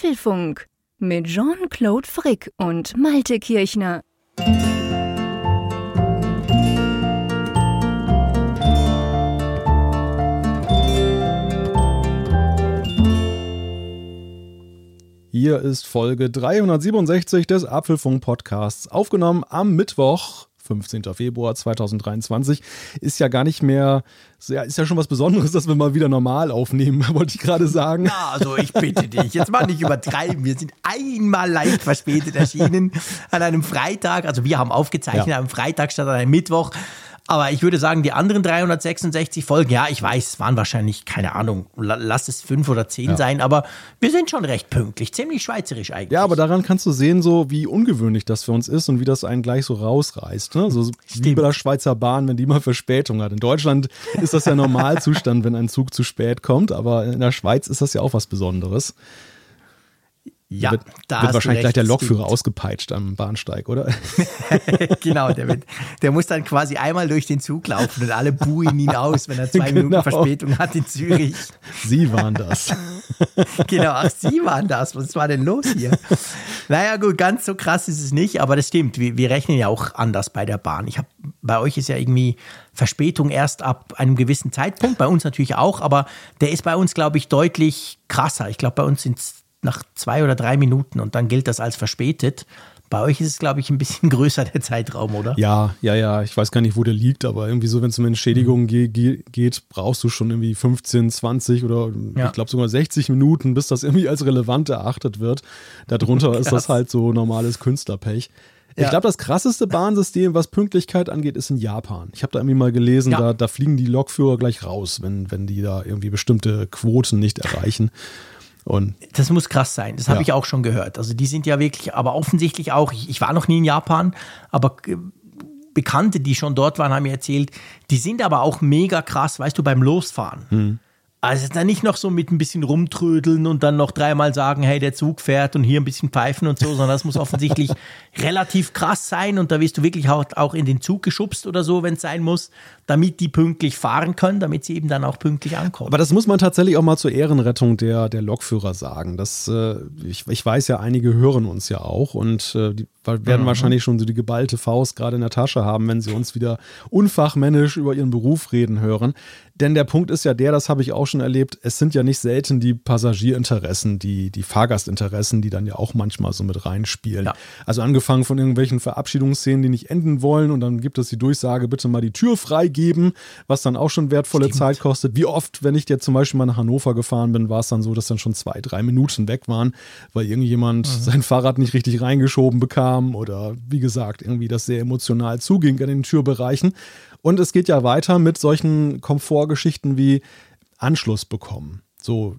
Apfelfunk mit Jean-Claude Frick und Malte Kirchner. Hier ist Folge 367 des Apfelfunk Podcasts, aufgenommen am Mittwoch, 15. Februar 2023. Ist ja gar nicht mehr, ist ja schon was Besonderes, dass wir mal wieder normal aufnehmen, wollte ich gerade sagen. Ja, also ich bitte dich, jetzt mal nicht übertreiben. Wir sind einmal leicht verspätet erschienen an einem Freitag. Also wir haben aufgezeichnet ja. am Freitag statt an einem Mittwoch. Aber ich würde sagen, die anderen 366 Folgen, ja, ich weiß, es waren wahrscheinlich, keine Ahnung, lass es fünf oder zehn ja. sein, aber wir sind schon recht pünktlich, ziemlich schweizerisch eigentlich. Ja, aber daran kannst du sehen, so wie ungewöhnlich das für uns ist und wie das einen gleich so rausreißt. Ne? So Stimmt. wie bei der Schweizer Bahn, wenn die mal Verspätung hat. In Deutschland ist das ja Normalzustand, wenn ein Zug zu spät kommt, aber in der Schweiz ist das ja auch was Besonderes. Ja, wird, da wird wahrscheinlich gleich der Lokführer ausgepeitscht am Bahnsteig, oder? genau, der, wird, der muss dann quasi einmal durch den Zug laufen und alle buhen ihn aus, wenn er zwei genau. Minuten Verspätung hat in Zürich. Sie waren das. genau, ach, Sie waren das. Was war denn los hier? Naja, gut, ganz so krass ist es nicht, aber das stimmt. Wir, wir rechnen ja auch anders bei der Bahn. Ich hab, bei euch ist ja irgendwie Verspätung erst ab einem gewissen Zeitpunkt, bei uns natürlich auch, aber der ist bei uns, glaube ich, deutlich krasser. Ich glaube, bei uns sind es nach zwei oder drei Minuten und dann gilt das als verspätet. Bei euch ist es, glaube ich, ein bisschen größer der Zeitraum, oder? Ja, ja, ja. Ich weiß gar nicht, wo der liegt, aber irgendwie so, wenn es um Entschädigungen mhm. ge geht, brauchst du schon irgendwie 15, 20 oder ja. ich glaube sogar 60 Minuten, bis das irgendwie als relevant erachtet wird. Darunter ist das halt so normales Künstlerpech. Ich glaube, das krasseste Bahnsystem, was Pünktlichkeit angeht, ist in Japan. Ich habe da irgendwie mal gelesen, ja. da, da, fliegen die Lokführer gleich raus, wenn, wenn die da irgendwie bestimmte Quoten nicht erreichen. Und das muss krass sein. Das habe ja. ich auch schon gehört. Also die sind ja wirklich, aber offensichtlich auch, ich, ich war noch nie in Japan, aber Bekannte, die schon dort waren, haben mir erzählt, die sind aber auch mega krass, weißt du, beim Losfahren. Mhm. Also dann nicht noch so mit ein bisschen rumtrödeln und dann noch dreimal sagen, hey, der Zug fährt und hier ein bisschen pfeifen und so, sondern das muss offensichtlich relativ krass sein und da wirst du wirklich auch, auch in den Zug geschubst oder so, wenn es sein muss, damit die pünktlich fahren können, damit sie eben dann auch pünktlich ankommen. Aber das muss man tatsächlich auch mal zur Ehrenrettung der, der Lokführer sagen. Das, äh, ich, ich weiß ja, einige hören uns ja auch und äh, die werden mhm. wahrscheinlich schon so die geballte Faust gerade in der Tasche haben, wenn sie uns wieder unfachmännisch über ihren Beruf reden hören. Denn der Punkt ist ja der, das habe ich auch schon erlebt, es sind ja nicht selten die Passagierinteressen, die, die Fahrgastinteressen, die dann ja auch manchmal so mit reinspielen. Ja. Also angefangen von irgendwelchen Verabschiedungsszenen, die nicht enden wollen und dann gibt es die Durchsage, bitte mal die Tür freigeben, was dann auch schon wertvolle Stimmt. Zeit kostet. Wie oft, wenn ich jetzt zum Beispiel mal nach Hannover gefahren bin, war es dann so, dass dann schon zwei, drei Minuten weg waren, weil irgendjemand mhm. sein Fahrrad nicht richtig reingeschoben bekam oder wie gesagt, irgendwie das sehr emotional zuging an den Türbereichen. Und es geht ja weiter mit solchen Komfortgeschichten wie Anschluss bekommen. So,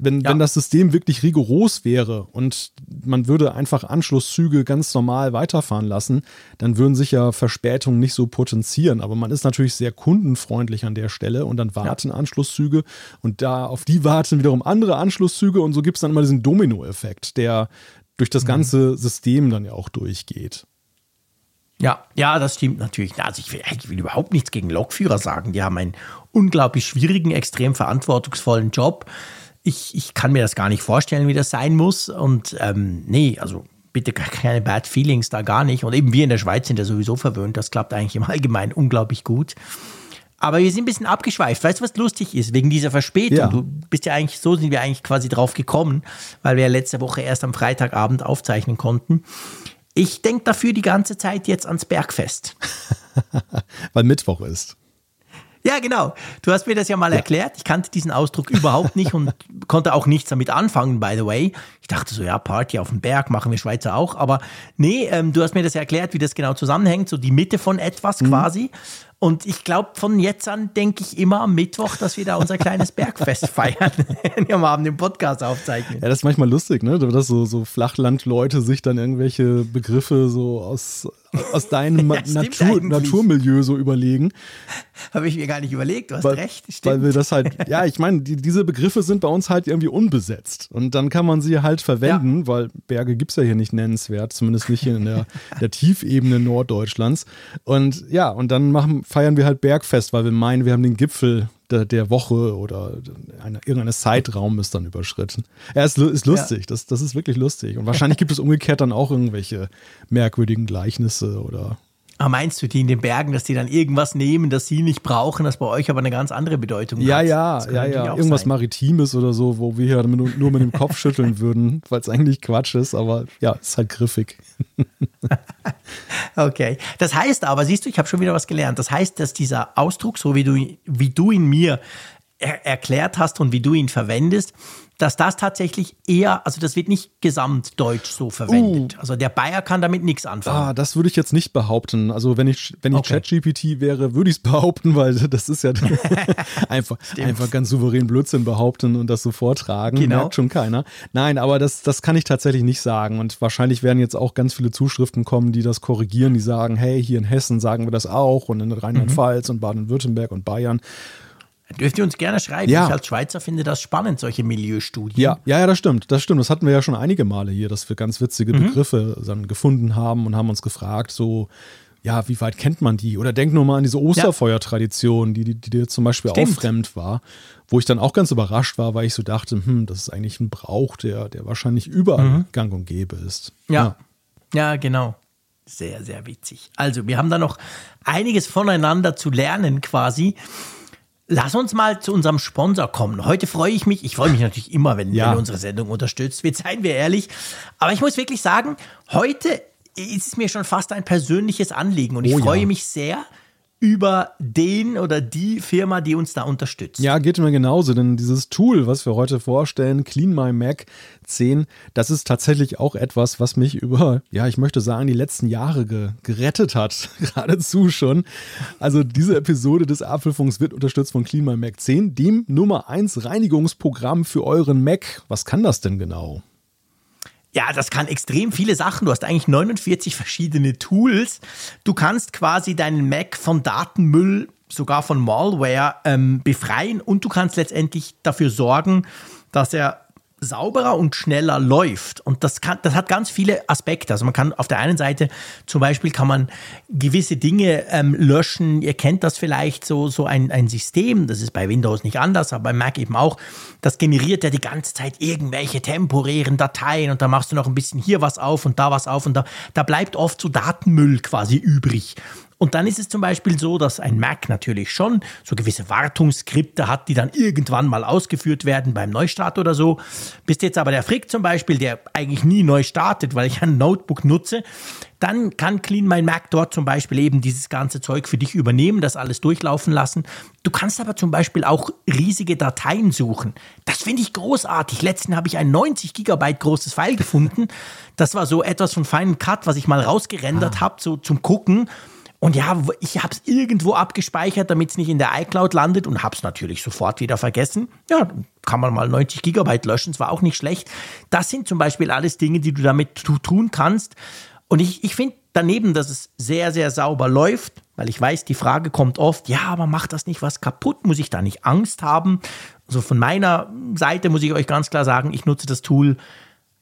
wenn, ja. wenn das System wirklich rigoros wäre und man würde einfach Anschlusszüge ganz normal weiterfahren lassen, dann würden sich ja Verspätungen nicht so potenzieren. Aber man ist natürlich sehr kundenfreundlich an der Stelle und dann warten ja. Anschlusszüge und da auf die warten wiederum andere Anschlusszüge und so gibt es dann immer diesen Dominoeffekt, der durch das mhm. ganze System dann ja auch durchgeht. Ja, ja, das stimmt natürlich. Also ich will, ich will, überhaupt nichts gegen Lokführer sagen. Die haben einen unglaublich schwierigen, extrem verantwortungsvollen Job. Ich, ich kann mir das gar nicht vorstellen, wie das sein muss. Und ähm, nee, also bitte keine Bad Feelings da gar nicht. Und eben wir in der Schweiz sind ja sowieso verwöhnt. Das klappt eigentlich im Allgemeinen unglaublich gut. Aber wir sind ein bisschen abgeschweift. Weißt du, was lustig ist? Wegen dieser Verspätung. Ja. Du bist ja eigentlich, so sind wir eigentlich quasi drauf gekommen, weil wir ja letzte Woche erst am Freitagabend aufzeichnen konnten. Ich denke dafür die ganze Zeit jetzt ans Bergfest. Weil Mittwoch ist. Ja, genau. Du hast mir das ja mal ja. erklärt. Ich kannte diesen Ausdruck überhaupt nicht und konnte auch nichts damit anfangen, by the way. Ich dachte so, ja, Party auf dem Berg machen wir Schweizer auch. Aber nee, ähm, du hast mir das ja erklärt, wie das genau zusammenhängt. So die Mitte von etwas mhm. quasi. Und ich glaube, von jetzt an denke ich immer am Mittwoch, dass wir da unser kleines Bergfest feiern, wenn wir am Abend den Podcast aufzeichnen. Ja, das ist manchmal lustig, ne? Dass so, so Flachlandleute sich dann irgendwelche Begriffe so aus, aus deinem ja, Natur, Naturmilieu so überlegen. Habe ich mir gar nicht überlegt, du hast weil, recht. Stimmt. Weil wir das halt, ja, ich meine, die, diese Begriffe sind bei uns halt irgendwie unbesetzt. Und dann kann man sie halt verwenden, ja. weil Berge gibt es ja hier nicht nennenswert, zumindest nicht hier in der, der Tiefebene Norddeutschlands. Und ja, und dann machen feiern wir halt Bergfest, weil wir meinen, wir haben den Gipfel der, der Woche oder eine, irgendeine Zeitraum ist dann überschritten. Ja, ist, ist lustig. Ja. Das, das ist wirklich lustig. Und wahrscheinlich gibt es umgekehrt dann auch irgendwelche merkwürdigen Gleichnisse oder Ah, meinst du die in den Bergen, dass die dann irgendwas nehmen, das sie nicht brauchen, das bei euch aber eine ganz andere Bedeutung ja, hat? Ja, ja, ja. Irgendwas sein. Maritimes oder so, wo wir hier nur mit dem Kopf schütteln würden, weil es eigentlich Quatsch ist, aber ja, ist halt griffig. okay. Das heißt aber, siehst du, ich habe schon wieder was gelernt. Das heißt, dass dieser Ausdruck, so wie du, wie du ihn mir er erklärt hast und wie du ihn verwendest, dass das tatsächlich eher, also das wird nicht gesamtdeutsch so verwendet. Uh. Also der Bayer kann damit nichts anfangen. Ah, das würde ich jetzt nicht behaupten. Also wenn ich, wenn ich okay. ChatGPT wäre, würde ich es behaupten, weil das ist ja einfach, einfach ganz souverän Blödsinn behaupten und das so vortragen. Genau. Merkt schon keiner. Nein, aber das, das kann ich tatsächlich nicht sagen. Und wahrscheinlich werden jetzt auch ganz viele Zuschriften kommen, die das korrigieren, die sagen, hey, hier in Hessen sagen wir das auch und in Rheinland-Pfalz mhm. und Baden-Württemberg und Bayern. Dürft ihr uns gerne schreiben. Ja. Ich als Schweizer finde das spannend, solche Milieustudien. Ja, ja, ja, das stimmt. Das stimmt. Das hatten wir ja schon einige Male hier, dass wir ganz witzige mhm. Begriffe dann gefunden haben und haben uns gefragt, so, ja, wie weit kennt man die? Oder denk nur mal an diese Osterfeuertradition, die, die, die dir zum Beispiel Stimmt. auch fremd war, wo ich dann auch ganz überrascht war, weil ich so dachte, hm, das ist eigentlich ein Brauch, der, der wahrscheinlich überall mhm. gang und gäbe ist. Ja. ja, ja, genau. Sehr, sehr witzig. Also, wir haben da noch einiges voneinander zu lernen quasi. Lass uns mal zu unserem Sponsor kommen. Heute freue ich mich, ich freue mich natürlich immer, wenn, ja. wenn unsere Sendung unterstützt wird, seien wir ehrlich. Aber ich muss wirklich sagen, heute ist es mir schon fast ein persönliches Anliegen und ich oh, freue ja. mich sehr, über den oder die Firma, die uns da unterstützt. Ja, geht mir genauso, denn dieses Tool, was wir heute vorstellen, Clean My Mac 10, das ist tatsächlich auch etwas, was mich über, ja, ich möchte sagen, die letzten Jahre ge gerettet hat, geradezu schon. Also diese Episode des Apfelfunks wird unterstützt von Clean My Mac 10, dem Nummer 1 Reinigungsprogramm für euren Mac. Was kann das denn genau? Ja, das kann extrem viele Sachen. Du hast eigentlich 49 verschiedene Tools. Du kannst quasi deinen Mac von Datenmüll, sogar von Malware ähm, befreien und du kannst letztendlich dafür sorgen, dass er sauberer und schneller läuft. Und das, kann, das hat ganz viele Aspekte. Also man kann auf der einen Seite zum Beispiel kann man gewisse Dinge ähm, löschen. Ihr kennt das vielleicht so, so ein, ein System, das ist bei Windows nicht anders, aber bei Mac eben auch. Das generiert ja die ganze Zeit irgendwelche temporären Dateien und da machst du noch ein bisschen hier was auf und da was auf und da, da bleibt oft so Datenmüll quasi übrig. Und dann ist es zum Beispiel so, dass ein Mac natürlich schon so gewisse Wartungsskripte hat, die dann irgendwann mal ausgeführt werden beim Neustart oder so. Bist jetzt aber der Frick zum Beispiel, der eigentlich nie neu startet, weil ich ein Notebook nutze, dann kann Clean My Mac dort zum Beispiel eben dieses ganze Zeug für dich übernehmen, das alles durchlaufen lassen. Du kannst aber zum Beispiel auch riesige Dateien suchen. Das finde ich großartig. Letztens habe ich ein 90 Gigabyte großes File gefunden. Das war so etwas von Final Cut, was ich mal rausgerendert ah. habe, so zum Gucken. Und ja, ich habe es irgendwo abgespeichert, damit es nicht in der iCloud landet und habe es natürlich sofort wieder vergessen. Ja, kann man mal 90 Gigabyte löschen, es war auch nicht schlecht. Das sind zum Beispiel alles Dinge, die du damit tun kannst. Und ich, ich finde daneben, dass es sehr, sehr sauber läuft, weil ich weiß, die Frage kommt oft, ja, aber macht das nicht was kaputt? Muss ich da nicht Angst haben? Also von meiner Seite muss ich euch ganz klar sagen, ich nutze das Tool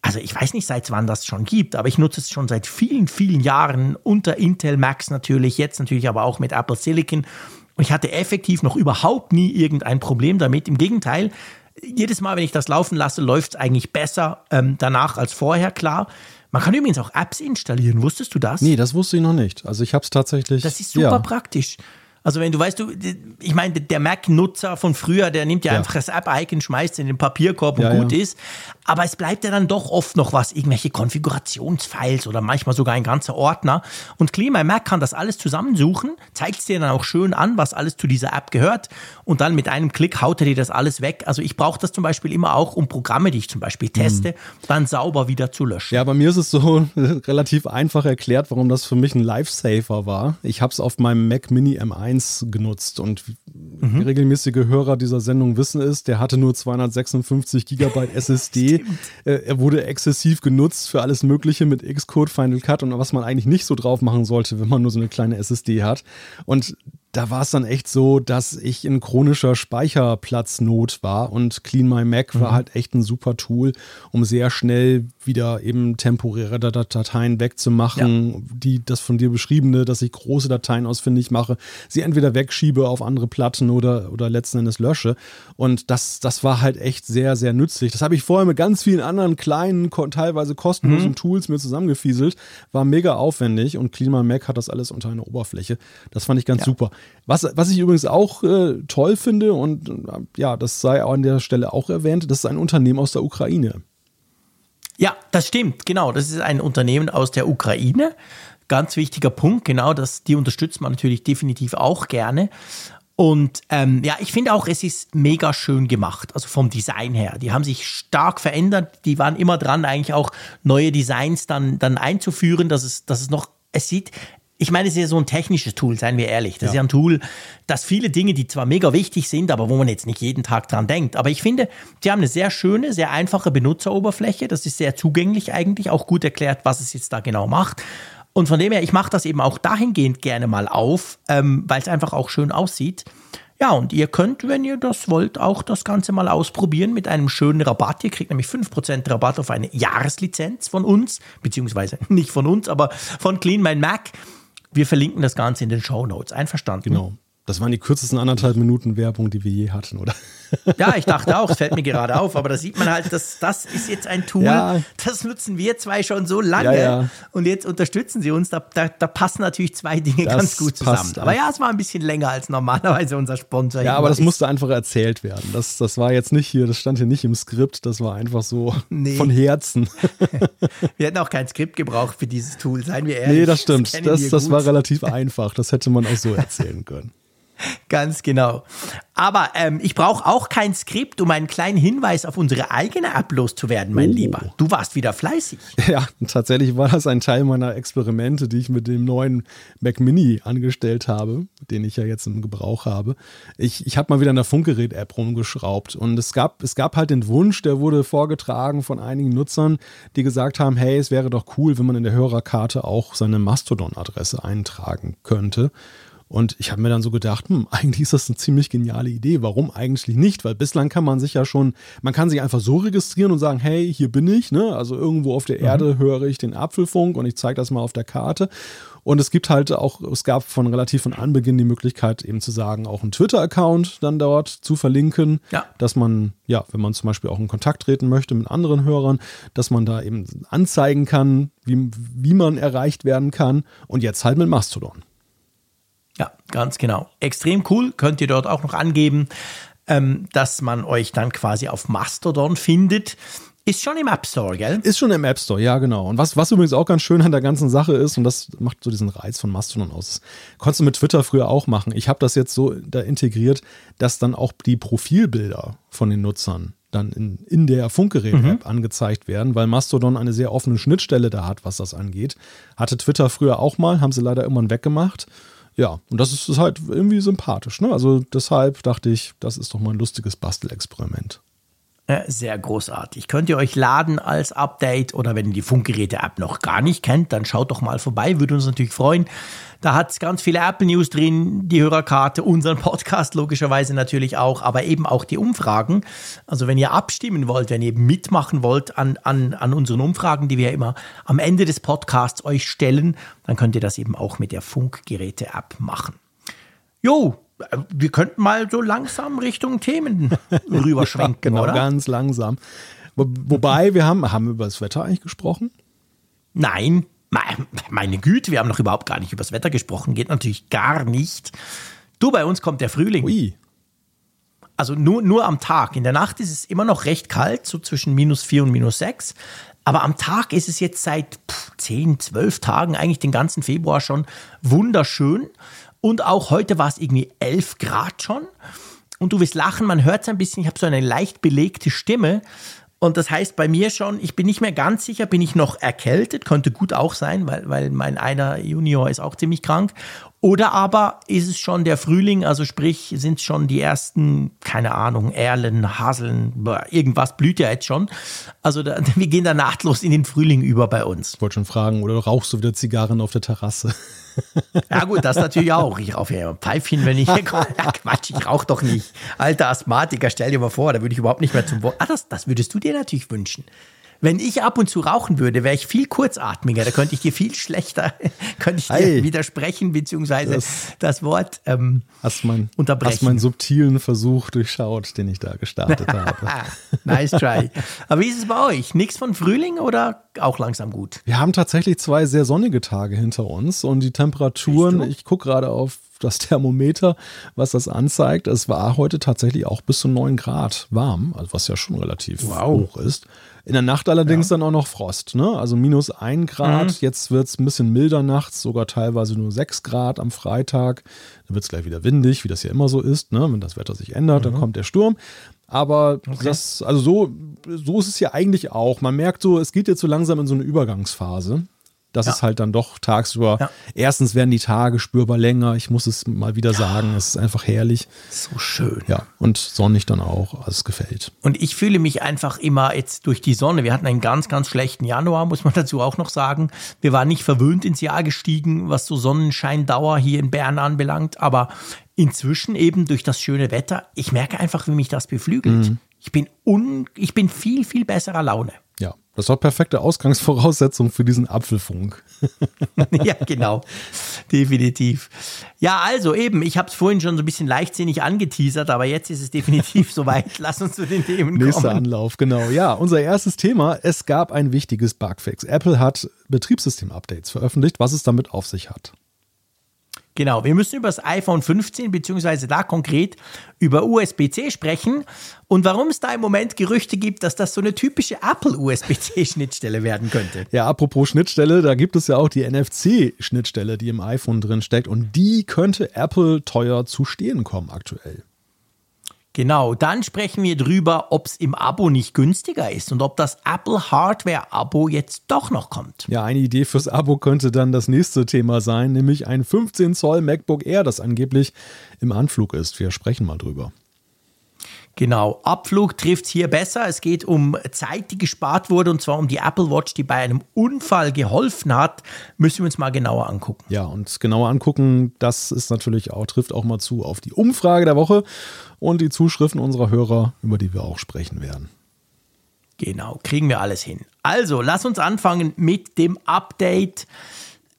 also ich weiß nicht, seit wann das schon gibt, aber ich nutze es schon seit vielen, vielen Jahren unter Intel Max natürlich, jetzt natürlich aber auch mit Apple Silicon. Und ich hatte effektiv noch überhaupt nie irgendein Problem damit. Im Gegenteil, jedes Mal, wenn ich das laufen lasse, läuft es eigentlich besser ähm, danach als vorher, klar. Man kann übrigens auch Apps installieren. Wusstest du das? Nee, das wusste ich noch nicht. Also ich habe es tatsächlich. Das ist super ja. praktisch. Also wenn du weißt, du, ich meine, der Mac-Nutzer von früher, der nimmt ja, ja. einfach das App-Icon, schmeißt es in den Papierkorb und ja, gut ja. ist. Aber es bleibt ja dann doch oft noch was, irgendwelche Konfigurationsfiles oder manchmal sogar ein ganzer Ordner. Und Clean My Mac kann das alles zusammensuchen, zeigt es dir dann auch schön an, was alles zu dieser App gehört. Und dann mit einem Klick haut er dir das alles weg. Also ich brauche das zum Beispiel immer auch, um Programme, die ich zum Beispiel teste, mhm. dann sauber wieder zu löschen. Ja, bei mir ist es so relativ einfach erklärt, warum das für mich ein Lifesaver war. Ich habe es auf meinem Mac Mini M1 1 genutzt und mhm. regelmäßige Hörer dieser Sendung wissen es, der hatte nur 256 Gigabyte SSD. Äh, er wurde exzessiv genutzt für alles Mögliche mit Xcode, Final Cut und was man eigentlich nicht so drauf machen sollte, wenn man nur so eine kleine SSD hat. Und da war es dann echt so, dass ich in chronischer Speicherplatznot war und Clean My Mac mhm. war halt echt ein super Tool, um sehr schnell wieder eben temporäre Dateien wegzumachen, ja. die das von dir beschriebene, dass ich große Dateien ausfindig mache, sie entweder wegschiebe auf andere Platten oder, oder letzten Endes lösche. Und das, das war halt echt sehr, sehr nützlich. Das habe ich vorher mit ganz vielen anderen kleinen, teilweise kostenlosen mhm. Tools mir zusammengefieselt. War mega aufwendig und Clean My Mac hat das alles unter einer Oberfläche. Das fand ich ganz ja. super. Was, was ich übrigens auch äh, toll finde und äh, ja, das sei an der Stelle auch erwähnt, das ist ein Unternehmen aus der Ukraine. Ja, das stimmt, genau. Das ist ein Unternehmen aus der Ukraine. Ganz wichtiger Punkt, genau, das, die unterstützt man natürlich definitiv auch gerne. Und ähm, ja, ich finde auch, es ist mega schön gemacht, also vom Design her. Die haben sich stark verändert, die waren immer dran, eigentlich auch neue Designs dann, dann einzuführen, dass es, dass es noch, es sieht, ich meine, es ist ja so ein technisches Tool, seien wir ehrlich. Das ja. ist ja ein Tool, das viele Dinge, die zwar mega wichtig sind, aber wo man jetzt nicht jeden Tag dran denkt. Aber ich finde, die haben eine sehr schöne, sehr einfache Benutzeroberfläche. Das ist sehr zugänglich eigentlich, auch gut erklärt, was es jetzt da genau macht. Und von dem her, ich mache das eben auch dahingehend gerne mal auf, ähm, weil es einfach auch schön aussieht. Ja, und ihr könnt, wenn ihr das wollt, auch das Ganze mal ausprobieren mit einem schönen Rabatt. Ihr kriegt nämlich 5% Rabatt auf eine Jahreslizenz von uns, beziehungsweise nicht von uns, aber von Clean My Mac. Wir verlinken das Ganze in den Show Notes. Einverstanden? Genau. Das waren die kürzesten anderthalb Minuten Werbung, die wir je hatten, oder? Ja, ich dachte auch, es fällt mir gerade auf, aber da sieht man halt, dass das ist jetzt ein Tool, ja. das nutzen wir zwei schon so lange ja, ja. und jetzt unterstützen sie uns. Da, da, da passen natürlich zwei Dinge das ganz gut zusammen. Aber ja, es war ein bisschen länger als normalerweise unser Sponsor. Ja, aber das ist. musste einfach erzählt werden. Das, das war jetzt nicht hier, das stand hier nicht im Skript, das war einfach so nee. von Herzen. wir hätten auch kein Skript gebraucht für dieses Tool, seien wir ehrlich. Nee, das stimmt. Das, das, das war relativ einfach. Das hätte man auch so erzählen können. Ganz genau. Aber ähm, ich brauche auch kein Skript, um einen kleinen Hinweis auf unsere eigene App loszuwerden, mein oh. Lieber. Du warst wieder fleißig. Ja, tatsächlich war das ein Teil meiner Experimente, die ich mit dem neuen Mac Mini angestellt habe, den ich ja jetzt im Gebrauch habe. Ich, ich habe mal wieder in der Funkgerät-App rumgeschraubt und es gab, es gab halt den Wunsch, der wurde vorgetragen von einigen Nutzern, die gesagt haben, hey, es wäre doch cool, wenn man in der Hörerkarte auch seine Mastodon-Adresse eintragen könnte. Und ich habe mir dann so gedacht, hm, eigentlich ist das eine ziemlich geniale Idee. Warum eigentlich nicht? Weil bislang kann man sich ja schon, man kann sich einfach so registrieren und sagen, hey, hier bin ich, ne? Also irgendwo auf der mhm. Erde höre ich den Apfelfunk und ich zeige das mal auf der Karte. Und es gibt halt auch, es gab von relativ von Anbeginn die Möglichkeit, eben zu sagen, auch einen Twitter-Account dann dort zu verlinken, ja. dass man, ja, wenn man zum Beispiel auch in Kontakt treten möchte mit anderen Hörern, dass man da eben anzeigen kann, wie, wie man erreicht werden kann. Und jetzt halt mit Mastodon. Ja, ganz genau. Extrem cool. Könnt ihr dort auch noch angeben, ähm, dass man euch dann quasi auf Mastodon findet. Ist schon im App Store, gell? Ist schon im App Store, ja, genau. Und was, was übrigens auch ganz schön an der ganzen Sache ist, und das macht so diesen Reiz von Mastodon aus, konntest du mit Twitter früher auch machen. Ich habe das jetzt so da integriert, dass dann auch die Profilbilder von den Nutzern dann in, in der Funkgerät-App mhm. angezeigt werden, weil Mastodon eine sehr offene Schnittstelle da hat, was das angeht. Hatte Twitter früher auch mal, haben sie leider irgendwann weggemacht. Ja, und das ist, ist halt irgendwie sympathisch. Ne? Also deshalb dachte ich, das ist doch mal ein lustiges Bastelexperiment. Sehr großartig. Könnt ihr euch laden als Update oder wenn ihr die Funkgeräte-App noch gar nicht kennt, dann schaut doch mal vorbei, würde uns natürlich freuen. Da hat es ganz viele Apple News drin, die Hörerkarte, unseren Podcast logischerweise natürlich auch, aber eben auch die Umfragen. Also wenn ihr abstimmen wollt, wenn ihr mitmachen wollt an, an, an unseren Umfragen, die wir immer am Ende des Podcasts euch stellen, dann könnt ihr das eben auch mit der Funkgeräte-App machen. Jo, wir könnten mal so langsam Richtung Themen rüberschwenken, genau, oder? ganz langsam. Wobei, wir haben, haben wir über das Wetter eigentlich gesprochen? Nein, meine Güte, wir haben noch überhaupt gar nicht über das Wetter gesprochen. Geht natürlich gar nicht. Du, bei uns kommt der Frühling. Ui. Also nur, nur am Tag. In der Nacht ist es immer noch recht kalt, so zwischen minus 4 und minus 6. Aber am Tag ist es jetzt seit 10, 12 Tagen, eigentlich den ganzen Februar schon wunderschön. Und auch heute war es irgendwie 11 Grad schon. Und du wirst lachen, man hört es ein bisschen, ich habe so eine leicht belegte Stimme. Und das heißt bei mir schon, ich bin nicht mehr ganz sicher, bin ich noch erkältet, könnte gut auch sein, weil, weil mein einer Junior ist auch ziemlich krank. Oder aber ist es schon der Frühling, also sprich, sind es schon die ersten, keine Ahnung, Erlen, Haseln, irgendwas blüht ja jetzt schon. Also da, wir gehen da nahtlos in den Frühling über bei uns. Ich wollte schon fragen, oder rauchst du wieder Zigarren auf der Terrasse? Ja gut, das natürlich auch. Ich rauche ja ein Pfeifchen, wenn ich... Ja, Quatsch, ich rauche doch nicht. Alter Asthmatiker, stell dir mal vor, da würde ich überhaupt nicht mehr zum Wort... Ah, das, das würdest du dir natürlich wünschen. Wenn ich ab und zu rauchen würde, wäre ich viel kurzatmiger. Da könnte ich dir viel schlechter, könnte ich dir widersprechen, beziehungsweise das, Das- Wort ähm, Hast, mein, Unterbrechen. hast meinen subtilen Versuch durchschaut, den ich da gestartet habe. nice try. Aber wie ist es bei euch? Nichts von Frühling oder auch langsam gut? Wir haben tatsächlich zwei sehr sonnige Tage hinter uns und die Temperaturen, ich gucke gerade auf das Thermometer, was das anzeigt. Es war heute tatsächlich auch bis zu 9 Grad warm, also was ja schon relativ Wow. hoch ist. In der Nacht allerdings dann auch noch Frost, ne? Also minus 1 Grad. Mhm. Jetzt wird es ein bisschen milder nachts, sogar teilweise nur 6 Grad am Freitag. Dann wird es gleich wieder windig, wie das ja immer so ist, ne? Wenn das Wetter sich ändert, Mhm. dann kommt der Sturm. Aber das, also so, so ist es ja eigentlich auch. Man merkt so, es geht jetzt so langsam in so eine Übergangsphase. Das Ja. ist halt dann doch tagsüber. Ja. Erstens werden die Tage spürbar länger. Ich muss es mal wieder sagen. Es ist einfach herrlich. So schön. Ja. Und sonnig dann auch. Also es gefällt. Und ich fühle mich einfach immer jetzt durch die Sonne. Wir hatten einen ganz, ganz schlechten Januar, muss man dazu auch noch sagen. Wir waren nicht verwöhnt ins Jahr gestiegen, was so Sonnenscheindauer hier in Bern anbelangt. Aber inzwischen eben durch das schöne Wetter, ich merke einfach, wie mich das beflügelt. Ich bin un, ich bin viel, viel besserer Laune. Das ist doch perfekte Ausgangsvoraussetzung für diesen Apfelfunk. ja, genau. Definitiv. Ja, also eben, ich habe es vorhin schon so ein bisschen leichtsinnig angeteasert, aber jetzt ist es definitiv soweit. Lass uns zu den Themen Nächster kommen. Anlauf, genau. Ja, unser erstes Thema. Es gab ein wichtiges Bugfix. Apple hat Betriebssystem-Updates veröffentlicht, was es damit auf sich hat. Genau, wir müssen über das iPhone 15 beziehungsweise da konkret über USB-C sprechen und warum es da im Moment Gerüchte gibt, dass das so eine typische Apple USB-C-Schnittstelle werden könnte. Ja, apropos Schnittstelle, da gibt es ja auch die NFC-Schnittstelle, die im iPhone drin steckt und die könnte Apple teuer zu stehen kommen aktuell. Genau, dann sprechen wir drüber, ob es im Abo nicht günstiger ist und ob das Apple Hardware-Abo jetzt doch noch kommt. Ja, eine Idee fürs Abo könnte dann das nächste Thema sein, nämlich ein 15 Zoll MacBook Air, das angeblich im Anflug ist. Wir sprechen mal drüber. Genau, Abflug trifft es hier besser. Es geht um Zeit, die gespart wurde, und zwar um die Apple Watch, die bei einem Unfall geholfen hat. Müssen wir uns mal genauer angucken. Ja, und genauer angucken, das ist natürlich auch, trifft auch mal zu auf die Umfrage der Woche und die Zuschriften unserer Hörer, über die wir auch sprechen werden. Genau, kriegen wir alles hin. Also, lass uns anfangen mit dem Update.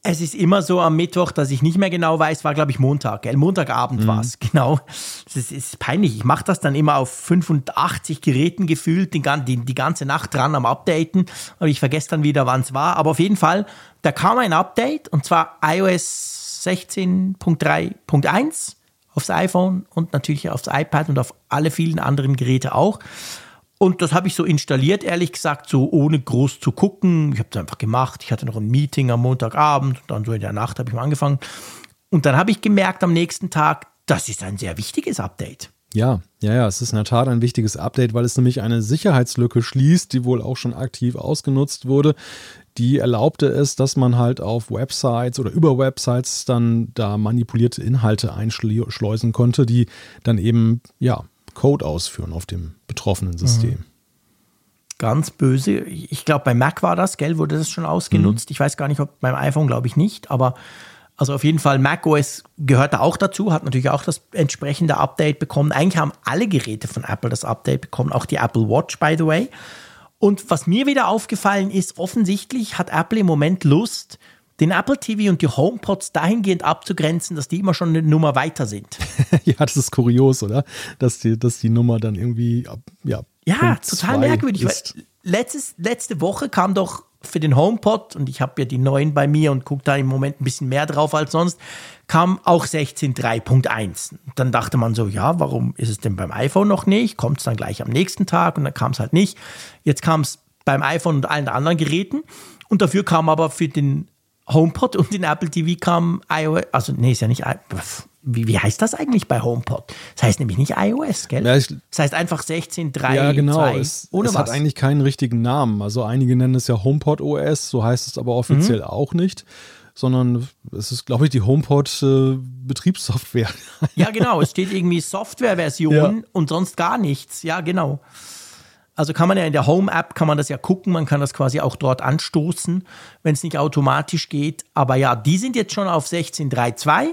Es ist immer so am Mittwoch, dass ich nicht mehr genau weiß, war glaube ich Montag, gell? Montagabend war es, genau. Es ist, ist peinlich. Ich mache das dann immer auf 85 Geräten gefühlt, die, die, die ganze Nacht dran am Updaten. Und ich vergesse dann wieder, wann es war. Aber auf jeden Fall, da kam ein Update und zwar iOS 16.3.1 aufs iPhone und natürlich aufs iPad und auf alle vielen anderen Geräte auch. Und das habe ich so installiert, ehrlich gesagt, so ohne groß zu gucken. Ich habe es einfach gemacht. Ich hatte noch ein Meeting am Montagabend und dann so in der Nacht habe ich mal angefangen. Und dann habe ich gemerkt am nächsten Tag, das ist ein sehr wichtiges Update. Ja, ja, ja, es ist in der Tat ein wichtiges Update, weil es nämlich eine Sicherheitslücke schließt, die wohl auch schon aktiv ausgenutzt wurde. Die erlaubte es, dass man halt auf Websites oder über Websites dann da manipulierte Inhalte einschleusen konnte, die dann eben, ja, Code ausführen auf dem betroffenen System. Ganz böse. Ich glaube, bei Mac war das, gell, wurde das schon ausgenutzt. Ich weiß gar nicht, ob beim iPhone, glaube ich nicht, aber also auf jeden Fall macOS gehört da auch dazu, hat natürlich auch das entsprechende Update bekommen. Eigentlich haben alle Geräte von Apple das Update bekommen, auch die Apple Watch, by the way. Und was mir wieder aufgefallen ist, offensichtlich hat Apple im Moment Lust, den Apple TV und die HomePods dahingehend abzugrenzen, dass die immer schon eine Nummer weiter sind. ja, das ist kurios, oder? Dass die, dass die Nummer dann irgendwie, ja, Ja, total merkwürdig. Weil letztes, letzte Woche kam doch für den HomePod, und ich habe ja die neuen bei mir und gucke da im Moment ein bisschen mehr drauf als sonst, kam auch 16.3.1. Dann dachte man so, ja, warum ist es denn beim iPhone noch nicht? Kommt es dann gleich am nächsten Tag und dann kam es halt nicht. Jetzt kam es beim iPhone und allen anderen Geräten und dafür kam aber für den HomePod und den Apple TV kam iOS, also nee, ist ja nicht, wie, wie heißt das eigentlich bei HomePod? Das heißt nämlich nicht iOS, gell? Ja, ich- das heißt einfach 16.3, Ja, genau. 2, Es, ohne es was. hat eigentlich keinen richtigen Namen. Also einige nennen es ja HomePod OS, so heißt es aber offiziell Mhm. auch nicht, sondern es ist, glaube ich, die HomePod äh, Betriebssoftware. Ja, genau. Es steht irgendwie Softwareversion Ja. und sonst gar nichts. Ja, genau. Also kann man ja in der Home-App, kann man das ja gucken, man kann das quasi auch dort anstoßen, wenn es nicht automatisch geht. Aber ja, die sind jetzt schon auf 16.3.2,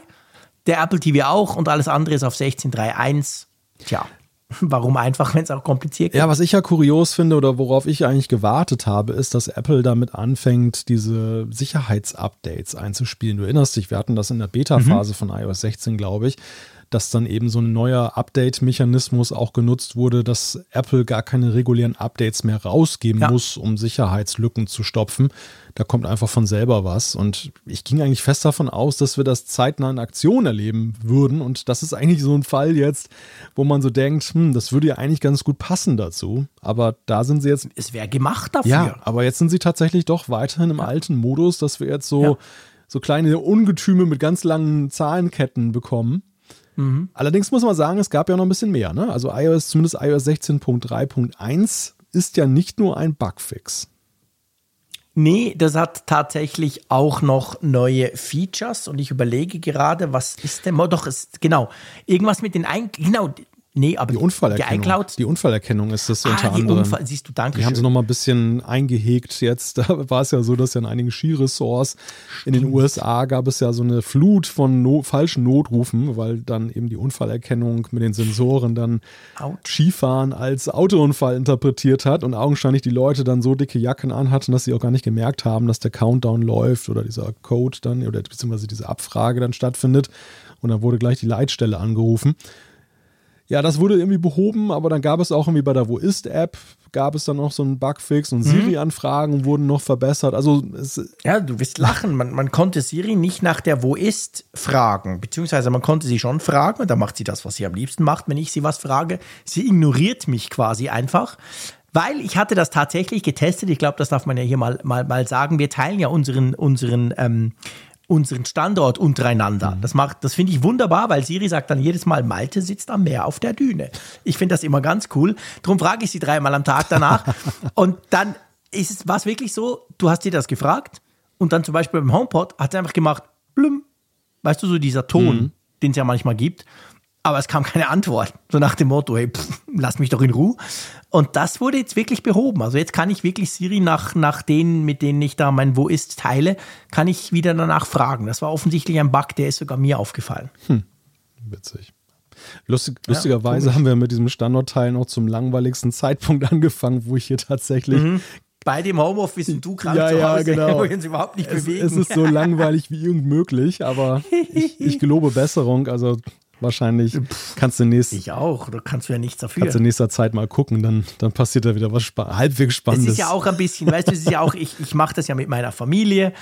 der Apple TV auch und alles andere ist auf 16.3.1. Tja, warum einfach, wenn es auch kompliziert geht? Ja, was ich ja kurios finde oder worauf ich eigentlich gewartet habe, ist, dass Apple damit anfängt, diese Sicherheitsupdates einzuspielen. Du erinnerst dich, wir hatten das in der Beta-Phase mhm. von iOS 16, glaube ich dass dann eben so ein neuer Update-Mechanismus auch genutzt wurde, dass Apple gar keine regulären Updates mehr rausgeben ja. muss, um Sicherheitslücken zu stopfen. Da kommt einfach von selber was. Und ich ging eigentlich fest davon aus, dass wir das zeitnah in Aktion erleben würden. Und das ist eigentlich so ein Fall jetzt, wo man so denkt, hm, das würde ja eigentlich ganz gut passen dazu. Aber da sind sie jetzt. Es wäre gemacht dafür. Ja, aber jetzt sind sie tatsächlich doch weiterhin im ja. alten Modus, dass wir jetzt so, ja. so kleine Ungetüme mit ganz langen Zahlenketten bekommen. Mhm. Allerdings muss man sagen, es gab ja noch ein bisschen mehr. Ne? Also iOS, zumindest iOS 16.3.1 ist ja nicht nur ein Bugfix. Nee, das hat tatsächlich auch noch neue Features und ich überlege gerade, was ist denn, doch, ist, genau, irgendwas mit den, Ein genau, Nee, aber die Unfallerkennung, die, iCloud, die Unfallerkennung ist das ah, unter anderem. Unfall, siehst du, danke. Die haben sie noch mal ein bisschen eingehegt jetzt. Da war es ja so, dass ja in einigen Skiresorts in den USA gab es ja so eine Flut von no falschen Notrufen, weil dann eben die Unfallerkennung mit den Sensoren dann Ouch. Skifahren als Autounfall interpretiert hat und augenscheinlich die Leute dann so dicke Jacken anhatten, dass sie auch gar nicht gemerkt haben, dass der Countdown läuft oder dieser Code dann oder beziehungsweise diese Abfrage dann stattfindet. Und dann wurde gleich die Leitstelle angerufen. Ja, das wurde irgendwie behoben, aber dann gab es auch irgendwie bei der Wo ist App gab es dann noch so einen Bugfix und mhm. Siri-Anfragen wurden noch verbessert. Also ja, du wirst lachen. Man, man konnte Siri nicht nach der Wo ist fragen, beziehungsweise man konnte sie schon fragen und dann macht sie das, was sie am liebsten macht, wenn ich sie was frage. Sie ignoriert mich quasi einfach. Weil ich hatte das tatsächlich getestet, ich glaube, das darf man ja hier mal, mal, mal sagen. Wir teilen ja unseren, unseren ähm, unseren Standort untereinander. Mhm. Das macht, das finde ich wunderbar, weil Siri sagt dann jedes Mal, Malte sitzt am Meer auf der Düne. Ich finde das immer ganz cool. Darum frage ich sie dreimal am Tag danach. und dann ist es, war es wirklich so, du hast dir das gefragt und dann zum Beispiel beim HomePod hat sie einfach gemacht, blum. Weißt du, so dieser Ton, mhm. den es ja manchmal gibt aber es kam keine Antwort. So nach dem Motto, hey, pff, lass mich doch in Ruhe. Und das wurde jetzt wirklich behoben. Also jetzt kann ich wirklich Siri nach, nach denen, mit denen ich da mein Wo ist teile, kann ich wieder danach fragen. Das war offensichtlich ein Bug, der ist sogar mir aufgefallen. Hm. Witzig. Lustig, lustigerweise ja, haben wir mit diesem Standortteil noch zum langweiligsten Zeitpunkt angefangen, wo ich hier tatsächlich mhm bei dem Homeoffice und du krank ja, zu Hause, ja, genau. wo wir uns überhaupt nicht es, bewegen. Es ist so langweilig wie irgend möglich, aber ich, ich gelobe Besserung. Also wahrscheinlich. Kannst du nächst, ich auch, da kannst du ja nichts dafür. Kannst du in nächster Zeit mal gucken, dann, dann passiert da wieder was spa halbwegs Spannendes. Es ist ja auch ein bisschen, weißt du, es ist ja auch, ich, ich mache das ja mit meiner Familie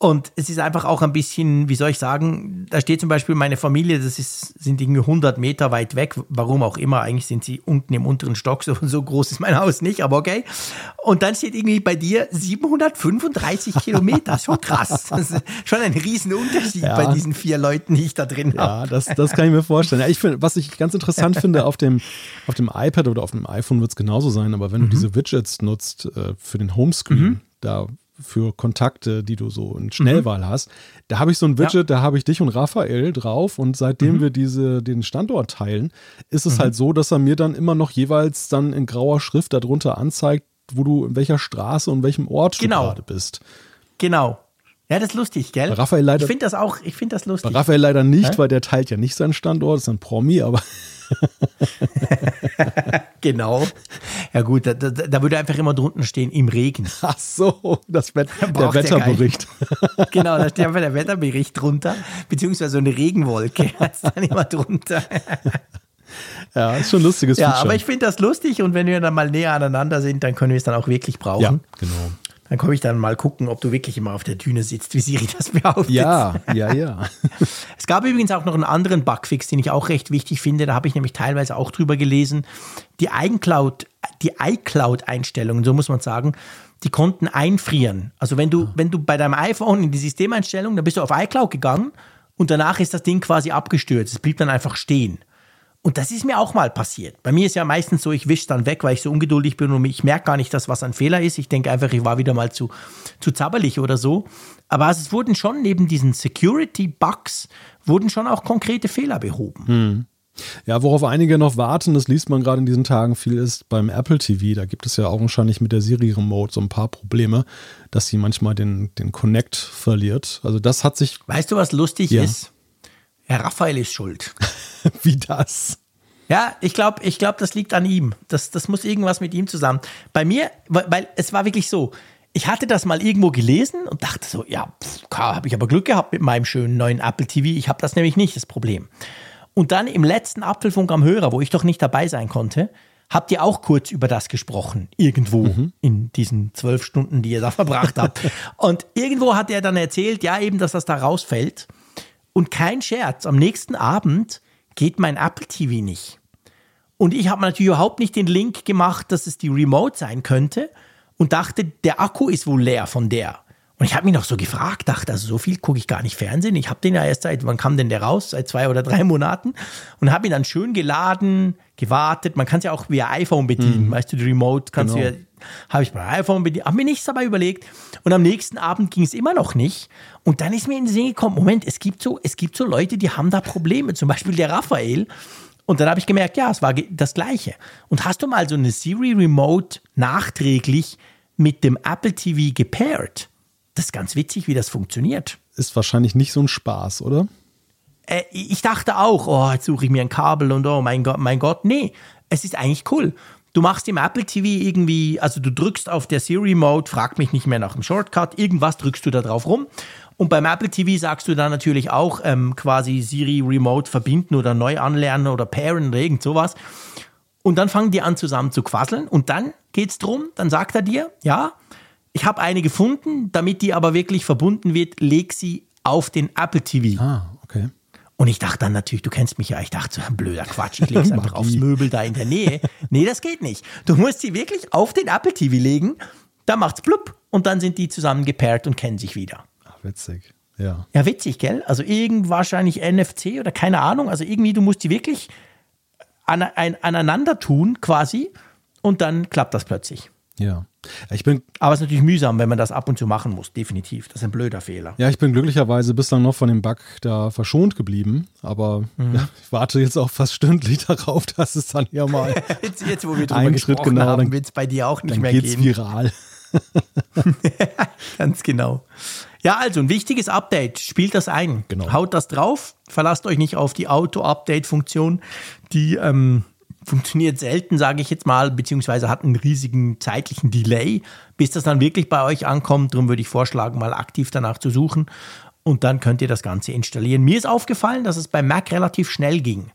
und es ist einfach auch ein bisschen, wie soll ich sagen, da steht zum Beispiel meine Familie, das ist, sind irgendwie 100 Meter weit weg, warum auch immer, eigentlich sind sie unten im unteren Stock, so, so groß ist mein Haus nicht, aber okay. Und dann steht irgendwie bei dir 735 Kilometer, schon krass. Das ist schon ein Riesenunterschied ja. bei diesen vier Leuten, die ich da drin habe. Ja, das, das kann ich mir vorstellen. Ja, ich find, was ich ganz interessant finde, auf dem, auf dem iPad oder auf dem iPhone wird es genauso sein, aber wenn mhm. du diese Widgets nutzt äh, für den Homescreen, mhm. da für Kontakte, die du so in Schnellwahl mhm. hast. Da habe ich so ein Widget, ja. da habe ich dich und Raphael drauf und seitdem mhm. wir diese, den Standort teilen, ist es mhm. halt so, dass er mir dann immer noch jeweils dann in grauer Schrift darunter anzeigt, wo du in welcher Straße und welchem Ort genau. du gerade bist. Genau. Ja, das ist lustig, gell? Raphael leider, ich finde das auch, ich finde das lustig. Bei Raphael leider nicht, Hä? weil der teilt ja nicht seinen Standort, ist ein Promi, aber genau. Ja gut, da, da, da, würde einfach immer drunten stehen, im Regen. Ach so, das Wett der Wetterbericht. genau, da steht einfach der Wetterbericht drunter, beziehungsweise so eine Regenwolke ist dann immer drunter. ja, ist schon ein lustiges Ja, Feature. aber ich finde das lustig und wenn wir dann mal näher aneinander sind, dann können wir es dann auch wirklich brauchen. Ja, genau. Dann komme ich dann mal gucken, ob du wirklich immer auf der Düne sitzt, wie Siri das behauptet. Ja, ja, ja. es gab übrigens auch noch einen anderen Bugfix, den ich auch recht wichtig finde. Da habe ich nämlich teilweise auch drüber gelesen. Die iCloud, die iCloud-Einstellungen, so muss man sagen, die konnten einfrieren. Also wenn du, wenn du bei deinem iPhone in die Systemeinstellung, dann bist du auf iCloud gegangen und danach ist das Ding quasi abgestürzt. Es blieb dann einfach stehen. Und das ist mir auch mal passiert. Bei mir ist ja meistens so, ich wische dann weg, weil ich so ungeduldig bin und ich merke gar nicht, dass was ein Fehler ist. Ich denke einfach, ich war wieder mal zu, zu zabberlich oder so. Aber also es wurden schon neben diesen Security-Bugs, wurden schon auch konkrete Fehler behoben. Hm. Ja, worauf einige noch warten, das liest man gerade in diesen Tagen viel, ist beim Apple TV. Da gibt es ja augenscheinlich mit der Siri Remote so ein paar Probleme, dass sie manchmal den, den Connect verliert. Also das hat sich. Weißt du, was lustig ja. ist? Herr Raphael ist schuld. Wie das? Ja, ich glaube, ich glaub, das liegt an ihm. Das, das muss irgendwas mit ihm zusammen. Bei mir, weil, es war wirklich so, ich hatte das mal irgendwo gelesen und dachte so, ja, habe ich aber Glück gehabt mit meinem schönen neuen Apple TV. Ich habe das nämlich nicht, das Problem. Und dann im letzten Apfelfunk am Hörer, wo ich doch nicht dabei sein konnte, habt ihr auch kurz über das gesprochen, irgendwo mhm. in diesen zwölf Stunden, die ihr da verbracht habt. Und irgendwo hat er dann erzählt, ja, eben, dass das da rausfällt. Und kein Scherz, am nächsten Abend geht mein Apple TV nicht. Und ich habe natürlich überhaupt nicht den Link gemacht, dass es die Remote sein könnte und dachte, der Akku ist wohl leer von der. Und ich habe mich noch so gefragt, dachte, also so viel gucke ich gar nicht Fernsehen. Ich habe den ja erst seit, wann kam denn der raus? Seit zwei oder drei Monaten. Und habe ihn dann schön geladen, gewartet. Man kann es ja auch via iPhone bedienen. Mhm. Weißt du, die Remote kannst genau. du ja, habe ich bei iPhone bedient. Habe mir nichts dabei überlegt. Und am nächsten Abend ging es immer noch nicht. Und dann ist mir in den Sinn gekommen, Moment, es gibt so, es gibt so Leute, die haben da Probleme. Zum Beispiel der Raphael. Und dann habe ich gemerkt, ja, es war das Gleiche. Und hast du mal so eine Siri Remote nachträglich mit dem Apple TV gepaired? Das ist ganz witzig, wie das funktioniert. Ist wahrscheinlich nicht so ein Spaß, oder? Äh, ich dachte auch, oh, jetzt suche ich mir ein Kabel und oh mein Gott, mein Gott. Nee, es ist eigentlich cool. Du machst im Apple TV irgendwie, also du drückst auf der Siri Mode, frag mich nicht mehr nach dem Shortcut, irgendwas drückst du da drauf rum. Und beim Apple TV sagst du dann natürlich auch ähm, quasi Siri Remote verbinden oder neu anlernen oder pairen oder irgend sowas. Und dann fangen die an zusammen zu quasseln und dann geht's drum, dann sagt er dir, ja, ich habe eine gefunden, damit die aber wirklich verbunden wird, leg sie auf den Apple TV. Ah, okay. Und ich dachte dann natürlich, du kennst mich ja, ich dachte so ein blöder Quatsch, ich lege es einfach aufs Möbel da in der Nähe. Nee, das geht nicht. Du musst sie wirklich auf den Apple TV legen, da macht's blub und dann sind die zusammen gepaart und kennen sich wieder. Ach, witzig. Ja. Ja, witzig, gell? Also irgend wahrscheinlich NFC oder keine Ahnung. Also irgendwie, du musst die wirklich an, an, aneinander tun quasi und dann klappt das plötzlich. Ja. Ich bin, Aber es ist natürlich mühsam, wenn man das ab und zu machen muss, definitiv. Das ist ein blöder Fehler. Ja, ich bin glücklicherweise bislang noch von dem Bug da verschont geblieben. Aber mhm. ja, ich warte jetzt auch fast stündlich darauf, dass es dann ja mal jetzt, jetzt, wo wir drüber einen Schritt genau, haben, wird es bei dir auch nicht dann mehr geht's gehen. viral. Ganz genau. Ja, also ein wichtiges Update. Spielt das ein. Genau. Haut das drauf. Verlasst euch nicht auf die Auto-Update-Funktion, die ähm, funktioniert selten, sage ich jetzt mal, beziehungsweise hat einen riesigen zeitlichen Delay, bis das dann wirklich bei euch ankommt. Darum würde ich vorschlagen, mal aktiv danach zu suchen und dann könnt ihr das Ganze installieren. Mir ist aufgefallen, dass es bei Mac relativ schnell ging.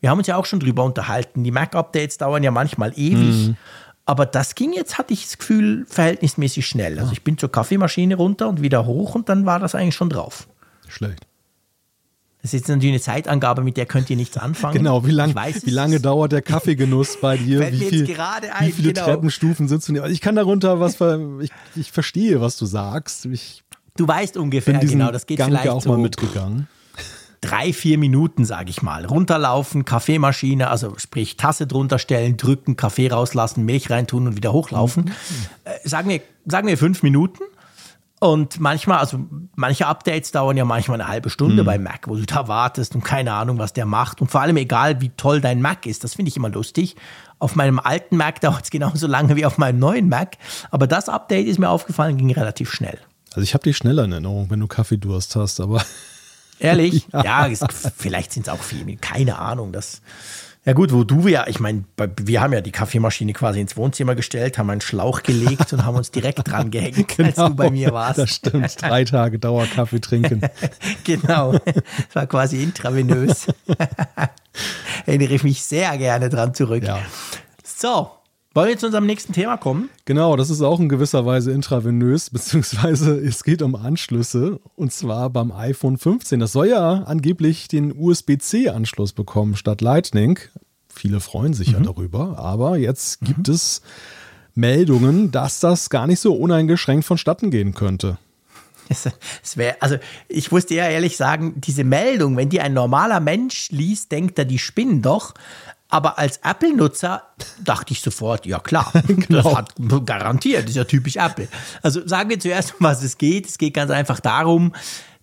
Wir haben uns ja auch schon drüber unterhalten. Die Mac-Updates dauern ja manchmal ewig. Mhm. Aber das ging jetzt, hatte ich das Gefühl, verhältnismäßig schnell. Also ich bin zur Kaffeemaschine runter und wieder hoch und dann war das eigentlich schon drauf. Schlecht. Das ist jetzt natürlich eine Zeitangabe, mit der könnt ihr nichts anfangen. Genau, wie, lang, weiß, wie lange dauert der Kaffeegenuss bei dir? Wie, viel, jetzt gerade ein, wie viele genau. Treppenstufen sitzt du? Ich kann darunter was, ich, ich verstehe, was du sagst. Ich du weißt ungefähr, genau, das geht Gang vielleicht auch so mal mitgegangen. drei, vier Minuten, sage ich mal. Runterlaufen, Kaffeemaschine, also sprich Tasse drunter stellen, drücken, Kaffee rauslassen, Milch reintun und wieder hochlaufen. Mhm. Äh, sagen, wir, sagen wir fünf Minuten. Und manchmal, also manche Updates dauern ja manchmal eine halbe Stunde Mhm. bei Mac, wo du da wartest und keine Ahnung, was der macht. Und vor allem egal, wie toll dein Mac ist, das finde ich immer lustig. Auf meinem alten Mac dauert es genauso lange wie auf meinem neuen Mac. Aber das Update ist mir aufgefallen, ging relativ schnell. Also ich habe dich schneller in Erinnerung, wenn du Kaffeedurst hast, aber Ehrlich? ja, es, vielleicht sind es auch viel, keine Ahnung. Das, ja gut, wo du ja, ich meine, wir haben ja die Kaffeemaschine quasi ins Wohnzimmer gestellt, haben einen Schlauch gelegt und haben uns direkt dran gehängt, als du bei mir warst. Genau, Das stimmt. Drei Tage Dauerkaffee trinken. genau, es war quasi intravenös. Erinnere ich mich sehr gerne dran zurück. Ja. So, wollen wir zu unserem nächsten Thema kommen? Genau, das ist auch in gewisser Weise intravenös, beziehungsweise es geht um Anschlüsse und zwar beim iPhone 15. Das soll ja angeblich den USB-C-Anschluss bekommen statt Lightning. Viele freuen sich ja darüber, aber jetzt gibt es Meldungen, dass das gar nicht so uneingeschränkt vonstatten gehen könnte. Es, es wär, also ich dir ja ehrlich sagen, diese Meldung, wenn die ein normaler Mensch liest, denkt er, die spinnen doch. Aber als Apple-Nutzer dachte ich sofort, ja klar, das hat garantiert, das ist ja typisch Apple. Also sagen wir zuerst, um was es geht. Es geht ganz einfach darum,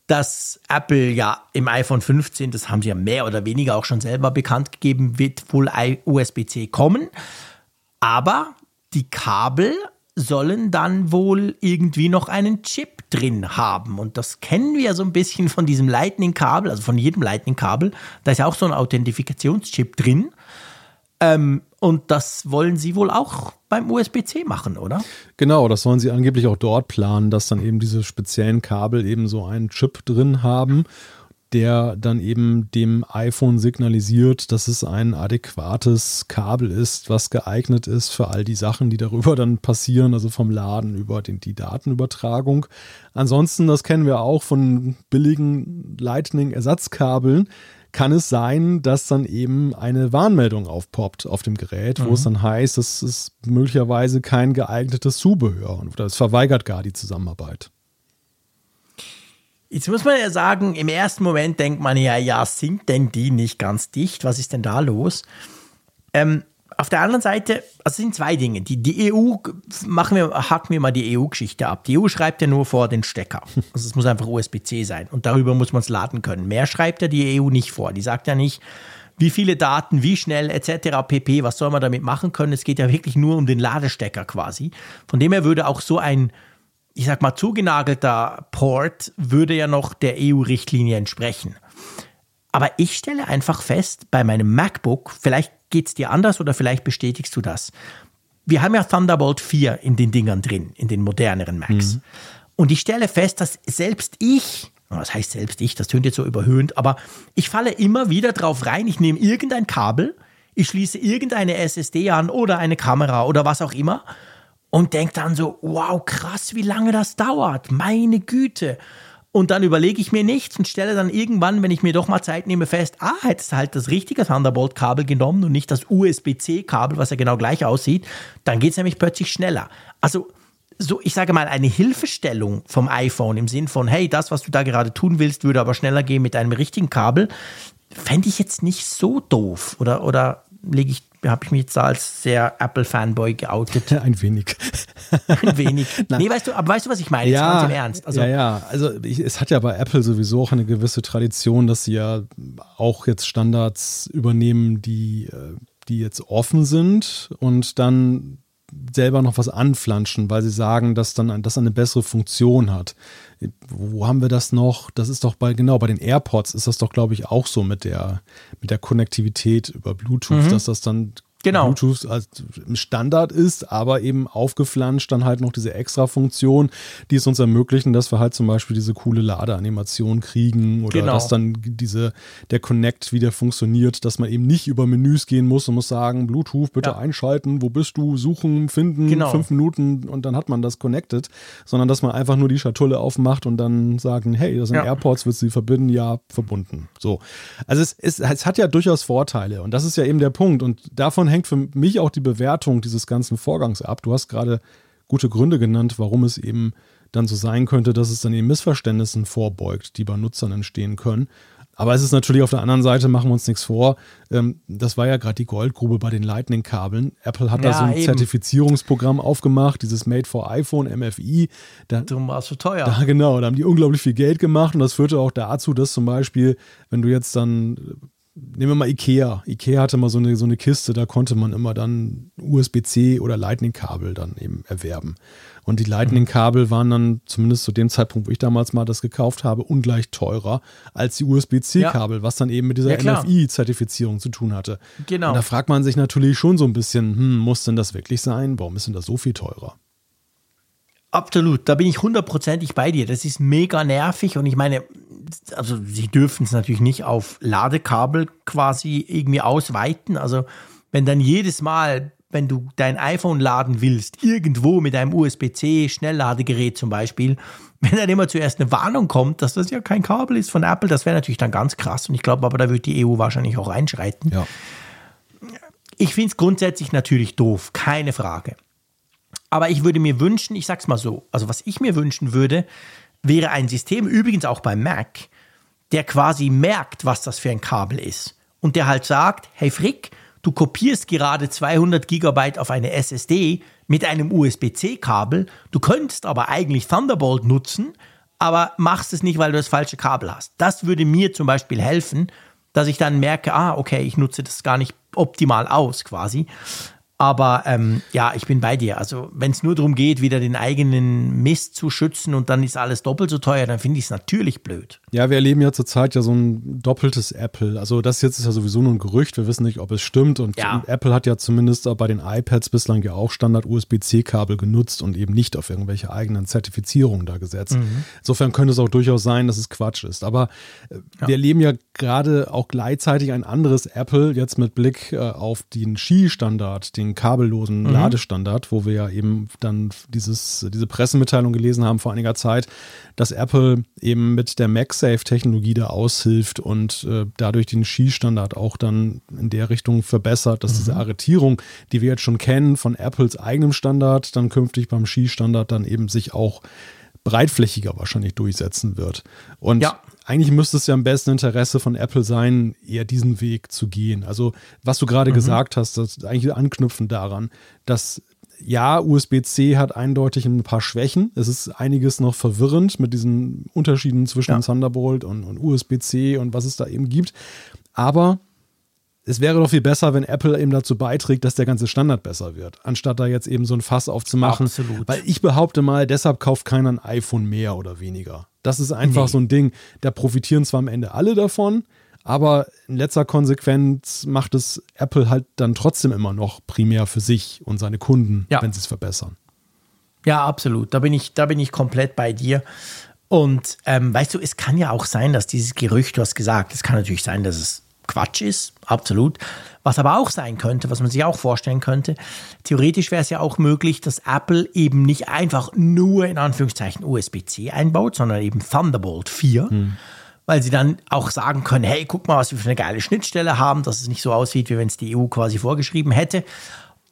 dass Apple ja im iPhone 15, das haben sie ja mehr oder weniger auch schon selber bekannt gegeben, wird wohl USB-C kommen. Aber die Kabel sollen dann wohl irgendwie noch einen Chip drin haben. Und das kennen wir so ein bisschen von diesem Lightning-Kabel, also von jedem Lightning-Kabel. Da ist ja auch so ein Authentifikationschip drin. Ähm, und das wollen sie wohl auch beim USB-C machen, oder? Genau, das sollen sie angeblich auch dort planen, dass dann eben diese speziellen Kabel eben so einen Chip drin haben, der dann eben dem iPhone signalisiert, dass es ein adäquates Kabel ist, was geeignet ist für all die Sachen, die darüber dann passieren, also vom Laden über den, die Datenübertragung. Ansonsten, das kennen wir auch von billigen Lightning-Ersatzkabeln kann es sein, dass dann eben eine Warnmeldung aufpoppt auf dem Gerät, wo mhm. es dann heißt, das ist möglicherweise kein geeignetes Zubehör oder es verweigert gar die Zusammenarbeit. Jetzt muss man ja sagen, im ersten Moment denkt man ja, ja, sind denn die nicht ganz dicht? Was ist denn da los? Ähm, auf der anderen Seite, also es sind zwei Dinge. Die, die EU, machen wir, hacken wir mal die EU-Geschichte ab. Die EU schreibt ja nur vor den Stecker. Also es muss einfach USB-C sein. Und darüber muss man es laden können. Mehr schreibt ja die EU nicht vor. Die sagt ja nicht, wie viele Daten, wie schnell etc. pp. Was soll man damit machen können? Es geht ja wirklich nur um den Ladestecker quasi. Von dem her würde auch so ein, ich sag mal, zugenagelter Port würde ja noch der EU-Richtlinie entsprechen. Aber ich stelle einfach fest, bei meinem MacBook, vielleicht geht es dir anders oder vielleicht bestätigst du das. Wir haben ja Thunderbolt 4 in den Dingern drin, in den moderneren Macs. Mhm. Und ich stelle fest, dass selbst ich, was heißt selbst ich, das tönt jetzt so überhöhend, aber ich falle immer wieder drauf rein, ich nehme irgendein Kabel, ich schließe irgendeine SSD an oder eine Kamera oder was auch immer und denke dann so, wow, krass, wie lange das dauert, meine Güte. Und dann überlege ich mir nichts und stelle dann irgendwann, wenn ich mir doch mal Zeit nehme, fest, ah, hättest du halt das richtige Thunderbolt-Kabel genommen und nicht das USB-C-Kabel, was ja genau gleich aussieht, dann geht es nämlich plötzlich schneller. Also, so, ich sage mal, eine Hilfestellung vom iPhone im Sinn von, hey, das, was du da gerade tun willst, würde aber schneller gehen mit einem richtigen Kabel, fände ich jetzt nicht so doof. Oder, oder lege ich habe ich mich jetzt als sehr Apple-Fanboy geoutet. Ein wenig. Ein wenig. nee, weißt du, aber weißt du, was ich meine? Ja, jetzt ganz im Ernst. Also, ja, ja. Also ich, es hat ja bei Apple sowieso auch eine gewisse Tradition, dass sie ja auch jetzt Standards übernehmen, die, äh, die jetzt offen sind und dann selber noch was anflanschen, weil sie sagen, dass dann das eine bessere Funktion hat. Wo haben wir das noch? Das ist doch bei, genau, bei den AirPods ist das doch, glaube ich, auch so mit der, mit der Konnektivität über Bluetooth, mhm. dass das dann genau. Bluetooth als Standard ist, aber eben aufgeflanscht dann halt noch diese extra Funktion, die es uns ermöglichen, dass wir halt zum Beispiel diese coole Ladeanimation kriegen oder genau. dass dann diese, der Connect wieder funktioniert, dass man eben nicht über Menüs gehen muss und muss sagen, Bluetooth bitte ja. einschalten, wo bist du, suchen, finden, genau. fünf Minuten und dann hat man das connected, sondern dass man einfach nur die Schatulle aufmacht und dann sagen, hey, das sind ja. AirPods, willst du sie verbinden? Ja, verbunden. So. Also es, es, es hat ja durchaus Vorteile und das ist ja eben der Punkt und davon hängt für mich auch die Bewertung dieses ganzen Vorgangs ab. Du hast gerade gute Gründe genannt, warum es eben dann so sein könnte, dass es dann eben Missverständnissen vorbeugt, die bei Nutzern entstehen können. Aber es ist natürlich auf der anderen Seite, machen wir uns nichts vor, ähm, das war ja gerade die Goldgrube bei den Lightning-Kabeln. Apple hat ja, da so ein eben. Zertifizierungsprogramm aufgemacht, dieses Made for iPhone, MFI. Da, Darum war es so teuer. Da, genau, da haben die unglaublich viel Geld gemacht und das führte auch dazu, dass zum Beispiel, wenn du jetzt dann nehmen wir mal Ikea. Ikea hatte mal so eine, so eine Kiste, da konnte man immer dann USB-C oder Lightning-Kabel dann eben erwerben. Und die Lightning-Kabel waren dann, zumindest zu dem Zeitpunkt, wo ich damals mal das gekauft habe, ungleich teurer als die USB-C-Kabel, ja. was dann eben mit dieser ja, NFI-Zertifizierung zu tun hatte. Genau. Und da fragt man sich natürlich schon so ein bisschen, hm, muss denn das wirklich sein? Warum ist denn das so viel teurer? Absolut, da bin ich hundertprozentig bei dir. Das ist mega nervig und ich meine, also sie dürfen es natürlich nicht auf Ladekabel quasi irgendwie ausweiten. Also wenn dann jedes Mal, wenn du dein iPhone laden willst, irgendwo mit einem USB-C Schnellladegerät zum Beispiel, wenn dann immer zuerst eine Warnung kommt, dass das ja kein Kabel ist von Apple, das wäre natürlich dann ganz krass. Und ich glaube aber, da wird die EU wahrscheinlich auch einschreiten. Ja. Ich finde es grundsätzlich natürlich doof, keine Frage. Aber ich würde mir wünschen, ich sag's mal so, also was ich mir wünschen würde, wäre ein System, übrigens auch beim Mac, der quasi merkt, was das für ein Kabel ist. Und der halt sagt, hey Frick, du kopierst gerade 200 Gigabyte auf eine SSD mit einem USB-C-Kabel, du könntest aber eigentlich Thunderbolt nutzen, aber machst es nicht, weil du das falsche Kabel hast. Das würde mir zum Beispiel helfen, dass ich dann merke, ah, okay, ich nutze das gar nicht optimal aus quasi. Aber ähm, ja, ich bin bei dir. Also wenn es nur darum geht, wieder den eigenen Mist zu schützen und dann ist alles doppelt so teuer, dann finde ich es natürlich blöd. Ja, wir erleben ja zurzeit ja so ein doppeltes Apple. Also das jetzt ist ja sowieso nur ein Gerücht. Wir wissen nicht, ob es stimmt. Und ja. Apple hat ja zumindest bei den iPads bislang ja auch Standard-USB-C-Kabel genutzt und eben nicht auf irgendwelche eigenen Zertifizierungen da gesetzt. Mhm. Insofern könnte es auch durchaus sein, dass es Quatsch ist. Aber äh, ja. wir erleben ja gerade auch gleichzeitig ein anderes Apple, jetzt mit Blick äh, auf den Ski-Standard, den kabellosen mhm. Ladestandard, wo wir ja eben dann dieses, diese Pressemitteilung gelesen haben vor einiger Zeit, dass Apple eben mit der MagSafe-Technologie da aushilft und äh, dadurch den Skistandard auch dann in der Richtung verbessert, dass mhm. diese Arretierung, die wir jetzt schon kennen von Apples eigenem Standard, dann künftig beim Skistandard dann eben sich auch breitflächiger wahrscheinlich durchsetzen wird. Und ja. Eigentlich müsste es ja im besten Interesse von Apple sein, eher diesen Weg zu gehen. Also, was du gerade mhm. gesagt hast, das eigentlich anknüpfen daran, dass ja, USB-C hat eindeutig ein paar Schwächen. Es ist einiges noch verwirrend mit diesen Unterschieden zwischen ja. Thunderbolt und, und USB-C und was es da eben gibt. Aber es wäre doch viel besser, wenn Apple eben dazu beiträgt, dass der ganze Standard besser wird, anstatt da jetzt eben so ein Fass aufzumachen. Absolut. Weil ich behaupte mal, deshalb kauft keiner ein iPhone mehr oder weniger. Das ist einfach nee. so ein Ding. Da profitieren zwar am Ende alle davon, aber in letzter Konsequenz macht es Apple halt dann trotzdem immer noch primär für sich und seine Kunden, ja. wenn sie es verbessern. Ja, absolut. Da bin ich, da bin ich komplett bei dir. Und ähm, weißt du, es kann ja auch sein, dass dieses Gerücht, du hast gesagt, es kann natürlich sein, dass es Quatsch ist, absolut. Was aber auch sein könnte, was man sich auch vorstellen könnte, theoretisch wäre es ja auch möglich, dass Apple eben nicht einfach nur in Anführungszeichen USB-C einbaut, sondern eben Thunderbolt 4. Hm weil sie dann auch sagen können, hey, guck mal, was wir für eine geile Schnittstelle haben, dass es nicht so aussieht, wie wenn es die EU quasi vorgeschrieben hätte.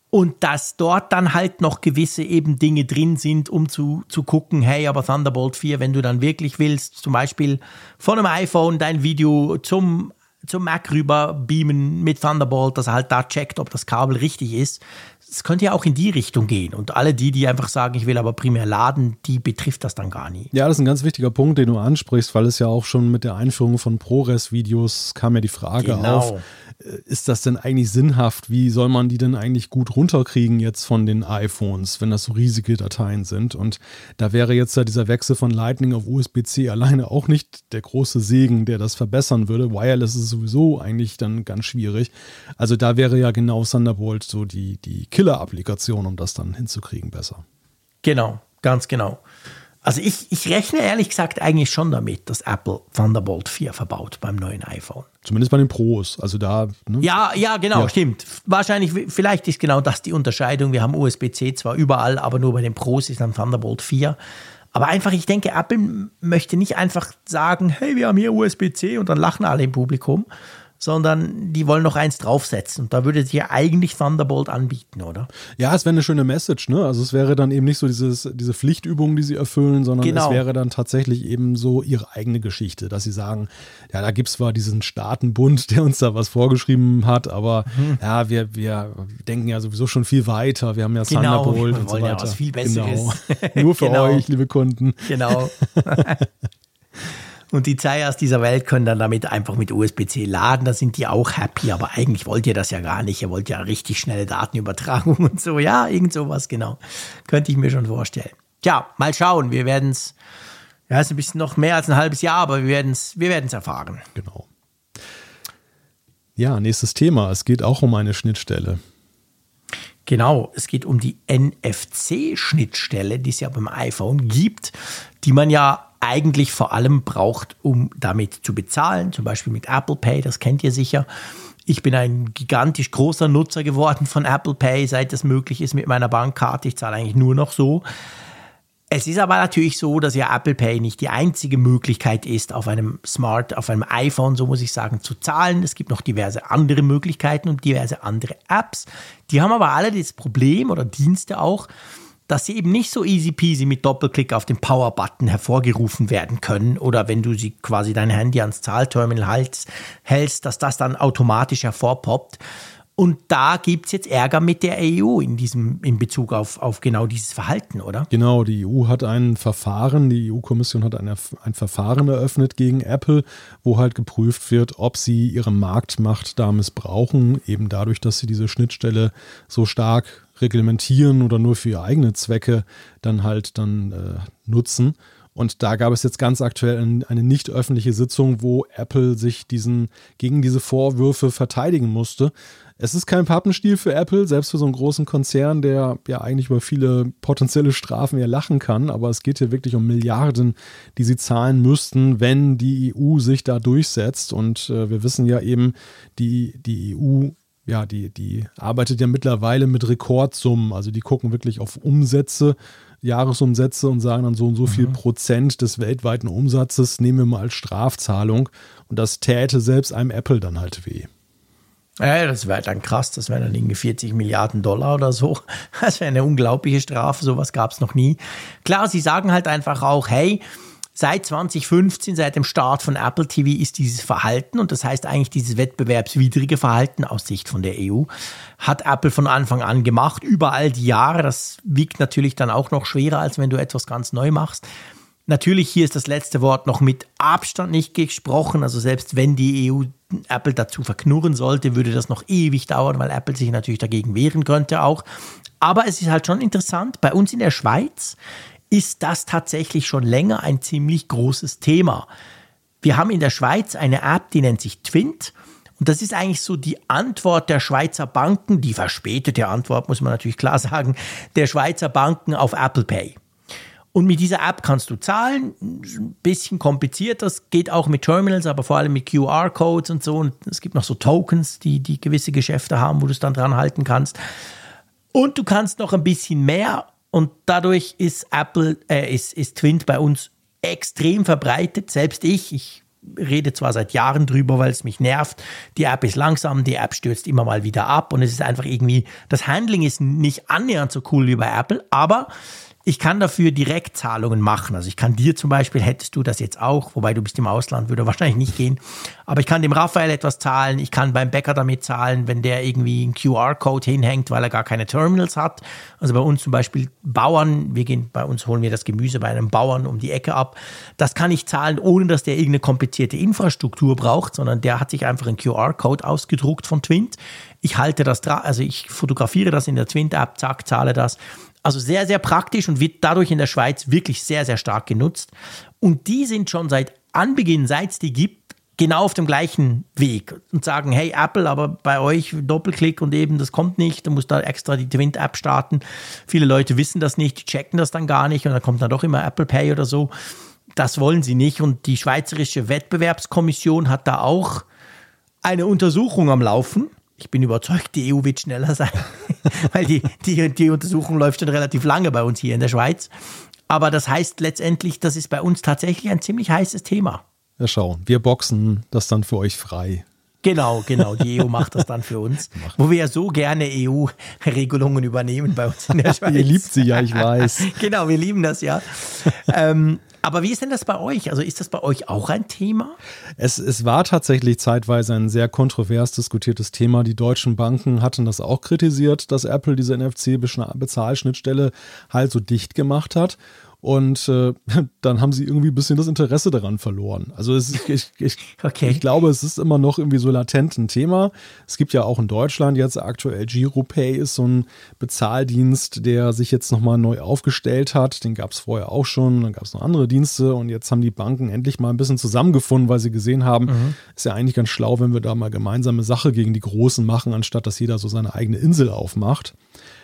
Und dass dort dann halt noch gewisse eben Dinge drin sind, um zu, zu gucken, hey, aber Thunderbolt 4, wenn du dann wirklich willst, zum Beispiel von einem iPhone dein Video zum zum Mac rüber beamen mit Thunderbolt, dass er halt da checkt, ob das Kabel richtig ist. Es könnte ja auch in die Richtung gehen. Und alle die, die einfach sagen, ich will aber primär laden, die betrifft das dann gar nie. Ja, das ist ein ganz wichtiger Punkt, den du ansprichst, weil es ja auch schon mit der Einführung von ProRes-Videos kam ja die Frage genau. auf, ist das denn eigentlich sinnhaft? Wie soll man die denn eigentlich gut runterkriegen jetzt von den iPhones, wenn das so riesige Dateien sind? Und da wäre jetzt ja dieser Wechsel von Lightning auf USB-C alleine auch nicht der große Segen, der das verbessern würde. Wireless ist sowieso eigentlich dann ganz schwierig. Also da wäre ja genau Thunderbolt so die, die Killer-Applikation, um das dann hinzukriegen besser. Genau, ganz genau. Also ich, ich rechne ehrlich gesagt eigentlich schon damit, dass Apple Thunderbolt 4 verbaut beim neuen iPhone. Zumindest bei den Pros. Also da. Ne? Ja, ja, genau, ja. stimmt. Wahrscheinlich, vielleicht ist genau das die Unterscheidung. Wir haben USB-C zwar überall, aber nur bei den Pros ist dann Thunderbolt 4. Aber einfach, ich denke, Apple möchte nicht einfach sagen, hey, wir haben hier USB-C und dann lachen alle im Publikum, sondern die wollen noch eins draufsetzen. Und da würde sich ja eigentlich Thunderbolt anbieten, oder? Ja, es wäre eine schöne Message, ne? Also es wäre dann eben nicht so dieses, diese Pflichtübung, die sie erfüllen, sondern genau. es wäre dann tatsächlich eben so ihre eigene Geschichte, dass sie sagen, ja, da gibt es zwar diesen Staatenbund, der uns da was vorgeschrieben hat, aber mhm. ja, wir, wir denken ja sowieso schon viel weiter. Wir haben ja genau, Thunderbolt und so weiter. Ja was viel Besseres. Genau. Nur für genau. euch, liebe Kunden. Genau. Und die Zeiers dieser Welt können dann damit einfach mit USB-C laden. Da sind die auch happy. Aber eigentlich wollt ihr das ja gar nicht. Ihr wollt ja richtig schnelle Datenübertragung und so. Ja, irgend sowas, genau. Könnte ich mir schon vorstellen. Tja, mal schauen. Wir werden es, ja, ist ein bisschen noch mehr als ein halbes Jahr, aber wir werden es wir werden's erfahren. Genau. Ja, nächstes Thema. Es geht auch um eine Schnittstelle. Genau, es geht um die NFC-Schnittstelle, die es ja beim iPhone gibt, die man ja eigentlich vor allem braucht, um damit zu bezahlen, zum Beispiel mit Apple Pay, das kennt ihr sicher. Ich bin ein gigantisch großer Nutzer geworden von Apple Pay, seit es möglich ist mit meiner Bankkarte. Ich zahle eigentlich nur noch so. Es ist aber natürlich so, dass ja Apple Pay nicht die einzige Möglichkeit ist, auf einem Smart, auf einem iPhone, so muss ich sagen, zu zahlen. Es gibt noch diverse andere Möglichkeiten und diverse andere Apps. Die haben aber alle das Problem oder Dienste auch, dass sie eben nicht so easy peasy mit Doppelklick auf den Power-Button hervorgerufen werden können oder wenn du sie quasi dein Handy ans Zahlterminal hältst, hältst, dass das dann automatisch hervorpoppt. Und da gibt es jetzt Ärger mit der EU in diesem, in Bezug auf, auf genau dieses Verhalten, oder? Genau, die EU hat ein Verfahren, die EU-Kommission hat eine, ein Verfahren eröffnet gegen Apple, wo halt geprüft wird, ob sie ihre Marktmacht da missbrauchen, eben dadurch, dass sie diese Schnittstelle so stark reglementieren oder nur für ihre eigene Zwecke dann halt dann äh, nutzen. Und da gab es jetzt ganz aktuell eine nicht öffentliche Sitzung, wo Apple sich diesen, gegen diese Vorwürfe verteidigen musste. Es ist kein Pappenstiel für Apple, selbst für so einen großen Konzern, der ja eigentlich über viele potenzielle Strafen ja lachen kann. Aber es geht hier wirklich um Milliarden, die sie zahlen müssten, wenn die EU sich da durchsetzt. Und äh, wir wissen ja eben, die, die EU ja, die, die arbeitet ja mittlerweile mit Rekordsummen. Also die gucken wirklich auf Umsätze Jahresumsätze und sagen dann so und so viel mhm. Prozent des weltweiten Umsatzes nehmen wir mal als Strafzahlung. Und das täte selbst einem Apple dann halt weh. Ja, das wäre dann krass, das wären dann irgendwie 40 Milliarden Dollar oder so. Das wäre eine unglaubliche Strafe, sowas gab es noch nie. Klar, sie sagen halt einfach auch, hey, Seit 2015, seit dem Start von Apple TV, ist dieses Verhalten, und das heißt eigentlich dieses wettbewerbswidrige Verhalten aus Sicht von der EU, hat Apple von Anfang an gemacht, über all die Jahre. Das wiegt natürlich dann auch noch schwerer, als wenn du etwas ganz neu machst. Natürlich, hier ist das letzte Wort noch mit Abstand nicht gesprochen. Also selbst wenn die EU Apple dazu verknurren sollte, würde das noch ewig dauern, weil Apple sich natürlich dagegen wehren könnte auch. Aber es ist halt schon interessant, bei uns in der Schweiz ist das tatsächlich schon länger ein ziemlich großes Thema. Wir haben in der Schweiz eine App, die nennt sich Twint. Und das ist eigentlich so die Antwort der Schweizer Banken, die verspätete Antwort, muss man natürlich klar sagen, der Schweizer Banken auf Apple Pay. Und mit dieser App kannst du zahlen. Ein bisschen kompliziert, das geht auch mit Terminals, aber vor allem mit QR-Codes und so. Und es gibt noch so Tokens, die, die gewisse Geschäfte haben, wo du es dann dran halten kannst. Und du kannst noch ein bisschen mehr und dadurch ist Apple, äh, ist, ist Twint bei uns extrem verbreitet. Selbst ich, ich rede zwar seit Jahren drüber, weil es mich nervt. Die App ist langsam, die App stürzt immer mal wieder ab und es ist einfach irgendwie, das Handling ist nicht annähernd so cool wie bei Apple, aber ich kann dafür Direktzahlungen machen. Also ich kann dir zum Beispiel, hättest du das jetzt auch, wobei du bist im Ausland, würde wahrscheinlich nicht gehen. Aber ich kann dem Raphael etwas zahlen. Ich kann beim Bäcker damit zahlen, wenn der irgendwie einen QR-Code hinhängt, weil er gar keine Terminals hat. Also bei uns zum Beispiel Bauern, wir gehen, bei uns holen wir das Gemüse bei einem Bauern um die Ecke ab. Das kann ich zahlen, ohne dass der irgendeine komplizierte Infrastruktur braucht, sondern der hat sich einfach einen QR-Code ausgedruckt von Twint. Ich halte das, also ich fotografiere das in der Twint-App, zack, zahle das also sehr, sehr praktisch und wird dadurch in der Schweiz wirklich sehr, sehr stark genutzt. Und die sind schon seit Anbeginn, seit es die gibt, genau auf dem gleichen Weg und sagen, hey Apple, aber bei euch Doppelklick und eben, das kommt nicht, du musst da extra die Twint-App starten. Viele Leute wissen das nicht, die checken das dann gar nicht und dann kommt dann doch immer Apple Pay oder so. Das wollen sie nicht und die Schweizerische Wettbewerbskommission hat da auch eine Untersuchung am Laufen ich bin überzeugt, die EU wird schneller sein, weil die, die, die Untersuchung läuft schon relativ lange bei uns hier in der Schweiz. Aber das heißt letztendlich, das ist bei uns tatsächlich ein ziemlich heißes Thema. Ja, schau, wir boxen das dann für euch frei. Genau, genau. Die EU macht das dann für uns. Wo wir ja so gerne EU-Regelungen übernehmen bei uns in der Schweiz. Ihr liebt sie ja, ich weiß. genau, wir lieben das ja. ähm, aber wie ist denn das bei euch? Also ist das bei euch auch ein Thema? Es, es war tatsächlich zeitweise ein sehr kontrovers diskutiertes Thema. Die deutschen Banken hatten das auch kritisiert, dass Apple diese NFC-Bezahlschnittstelle halt so dicht gemacht hat. Und äh, dann haben sie irgendwie ein bisschen das Interesse daran verloren. Also ist, ich, ich, okay. ich glaube, es ist immer noch irgendwie so latent ein Thema. Es gibt ja auch in Deutschland jetzt aktuell GiroPay ist so ein Bezahldienst, der sich jetzt nochmal neu aufgestellt hat. Den gab es vorher auch schon, dann gab es noch andere Dienste und jetzt haben die Banken endlich mal ein bisschen zusammengefunden, weil sie gesehen haben, mhm. ist ja eigentlich ganz schlau, wenn wir da mal gemeinsame Sache gegen die Großen machen, anstatt dass jeder so seine eigene Insel aufmacht.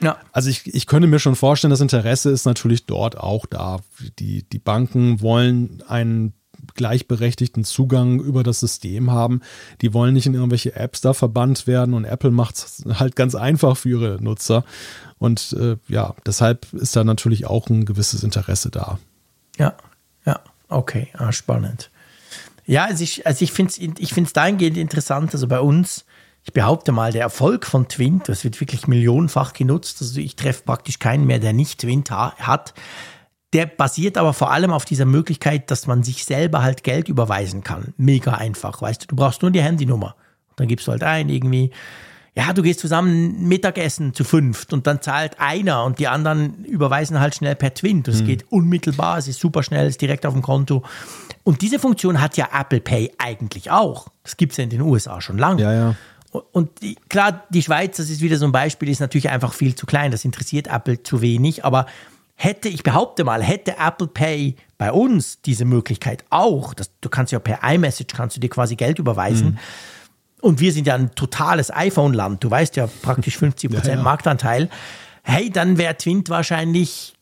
Ja. Also ich, ich könnte mir schon vorstellen, das Interesse ist natürlich dort auch da. Die, die Banken wollen einen gleichberechtigten Zugang über das System haben. Die wollen nicht in irgendwelche Apps da verbannt werden und Apple macht es halt ganz einfach für ihre Nutzer. Und äh, ja, deshalb ist da natürlich auch ein gewisses Interesse da. Ja, ja, okay, ah, spannend. Ja, also ich, also ich finde es ich find's dahingehend interessant. Also bei uns ich behaupte mal, der Erfolg von Twint, das wird wirklich millionenfach genutzt. Also ich treffe praktisch keinen mehr, der nicht Twint hat. Der basiert aber vor allem auf dieser Möglichkeit, dass man sich selber halt Geld überweisen kann. Mega einfach, weißt du. Du brauchst nur die Handynummer. Dann gibst du halt ein, irgendwie, ja, du gehst zusammen Mittagessen zu fünft und dann zahlt einer und die anderen überweisen halt schnell per Twint. Das mhm. geht unmittelbar, es ist super schnell, es ist direkt auf dem Konto. Und diese Funktion hat ja Apple Pay eigentlich auch. Das gibt es ja in den USA schon lange. Ja, ja. Und die, klar, die Schweiz, das ist wieder so ein Beispiel, ist natürlich einfach viel zu klein. Das interessiert Apple zu wenig. Aber hätte, ich behaupte mal, hätte Apple Pay bei uns diese Möglichkeit auch, dass, du kannst ja per iMessage kannst du dir quasi Geld überweisen. Mhm. Und wir sind ja ein totales iPhone-Land. Du weißt ja praktisch 50 Prozent ja, ja. Marktanteil. Hey, dann wäre Twint wahrscheinlich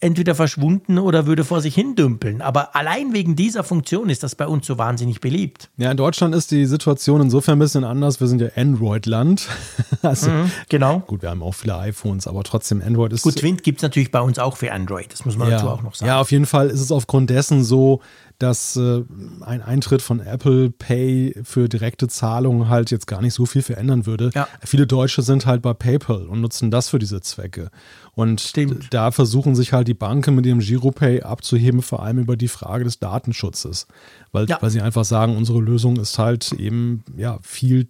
entweder verschwunden oder würde vor sich hin dümpeln. Aber allein wegen dieser Funktion ist das bei uns so wahnsinnig beliebt. Ja, in Deutschland ist die Situation insofern ein bisschen anders. Wir sind ja Android-Land. also, mhm, genau. Gut, wir haben auch viele iPhones, aber trotzdem Android ist. Gut, Twint gibt es natürlich bei uns auch für Android. Das muss man ja, dazu auch noch sagen. Ja, auf jeden Fall ist es aufgrund dessen so, dass äh, ein Eintritt von Apple Pay für direkte Zahlungen halt jetzt gar nicht so viel verändern würde. Ja. Viele Deutsche sind halt bei PayPal und nutzen das für diese Zwecke. Und Stimmt. da versuchen sich halt die Banken mit ihrem Giropay abzuheben, vor allem über die Frage des Datenschutzes. Weil, ja. weil sie einfach sagen, unsere Lösung ist halt eben ja viel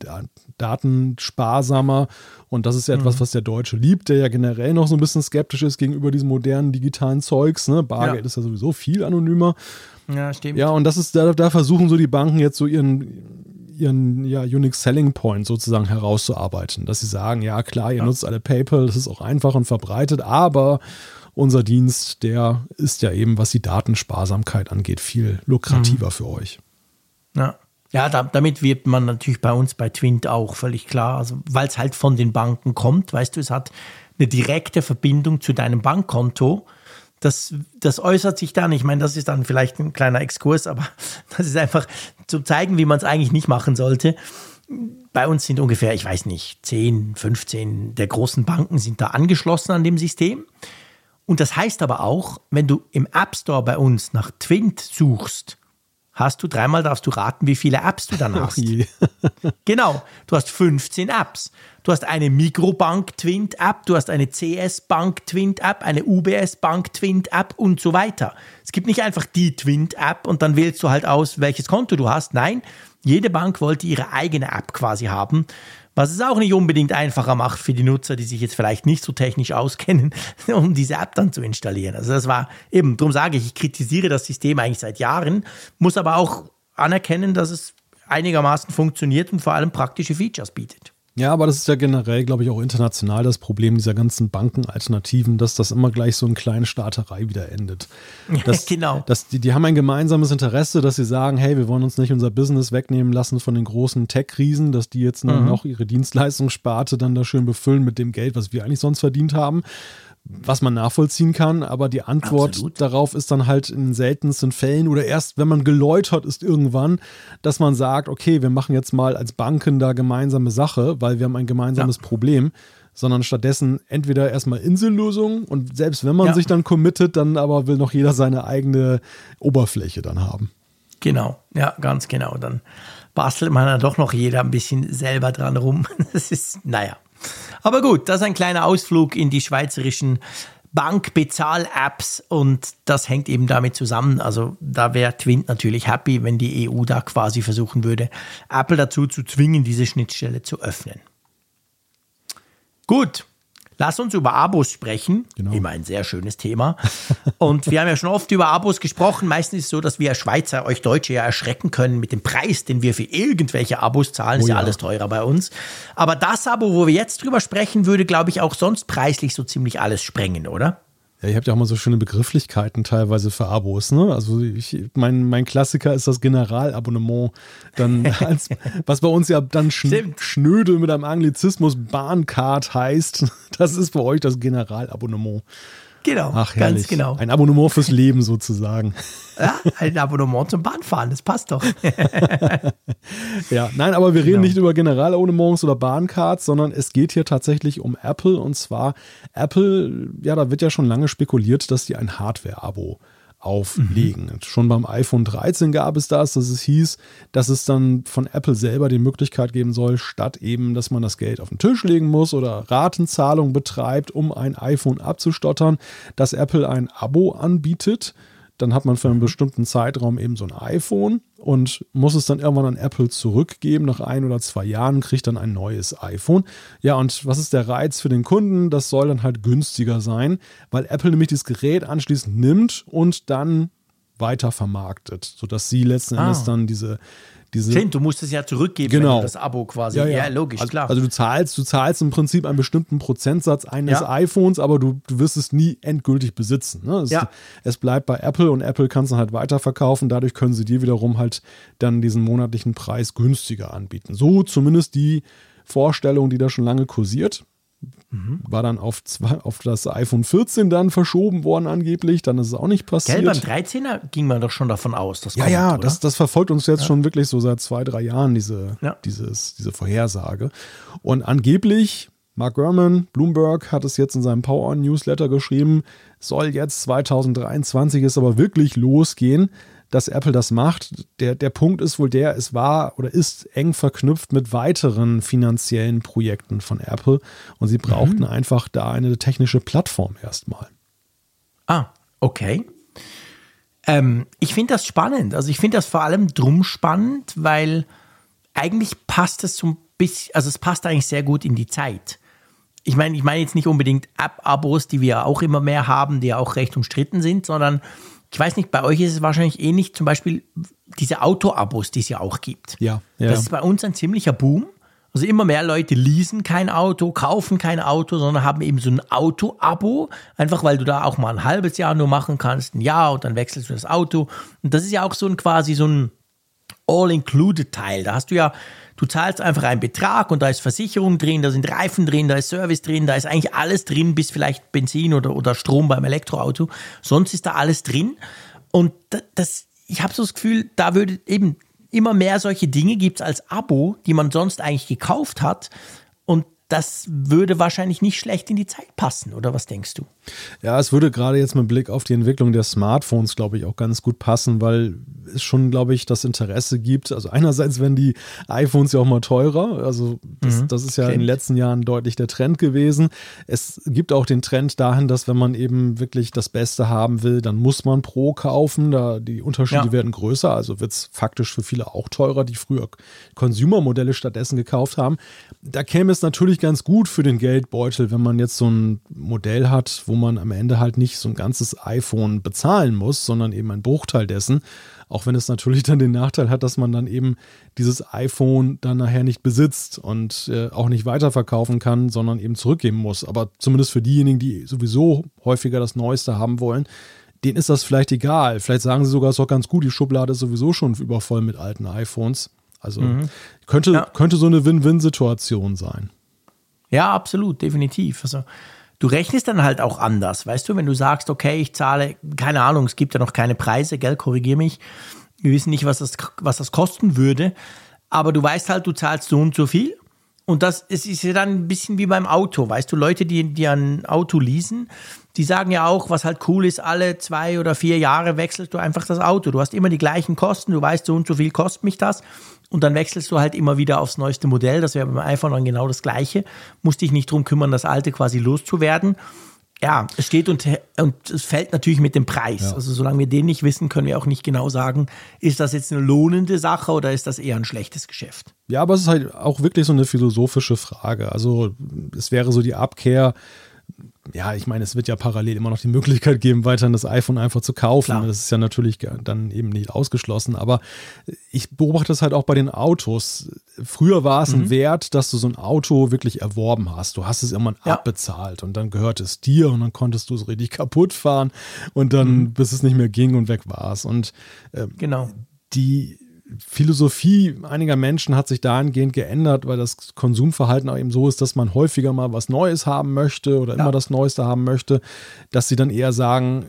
datensparsamer und das ist ja mhm. etwas, was der Deutsche liebt, der ja generell noch so ein bisschen skeptisch ist gegenüber diesem modernen digitalen Zeugs. Ne? Bargeld ja. ist ja sowieso viel anonymer. Ja, stimmt. Ja, und das ist, da, da versuchen so die Banken jetzt so ihren, ihren ja, Unique Selling Point sozusagen herauszuarbeiten. Dass sie sagen, ja klar, ihr ja. nutzt alle PayPal, das ist auch einfach und verbreitet, aber unser Dienst, der ist ja eben, was die Datensparsamkeit angeht, viel lukrativer mhm. für euch. Ja. Ja, da, damit wird man natürlich bei uns bei Twint auch völlig klar, also weil es halt von den Banken kommt, weißt du, es hat eine direkte Verbindung zu deinem Bankkonto das, das äußert sich dann, ich meine, das ist dann vielleicht ein kleiner Exkurs, aber das ist einfach zu zeigen, wie man es eigentlich nicht machen sollte. Bei uns sind ungefähr, ich weiß nicht, 10, 15 der großen Banken sind da angeschlossen an dem System. Und das heißt aber auch, wenn du im App Store bei uns nach Twint suchst, hast du dreimal darfst du raten, wie viele Apps du dann hast. genau, du hast 15 Apps. Du hast eine Mikrobank Twint App, du hast eine CS Bank Twint App, eine UBS Bank Twint App und so weiter. Es gibt nicht einfach die Twint App und dann wählst du halt aus, welches Konto du hast. Nein, jede Bank wollte ihre eigene App quasi haben, was es auch nicht unbedingt einfacher macht für die Nutzer, die sich jetzt vielleicht nicht so technisch auskennen, um diese App dann zu installieren. Also das war eben, darum sage ich, ich kritisiere das System eigentlich seit Jahren, muss aber auch anerkennen, dass es einigermaßen funktioniert und vor allem praktische Features bietet. Ja, aber das ist ja generell, glaube ich, auch international das Problem dieser ganzen Bankenalternativen, dass das immer gleich so in kleine Staaterei wieder endet. Das, genau. Das, die, die haben ein gemeinsames Interesse, dass sie sagen, hey, wir wollen uns nicht unser Business wegnehmen lassen von den großen Tech-Riesen, dass die jetzt mhm. noch ihre Dienstleistungssparte dann da schön befüllen mit dem Geld, was wir eigentlich sonst verdient haben was man nachvollziehen kann, aber die Antwort Absolut. darauf ist dann halt in seltensten Fällen oder erst, wenn man geläutert ist irgendwann, dass man sagt, okay, wir machen jetzt mal als Banken da gemeinsame Sache, weil wir haben ein gemeinsames ja. Problem, sondern stattdessen entweder erstmal Insellösungen und selbst wenn man ja. sich dann committet, dann aber will noch jeder seine eigene Oberfläche dann haben. Genau, ja, ganz genau. Dann bastelt man dann doch noch jeder ein bisschen selber dran rum. Das ist, naja. Aber gut, das ist ein kleiner Ausflug in die schweizerischen Bankbezahl-Apps und das hängt eben damit zusammen. Also da wäre Twint natürlich happy, wenn die EU da quasi versuchen würde, Apple dazu zu zwingen, diese Schnittstelle zu öffnen. Gut, Lass uns über Abos sprechen. Genau. Immer ein sehr schönes Thema. Und wir haben ja schon oft über Abos gesprochen. Meistens ist es so, dass wir Schweizer euch Deutsche ja erschrecken können mit dem Preis, den wir für irgendwelche Abos zahlen. Oh, ist ja, ja alles teurer bei uns. Aber das Abo, wo wir jetzt drüber sprechen, würde, glaube ich, auch sonst preislich so ziemlich alles sprengen, oder? Ja, ihr habt ja auch mal so schöne Begrifflichkeiten teilweise für Abos, ne? Also ich, mein, mein Klassiker ist das Generalabonnement. Dann als, was bei uns ja dann schn schnöde mit einem Anglizismus Bahncard heißt, das ist bei euch das Generalabonnement. Genau, Ach, ganz genau. Ein Abonnement fürs Leben sozusagen. Ja, ein Abonnement zum Bahnfahren, das passt doch. ja, nein, aber wir reden genau. nicht über Generalabonnements oder Bahncards, sondern es geht hier tatsächlich um Apple und zwar Apple, ja, da wird ja schon lange spekuliert, dass die ein Hardware-Abo auflegen. Mhm. Schon beim iPhone 13 gab es das, dass es hieß, dass es dann von Apple selber die Möglichkeit geben soll, statt eben, dass man das Geld auf den Tisch legen muss oder Ratenzahlung betreibt, um ein iPhone abzustottern, dass Apple ein Abo anbietet, dann hat man für einen bestimmten Zeitraum eben so ein iPhone und muss es dann irgendwann an Apple zurückgeben. Nach ein oder zwei Jahren kriegt dann ein neues iPhone. Ja, und was ist der Reiz für den Kunden? Das soll dann halt günstiger sein, weil Apple nämlich das Gerät anschließend nimmt und dann weiter vermarktet, sodass sie letzten ah. Endes dann diese diese, Stimmt, du musst es ja zurückgeben, genau. das Abo quasi. Ja, ja. ja logisch, also, klar. Also du zahlst, du zahlst im Prinzip einen bestimmten Prozentsatz eines ja. iPhones, aber du, du wirst es nie endgültig besitzen. Ne? Es, ja. es bleibt bei Apple und Apple kann es dann halt weiterverkaufen. Dadurch können sie dir wiederum halt dann diesen monatlichen Preis günstiger anbieten. So zumindest die Vorstellung, die da schon lange kursiert. Mhm. War dann auf, zwei, auf das iPhone 14 dann verschoben worden angeblich, dann ist es auch nicht passiert. Gell, beim 13er ging man doch schon davon aus. Das ja, kommt, ja, das, das, verfolgt uns jetzt ja. schon wirklich so seit zwei, drei Jahren, diese, ja. dieses, diese Vorhersage. Und angeblich, Mark Gurman, Bloomberg hat es jetzt in seinem Power-On-Newsletter geschrieben, soll jetzt 2023 es aber wirklich losgehen dass Apple das macht. Der, der Punkt ist wohl der, es war oder ist eng verknüpft mit weiteren finanziellen Projekten von Apple und sie brauchten mhm. einfach da eine technische Plattform erstmal. Ah, okay. Ähm, ich finde das spannend. Also ich finde das vor allem drum spannend, weil eigentlich passt es so ein bisschen, also es passt eigentlich sehr gut in die Zeit. Ich meine, ich meine jetzt nicht unbedingt App-Abos, die wir auch immer mehr haben, die ja auch recht umstritten sind, sondern ich weiß nicht, bei euch ist es wahrscheinlich ähnlich, zum Beispiel diese Auto-Abos, die es ja auch gibt. Ja, ja. Das ist bei uns ein ziemlicher Boom. Also immer mehr Leute leasen kein Auto, kaufen kein Auto, sondern haben eben so ein Auto-Abo, einfach weil du da auch mal ein halbes Jahr nur machen kannst, ein Jahr und dann wechselst du das Auto. Und das ist ja auch so ein quasi so ein All-Included-Teil. Da hast du ja Du zahlst einfach einen Betrag und da ist Versicherung drin, da sind Reifen drin, da ist Service drin, da ist eigentlich alles drin, bis vielleicht Benzin oder, oder Strom beim Elektroauto. Sonst ist da alles drin. Und das, ich habe so das Gefühl, da würde eben immer mehr solche Dinge gibt es als Abo, die man sonst eigentlich gekauft hat. Und das würde wahrscheinlich nicht schlecht in die Zeit passen, oder was denkst du? Ja, es würde gerade jetzt mit Blick auf die Entwicklung der Smartphones, glaube ich, auch ganz gut passen, weil es schon, glaube ich, das Interesse gibt. Also einerseits werden die iPhones ja auch mal teurer. Also das, mhm. das ist ja okay. in den letzten Jahren deutlich der Trend gewesen. Es gibt auch den Trend dahin, dass wenn man eben wirklich das Beste haben will, dann muss man Pro kaufen. Da die Unterschiede ja. werden größer. Also wird es faktisch für viele auch teurer, die früher Consumer-Modelle stattdessen gekauft haben. Da käme es natürlich ganz gut für den Geldbeutel, wenn man jetzt so ein Modell hat, wo man am Ende halt nicht so ein ganzes iPhone bezahlen muss, sondern eben ein Bruchteil dessen. Auch wenn es natürlich dann den Nachteil hat, dass man dann eben dieses iPhone dann nachher nicht besitzt und äh, auch nicht weiterverkaufen kann, sondern eben zurückgeben muss. Aber zumindest für diejenigen, die sowieso häufiger das Neueste haben wollen, denen ist das vielleicht egal. Vielleicht sagen sie sogar, es ist doch ganz gut, die Schublade ist sowieso schon übervoll mit alten iPhones. Also mhm. könnte, ja. könnte so eine Win-Win-Situation sein. Ja, absolut, definitiv. Also du rechnest dann halt auch anders, weißt du, wenn du sagst, okay, ich zahle, keine Ahnung, es gibt ja noch keine Preise, gell, korrigier mich. Wir wissen nicht, was das, was das kosten würde, aber du weißt halt, du zahlst so und so viel. Und das es ist ja dann ein bisschen wie beim Auto, weißt du, Leute, die, die ein Auto leasen, die sagen ja auch, was halt cool ist, alle zwei oder vier Jahre wechselst du einfach das Auto. Du hast immer die gleichen Kosten, du weißt, so und so viel kostet mich das. Und dann wechselst du halt immer wieder aufs neueste Modell. Das wäre beim iPhone dann genau das Gleiche. Musst dich nicht drum kümmern, das alte quasi loszuwerden. Ja, es steht und, und es fällt natürlich mit dem Preis. Ja. Also solange wir den nicht wissen, können wir auch nicht genau sagen, ist das jetzt eine lohnende Sache oder ist das eher ein schlechtes Geschäft? Ja, aber es ist halt auch wirklich so eine philosophische Frage. Also es wäre so die Abkehr ja, ich meine, es wird ja parallel immer noch die Möglichkeit geben, weiterhin das iPhone einfach zu kaufen. Klar. Das ist ja natürlich dann eben nicht ausgeschlossen. Aber ich beobachte das halt auch bei den Autos. Früher war es mhm. ein Wert, dass du so ein Auto wirklich erworben hast. Du hast es immer ja. abbezahlt und dann gehört es dir und dann konntest du es richtig kaputt fahren und dann, mhm. bis es nicht mehr ging und weg war es. Und äh, genau. die Philosophie einiger Menschen hat sich dahingehend geändert, weil das Konsumverhalten auch eben so ist, dass man häufiger mal was Neues haben möchte oder ja. immer das Neueste haben möchte, dass sie dann eher sagen,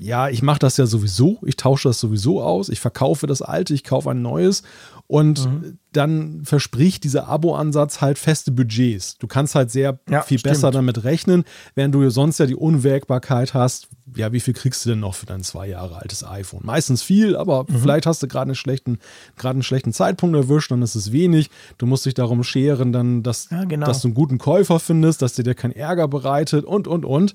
ja, ich mache das ja sowieso, ich tausche das sowieso aus, ich verkaufe das alte, ich kaufe ein neues und mhm. dann verspricht dieser Abo-Ansatz halt feste Budgets. Du kannst halt sehr ja, viel stimmt. besser damit rechnen, während du sonst ja die Unwägbarkeit hast, ja, wie viel kriegst du denn noch für dein zwei Jahre altes iPhone? Meistens viel, aber mhm. vielleicht hast du gerade einen schlechten, gerade einen schlechten Zeitpunkt erwischt, dann ist es wenig. Du musst dich darum scheren, dann, dass, ja, genau. dass du einen guten Käufer findest, dass dir der keinen Ärger bereitet und, und, und.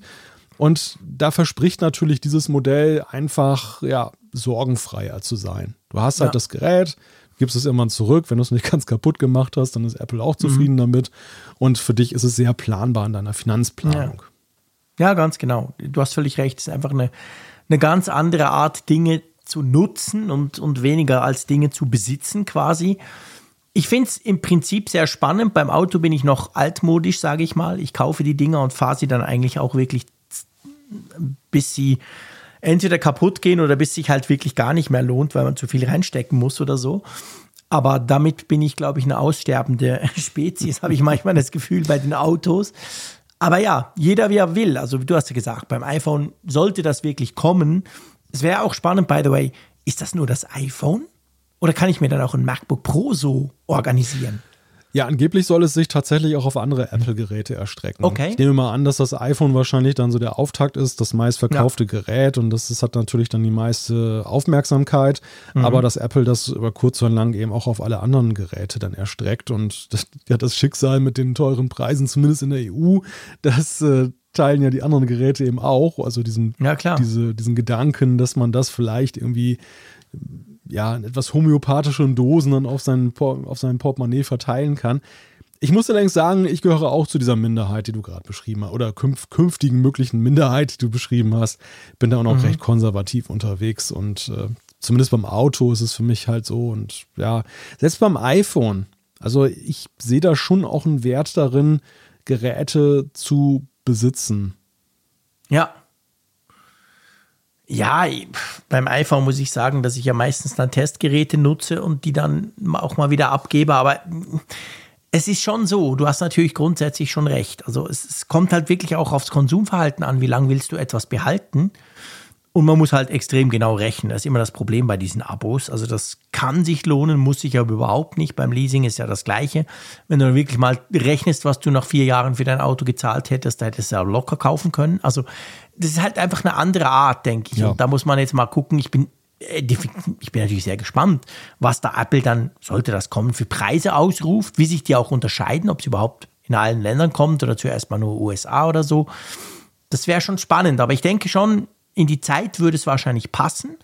Und da verspricht natürlich dieses Modell einfach, ja, sorgenfreier zu sein. Du hast halt ja. das Gerät, gibst es irgendwann zurück. Wenn du es nicht ganz kaputt gemacht hast, dann ist Apple auch zufrieden mhm. damit. Und für dich ist es sehr planbar in deiner Finanzplanung. Ja. ja, ganz genau. Du hast völlig recht. Es ist einfach eine, eine ganz andere Art, Dinge zu nutzen und, und weniger als Dinge zu besitzen quasi. Ich finde es im Prinzip sehr spannend. Beim Auto bin ich noch altmodisch, sage ich mal. Ich kaufe die Dinger und fahre sie dann eigentlich auch wirklich, bis sie entweder kaputt gehen oder bis sich halt wirklich gar nicht mehr lohnt, weil man zu viel reinstecken muss oder so. Aber damit bin ich, glaube ich, eine aussterbende Spezies, habe ich manchmal das Gefühl bei den Autos. Aber ja, jeder wie er will. Also du hast ja gesagt, beim iPhone sollte das wirklich kommen. Es wäre auch spannend, by the way, ist das nur das iPhone? Oder kann ich mir dann auch ein MacBook Pro so organisieren? Ja, angeblich soll es sich tatsächlich auch auf andere Apple-Geräte erstrecken. Okay. Ich nehme mal an, dass das iPhone wahrscheinlich dann so der Auftakt ist, das meistverkaufte ja. Gerät und das, das, hat natürlich dann die meiste Aufmerksamkeit, mhm. aber dass Apple das über kurz oder lang eben auch auf alle anderen Geräte dann erstreckt und das, ja, das Schicksal mit den teuren Preisen, zumindest in der EU, das äh, teilen ja die anderen Geräte eben auch. Also diesen, ja, diese, diesen Gedanken, dass man das vielleicht irgendwie ja, etwas homöopathischen Dosen dann auf sein, auf sein Portemonnaie verteilen kann. Ich muss allerdings sagen, ich gehöre auch zu dieser Minderheit, die du gerade beschrieben hast, oder künf künftigen möglichen Minderheit, die du beschrieben hast. Bin da auch noch mhm. recht konservativ unterwegs und äh, zumindest beim Auto ist es für mich halt so. Und ja, selbst beim iPhone, also ich sehe da schon auch einen Wert darin, Geräte zu besitzen. Ja. Ja, beim iPhone muss ich sagen, dass ich ja meistens dann Testgeräte nutze und die dann auch mal wieder abgebe. Aber es ist schon so, du hast natürlich grundsätzlich schon recht. Also es, es kommt halt wirklich auch aufs Konsumverhalten an, wie lange willst du etwas behalten. Und man muss halt extrem genau rechnen. Das ist immer das Problem bei diesen Abos. Also das kann sich lohnen, muss sich aber überhaupt nicht. Beim Leasing ist ja das Gleiche. Wenn du wirklich mal rechnest, was du nach vier Jahren für dein Auto gezahlt hättest, da hättest du ja locker kaufen können. Also das ist halt einfach eine andere Art, denke ich. Ja. Und da muss man jetzt mal gucken. Ich bin, äh, ich bin natürlich sehr gespannt, was da Apple dann, sollte das kommen, für Preise ausruft, wie sich die auch unterscheiden, ob sie überhaupt in allen Ländern kommt oder zuerst mal nur USA oder so. Das wäre schon spannend, aber ich denke schon, in die Zeit würde es wahrscheinlich passen.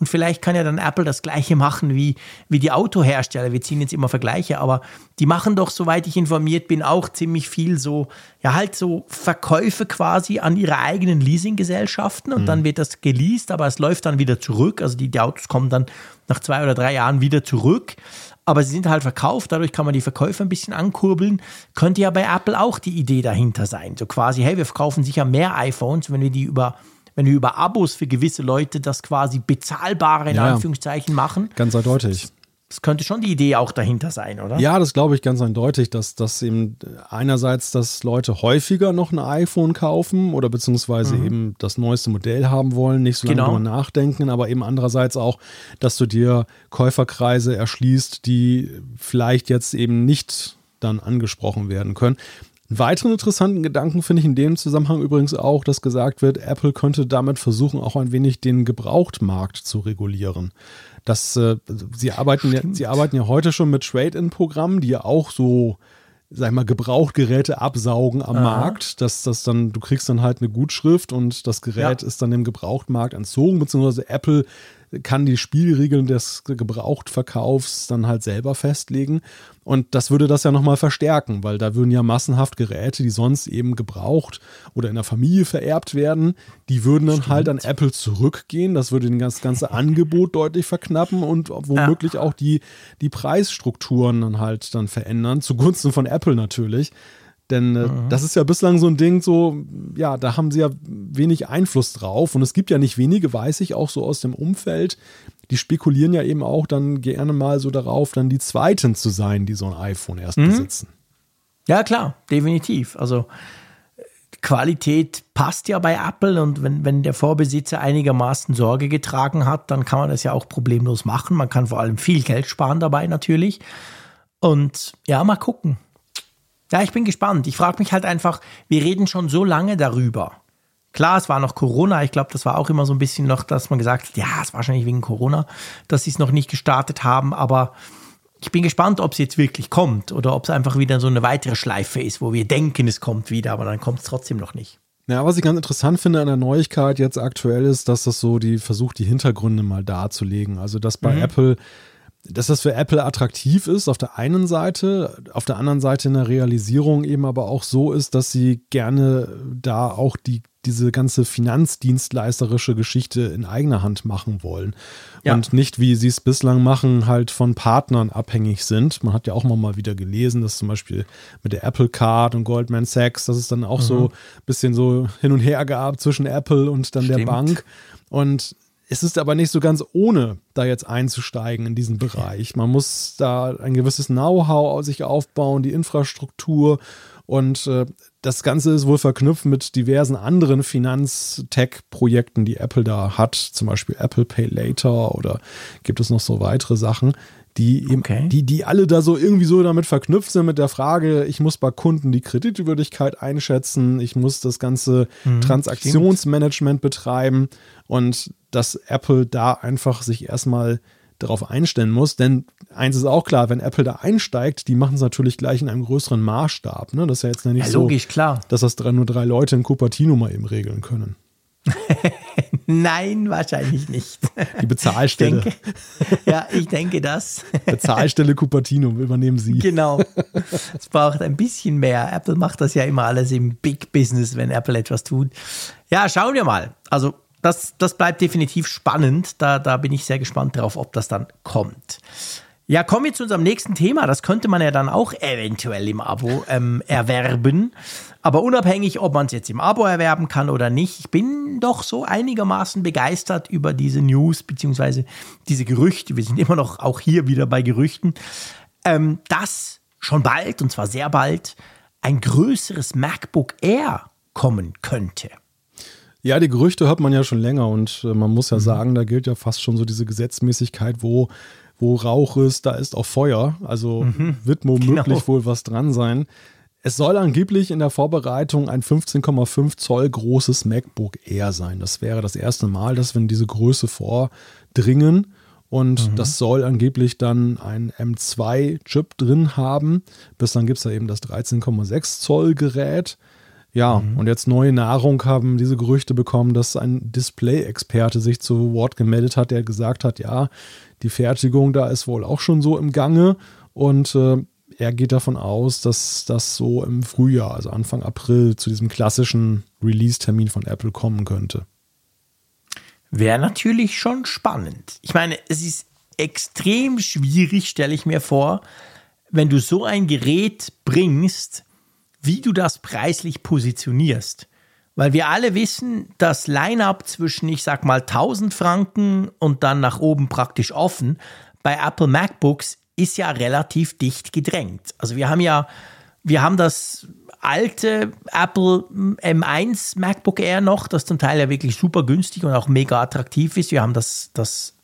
Und vielleicht kann ja dann Apple das gleiche machen wie, wie die Autohersteller. Wir ziehen jetzt immer Vergleiche, aber die machen doch, soweit ich informiert bin, auch ziemlich viel so, ja, halt so Verkäufe quasi an ihre eigenen Leasinggesellschaften und mhm. dann wird das geleast, aber es läuft dann wieder zurück. Also die, die Autos kommen dann nach zwei oder drei Jahren wieder zurück. Aber sie sind halt verkauft, dadurch kann man die Verkäufe ein bisschen ankurbeln. Könnte ja bei Apple auch die Idee dahinter sein. So quasi, hey, wir verkaufen sicher mehr iPhones, wenn wir die über wenn wir über Abos für gewisse Leute das quasi bezahlbare in ja, Anführungszeichen machen. Ganz eindeutig. Das könnte schon die Idee auch dahinter sein, oder? Ja, das glaube ich ganz eindeutig, dass das eben einerseits, dass Leute häufiger noch ein iPhone kaufen oder beziehungsweise mhm. eben das neueste Modell haben wollen, nicht so lange genau. nachdenken, aber eben andererseits auch, dass du dir Käuferkreise erschließt, die vielleicht jetzt eben nicht dann angesprochen werden können. Einen weiteren interessanten Gedanken finde ich in dem Zusammenhang übrigens auch, dass gesagt wird, Apple könnte damit versuchen, auch ein wenig den Gebrauchtmarkt zu regulieren. Das, äh, sie, arbeiten ja, sie arbeiten ja heute schon mit Trade-in-Programmen, die ja auch so sag ich mal, Gebrauchtgeräte absaugen am Aha. Markt, dass das dann, du kriegst dann halt eine Gutschrift und das Gerät ja. ist dann dem Gebrauchtmarkt entzogen, beziehungsweise Apple kann die Spielregeln des Gebrauchtverkaufs dann halt selber festlegen. Und das würde das ja nochmal verstärken, weil da würden ja massenhaft Geräte, die sonst eben gebraucht oder in der Familie vererbt werden, die würden dann Stimmt. halt an Apple zurückgehen. Das würde das ganze Angebot deutlich verknappen und womöglich ja. auch die, die Preisstrukturen dann halt dann verändern, zugunsten von Apple natürlich. Denn äh, mhm. das ist ja bislang so ein Ding, so, ja, da haben sie ja wenig Einfluss drauf. Und es gibt ja nicht wenige, weiß ich, auch so aus dem Umfeld, die spekulieren ja eben auch dann gerne mal so darauf, dann die Zweiten zu sein, die so ein iPhone erst mhm. besitzen. Ja, klar, definitiv. Also Qualität passt ja bei Apple und wenn, wenn der Vorbesitzer einigermaßen Sorge getragen hat, dann kann man das ja auch problemlos machen. Man kann vor allem viel Geld sparen dabei natürlich. Und ja, mal gucken. Ja, ich bin gespannt. Ich frage mich halt einfach, wir reden schon so lange darüber. Klar, es war noch Corona. Ich glaube, das war auch immer so ein bisschen noch, dass man gesagt hat, ja, es war wahrscheinlich wegen Corona, dass sie es noch nicht gestartet haben. Aber ich bin gespannt, ob es jetzt wirklich kommt oder ob es einfach wieder so eine weitere Schleife ist, wo wir denken, es kommt wieder, aber dann kommt es trotzdem noch nicht. Ja, was ich ganz interessant finde an der Neuigkeit jetzt aktuell ist, dass das so die versucht, die Hintergründe mal darzulegen. Also, dass bei mhm. Apple dass das für Apple attraktiv ist auf der einen Seite, auf der anderen Seite in der Realisierung eben aber auch so ist, dass sie gerne da auch die, diese ganze finanzdienstleisterische Geschichte in eigener Hand machen wollen. Ja. Und nicht, wie sie es bislang machen, halt von Partnern abhängig sind. Man hat ja auch mal wieder gelesen, dass zum Beispiel mit der Apple Card und Goldman Sachs, dass es dann auch mhm. so ein bisschen so hin und her gab zwischen Apple und dann Stimmt. der Bank. Und es ist aber nicht so ganz ohne, da jetzt einzusteigen in diesen Bereich. Man muss da ein gewisses Know-how sich aufbauen, die Infrastruktur und äh, das Ganze ist wohl verknüpft mit diversen anderen Finanztech-Projekten, die Apple da hat, zum Beispiel Apple Pay Later oder gibt es noch so weitere Sachen die, okay. die, die alle da so irgendwie so damit verknüpft sind mit der Frage, ich muss bei Kunden die Kreditwürdigkeit einschätzen, ich muss das ganze mhm, Transaktionsmanagement betreiben und dass Apple da einfach sich erstmal darauf einstellen muss. Denn eins ist auch klar, wenn Apple da einsteigt, die machen es natürlich gleich in einem größeren Maßstab. Ne? Das ist ja jetzt nicht ja, logisch, so, klar. dass das nur drei Leute in Cupertino mal eben regeln können. Nein, wahrscheinlich nicht. Die Bezahlstelle. Denke, ja, ich denke das. Bezahlstelle Cupertino übernehmen Sie. Genau. Es braucht ein bisschen mehr. Apple macht das ja immer alles im Big Business, wenn Apple etwas tut. Ja, schauen wir mal. Also, das, das bleibt definitiv spannend. Da, da bin ich sehr gespannt drauf, ob das dann kommt. Ja, kommen wir zu unserem nächsten Thema. Das könnte man ja dann auch eventuell im Abo ähm, erwerben. Aber unabhängig, ob man es jetzt im Abo erwerben kann oder nicht, ich bin doch so einigermaßen begeistert über diese News beziehungsweise diese Gerüchte. Wir sind immer noch auch hier wieder bei Gerüchten, ähm, dass schon bald, und zwar sehr bald, ein größeres MacBook Air kommen könnte. Ja, die Gerüchte hört man ja schon länger und äh, man muss ja mhm. sagen, da gilt ja fast schon so diese Gesetzmäßigkeit, wo wo Rauch ist, da ist auch Feuer. Also mhm, wird womöglich genau. wohl was dran sein. Es soll angeblich in der Vorbereitung ein 15,5 Zoll großes MacBook Air sein. Das wäre das erste Mal, dass wir in diese Größe vordringen. Und mhm. das soll angeblich dann ein M2-Chip drin haben. Bis dann gibt es da eben das 13,6 Zoll Gerät. Ja, mhm. und jetzt neue Nahrung haben diese Gerüchte bekommen, dass ein Display-Experte sich zu Wort gemeldet hat, der gesagt hat, ja, die Fertigung da ist wohl auch schon so im Gange und äh, er geht davon aus, dass das so im Frühjahr, also Anfang April, zu diesem klassischen Release-Termin von Apple kommen könnte. Wäre natürlich schon spannend. Ich meine, es ist extrem schwierig, stelle ich mir vor, wenn du so ein Gerät bringst, wie du das preislich positionierst. Weil wir alle wissen, das Line-up zwischen, ich sag mal, 1000 Franken und dann nach oben praktisch offen bei Apple MacBooks ist ja relativ dicht gedrängt. Also wir haben ja, wir haben das alte Apple M1 MacBook Air noch, das zum Teil ja wirklich super günstig und auch mega attraktiv ist. Wir haben das, das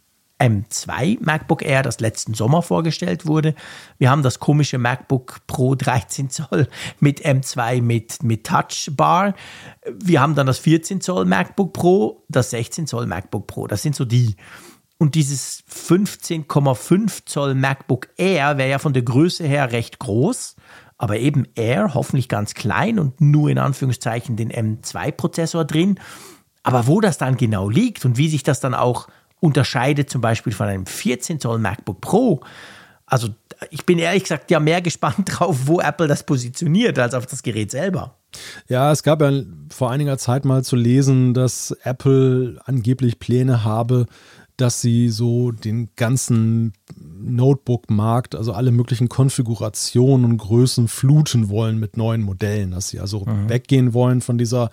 M2 MacBook Air, das letzten Sommer vorgestellt wurde. Wir haben das komische MacBook Pro 13 Zoll mit M2 mit, mit Touchbar. Wir haben dann das 14 Zoll MacBook Pro, das 16 Zoll MacBook Pro. Das sind so die. Und dieses 15,5 Zoll MacBook Air wäre ja von der Größe her recht groß, aber eben Air, hoffentlich ganz klein und nur in Anführungszeichen den M2-Prozessor drin. Aber wo das dann genau liegt und wie sich das dann auch unterscheidet zum Beispiel von einem 14 Zoll MacBook Pro. Also ich bin ehrlich gesagt ja mehr gespannt drauf, wo Apple das positioniert, als auf das Gerät selber. Ja, es gab ja vor einiger Zeit mal zu lesen, dass Apple angeblich Pläne habe, dass sie so den ganzen Notebook-Markt, also alle möglichen Konfigurationen und Größen fluten wollen mit neuen Modellen, dass sie also mhm. weggehen wollen von dieser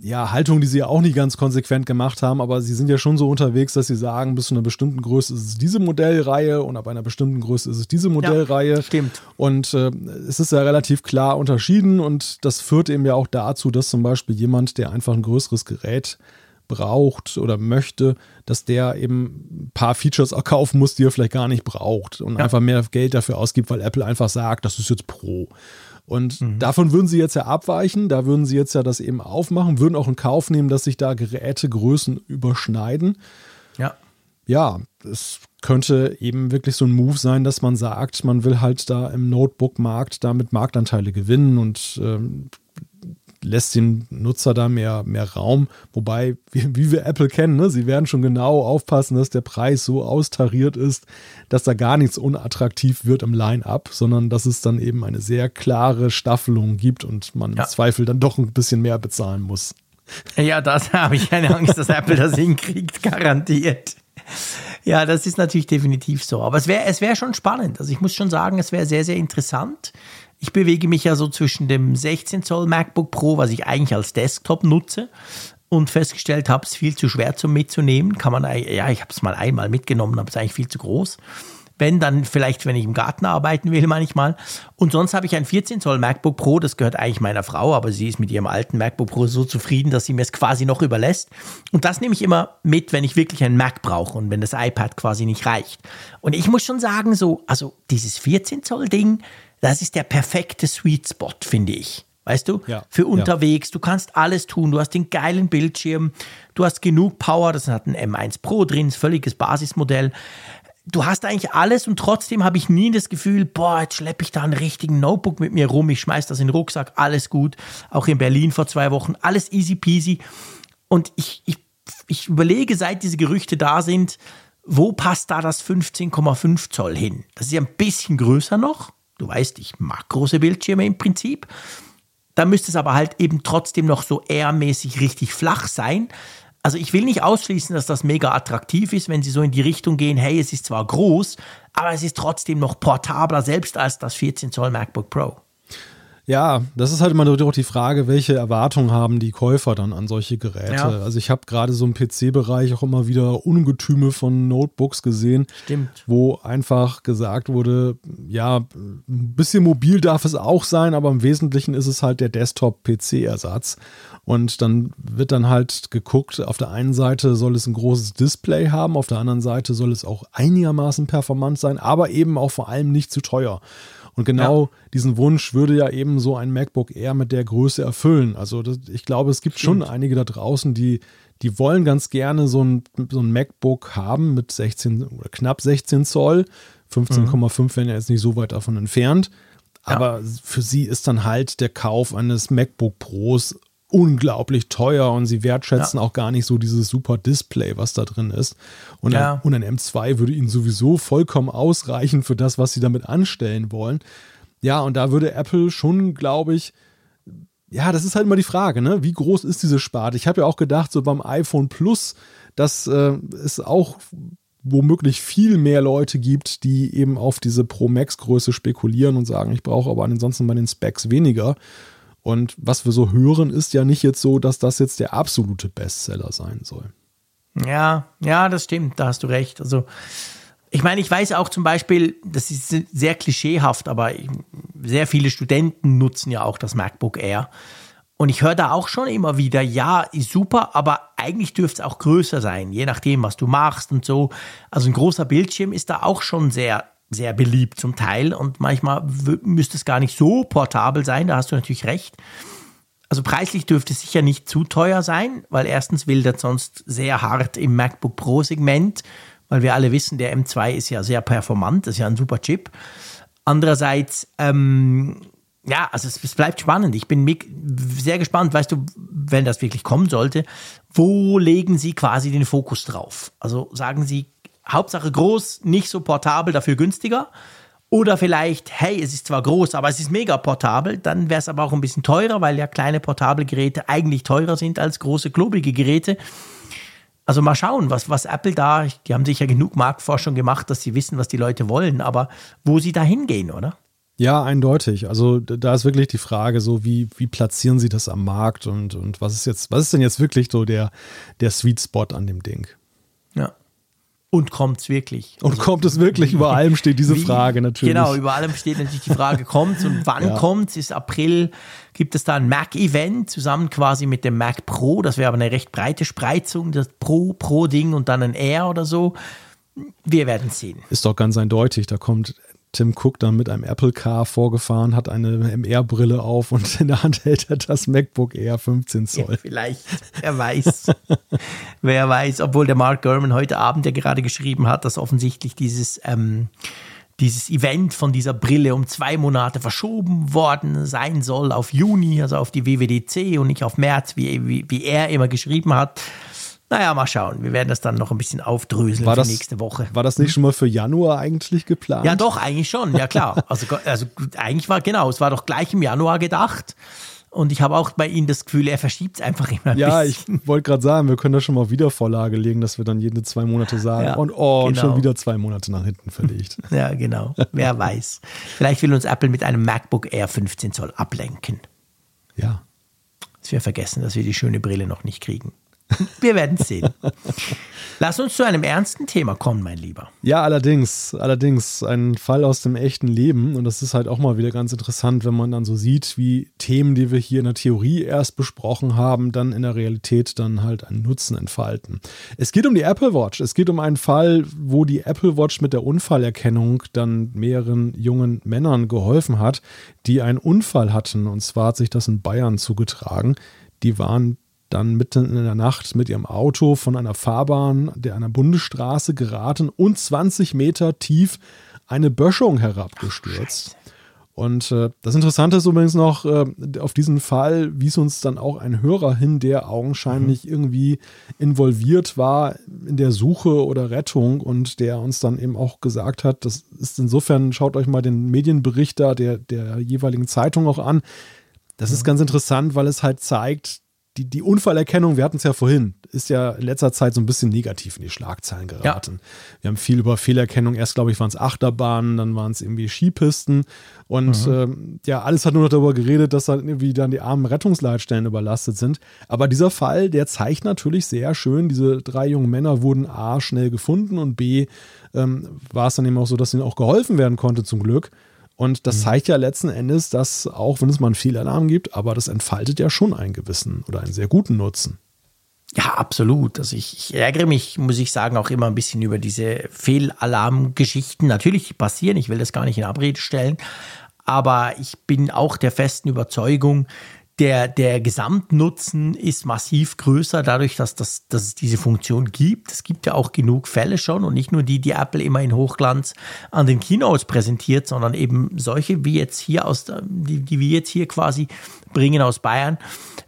ja, Haltung, die sie ja auch nicht ganz konsequent gemacht haben, aber sie sind ja schon so unterwegs, dass sie sagen, bis zu einer bestimmten Größe ist es diese Modellreihe und ab einer bestimmten Größe ist es diese Modellreihe. Ja, stimmt. Und äh, es ist ja relativ klar unterschieden und das führt eben ja auch dazu, dass zum Beispiel jemand, der einfach ein größeres Gerät braucht oder möchte, dass der eben ein paar Features auch kaufen muss, die er vielleicht gar nicht braucht und ja. einfach mehr Geld dafür ausgibt, weil Apple einfach sagt, das ist jetzt Pro. Und mhm. davon würden sie jetzt ja abweichen, da würden sie jetzt ja das eben aufmachen, würden auch in Kauf nehmen, dass sich da Gerätegrößen überschneiden. Ja. Ja, es könnte eben wirklich so ein Move sein, dass man sagt, man will halt da im Notebook-Markt damit Marktanteile gewinnen und ähm, lässt den Nutzer da mehr, mehr Raum. Wobei, wie, wie wir Apple kennen, ne, sie werden schon genau aufpassen, dass der Preis so austariert ist, dass da gar nichts unattraktiv wird im Line-up, sondern dass es dann eben eine sehr klare Staffelung gibt und man ja. im Zweifel dann doch ein bisschen mehr bezahlen muss. Ja, das habe ich keine Angst, dass Apple das hinkriegt, garantiert. Ja, das ist natürlich definitiv so. Aber es wäre es wär schon spannend. Also ich muss schon sagen, es wäre sehr, sehr interessant. Ich bewege mich ja so zwischen dem 16 Zoll MacBook Pro, was ich eigentlich als Desktop nutze, und festgestellt habe, es ist viel zu schwer zum mitzunehmen. Kann man, ja, ich habe es mal einmal mitgenommen, aber es ist eigentlich viel zu groß. Wenn, dann vielleicht, wenn ich im Garten arbeiten will, manchmal. Und sonst habe ich ein 14 Zoll MacBook Pro, das gehört eigentlich meiner Frau, aber sie ist mit ihrem alten MacBook Pro so zufrieden, dass sie mir es quasi noch überlässt. Und das nehme ich immer mit, wenn ich wirklich ein Mac brauche und wenn das iPad quasi nicht reicht. Und ich muss schon sagen, so, also dieses 14 Zoll Ding, das ist der perfekte Sweet Spot, finde ich. Weißt du? Ja, Für unterwegs. Ja. Du kannst alles tun. Du hast den geilen Bildschirm. Du hast genug Power. Das hat ein M1 Pro drin, völliges Basismodell du hast eigentlich alles und trotzdem habe ich nie das Gefühl, boah, jetzt schleppe ich da einen richtigen Notebook mit mir rum, ich schmeiß das in den Rucksack, alles gut. Auch in Berlin vor zwei Wochen, alles easy peasy. Und ich, ich, ich überlege, seit diese Gerüchte da sind, wo passt da das 15,5 Zoll hin? Das ist ja ein bisschen größer noch. Du weißt, ich mag große Bildschirme im Prinzip. Da müsste es aber halt eben trotzdem noch so airmäßig richtig flach sein. Also ich will nicht ausschließen, dass das mega attraktiv ist, wenn sie so in die Richtung gehen, hey, es ist zwar groß, aber es ist trotzdem noch portabler, selbst als das 14 Zoll MacBook Pro. Ja, das ist halt immer doch die Frage, welche Erwartungen haben die Käufer dann an solche Geräte. Ja. Also ich habe gerade so im PC-Bereich auch immer wieder Ungetüme von Notebooks gesehen, Stimmt. wo einfach gesagt wurde, ja, ein bisschen mobil darf es auch sein, aber im Wesentlichen ist es halt der Desktop-PC-Ersatz. Und dann wird dann halt geguckt, auf der einen Seite soll es ein großes Display haben, auf der anderen Seite soll es auch einigermaßen performant sein, aber eben auch vor allem nicht zu teuer. Und genau ja. diesen Wunsch würde ja eben so ein MacBook Air mit der Größe erfüllen. Also das, ich glaube, es gibt Stimmt. schon einige da draußen, die, die wollen ganz gerne so ein, so ein MacBook haben mit 16 oder knapp 16 Zoll. 15,5 mhm. wären ja jetzt nicht so weit davon entfernt. Aber ja. für sie ist dann halt der Kauf eines MacBook Pros unglaublich teuer und sie wertschätzen ja. auch gar nicht so dieses super Display, was da drin ist. Und, ja. ein, und ein M2 würde ihnen sowieso vollkommen ausreichen für das, was sie damit anstellen wollen. Ja, und da würde Apple schon, glaube ich, ja, das ist halt immer die Frage, ne? Wie groß ist diese Sparte? Ich habe ja auch gedacht, so beim iPhone Plus, dass äh, es auch womöglich viel mehr Leute gibt, die eben auf diese Pro Max Größe spekulieren und sagen, ich brauche aber ansonsten bei den Specs weniger. Und was wir so hören, ist ja nicht jetzt so, dass das jetzt der absolute Bestseller sein soll. Ja, ja, das stimmt, da hast du recht. Also, ich meine, ich weiß auch zum Beispiel, das ist sehr klischeehaft, aber sehr viele Studenten nutzen ja auch das MacBook Air. Und ich höre da auch schon immer wieder, ja, ist super, aber eigentlich dürfte es auch größer sein, je nachdem, was du machst und so. Also ein großer Bildschirm ist da auch schon sehr sehr beliebt zum Teil und manchmal müsste es gar nicht so portabel sein, da hast du natürlich recht. Also preislich dürfte es sicher nicht zu teuer sein, weil erstens will das sonst sehr hart im MacBook Pro Segment, weil wir alle wissen, der M2 ist ja sehr performant, das ist ja ein super Chip. Andererseits, ähm, ja, also es, es, bleibt spannend. Ich bin sehr gespannt, weißt du, wenn das wirklich kommen sollte, wo legen Sie quasi den Fokus drauf? Also sagen Sie, Hauptsache groß, nicht so portabel, dafür günstiger. Oder vielleicht, hey, es ist zwar groß, aber es ist mega portabel, dann wäre es aber auch ein bisschen teurer, weil ja kleine portable Geräte eigentlich teurer sind als große klobige Geräte. Also mal schauen, was, was Apple da, die haben sich ja genug Marktforschung gemacht, dass sie wissen, was die Leute wollen, aber wo sie da hingehen, oder? Ja, eindeutig. Also da ist wirklich die Frage, so wie, wie platzieren sie das am Markt und, und was ist jetzt, was ist denn jetzt wirklich so der, der Sweet Spot an dem Ding? Ja. Und kommt es wirklich? Und also, kommt es wirklich? Über allem steht diese wie, Frage natürlich. Genau, über allem steht natürlich die Frage, kommt es und wann ja. kommt es? Ist April, gibt es da ein Mac-Event zusammen quasi mit dem Mac Pro. Das wäre aber eine recht breite Spreizung, das Pro, Pro-Ding und dann ein Air oder so. Wir werden sehen. Ist doch ganz eindeutig. Da kommt Tim Cook dann mit einem Apple Car vorgefahren, hat eine MR-Brille auf und in der Hand hält er das MacBook Air 15 Zoll. Ja, vielleicht, wer weiß. wer weiß, obwohl der Mark Gurman heute Abend ja gerade geschrieben hat, dass offensichtlich dieses, ähm, dieses Event von dieser Brille um zwei Monate verschoben worden sein soll auf Juni, also auf die WWDC und nicht auf März, wie, wie, wie er immer geschrieben hat. Naja, mal schauen. Wir werden das dann noch ein bisschen aufdröseln war für das, nächste Woche. War das nicht schon mal für Januar eigentlich geplant? Ja, doch, eigentlich schon, ja klar. Also, also eigentlich war genau, es war doch gleich im Januar gedacht. Und ich habe auch bei Ihnen das Gefühl, er verschiebt es einfach immer ein Ja, bisschen. ich wollte gerade sagen, wir können da schon mal wieder Vorlage legen, dass wir dann jede zwei Monate sagen, Ja, und oh, und genau. schon wieder zwei Monate nach hinten verlegt. Ja, genau. Wer weiß. Vielleicht will uns Apple mit einem MacBook Air 15 Zoll ablenken. ja. Dass wir vergessen, dass wir die schöne Brille noch nicht kriegen. Wir werden sehen. Lass uns zu einem ernsten Thema kommen, mein Lieber. Ja, allerdings, allerdings ein Fall aus dem echten Leben und das ist halt auch mal wieder ganz interessant, wenn man dann so sieht, wie Themen, die wir hier in der Theorie erst besprochen haben, dann in der Realität dann halt einen Nutzen entfalten. Es geht um die Apple Watch. Es geht um einen Fall, wo die Apple Watch mit der Unfallerkennung dann mehreren jungen Männern geholfen hat, die einen Unfall hatten und zwar hat sich das in Bayern zugetragen. Die waren dann mitten in der Nacht mit ihrem Auto von einer Fahrbahn der einer Bundesstraße geraten und 20 Meter tief eine Böschung herabgestürzt. Und äh, das Interessante ist übrigens noch äh, auf diesen Fall wies uns dann auch ein Hörer hin, der augenscheinlich Mhm. irgendwie involviert war in der Suche oder Rettung und der uns dann eben auch gesagt hat, das ist insofern, schaut euch mal den Medienbericht da der, der jeweiligen Zeitung auch an. Das ist ganz interessant, weil es halt zeigt, die, die Unfallerkennung, wir hatten es ja vorhin, ist ja in letzter Zeit so ein bisschen negativ in die Schlagzeilen geraten. Wir haben viel über Fehlerkennung, erst glaube ich waren es Achterbahnen, dann waren es irgendwie Skipisten und ähm, ja, alles hat nur noch darüber geredet, dass dann irgendwie dann die armen Rettungsleitstellen überlastet sind. Aber dieser Fall, der zeigt natürlich sehr schön, diese drei jungen Männer wurden A schnell gefunden und B ähm, war es dann eben auch so, dass ihnen auch geholfen werden konnte zum Glück. Und das zeigt ja letzten Endes, dass auch wenn es mal einen Fehlalarm gibt, aber das entfaltet ja schon einen gewissen oder einen sehr guten Nutzen. Ja, absolut. Also ich, ich ärgere mich, muss ich sagen, auch immer ein bisschen über diese Fehlalarmgeschichten. Natürlich, passieren, ich will das gar nicht in Abrede stellen, aber ich bin auch der festen Überzeugung, der, der Gesamtnutzen ist massiv größer, dadurch, dass, das, dass es diese Funktion gibt. Es gibt ja auch genug Fälle schon und nicht nur die, die Apple immer in Hochglanz an den Keynotes präsentiert, sondern eben solche wie jetzt hier aus, die, die wir jetzt hier quasi bringen aus Bayern,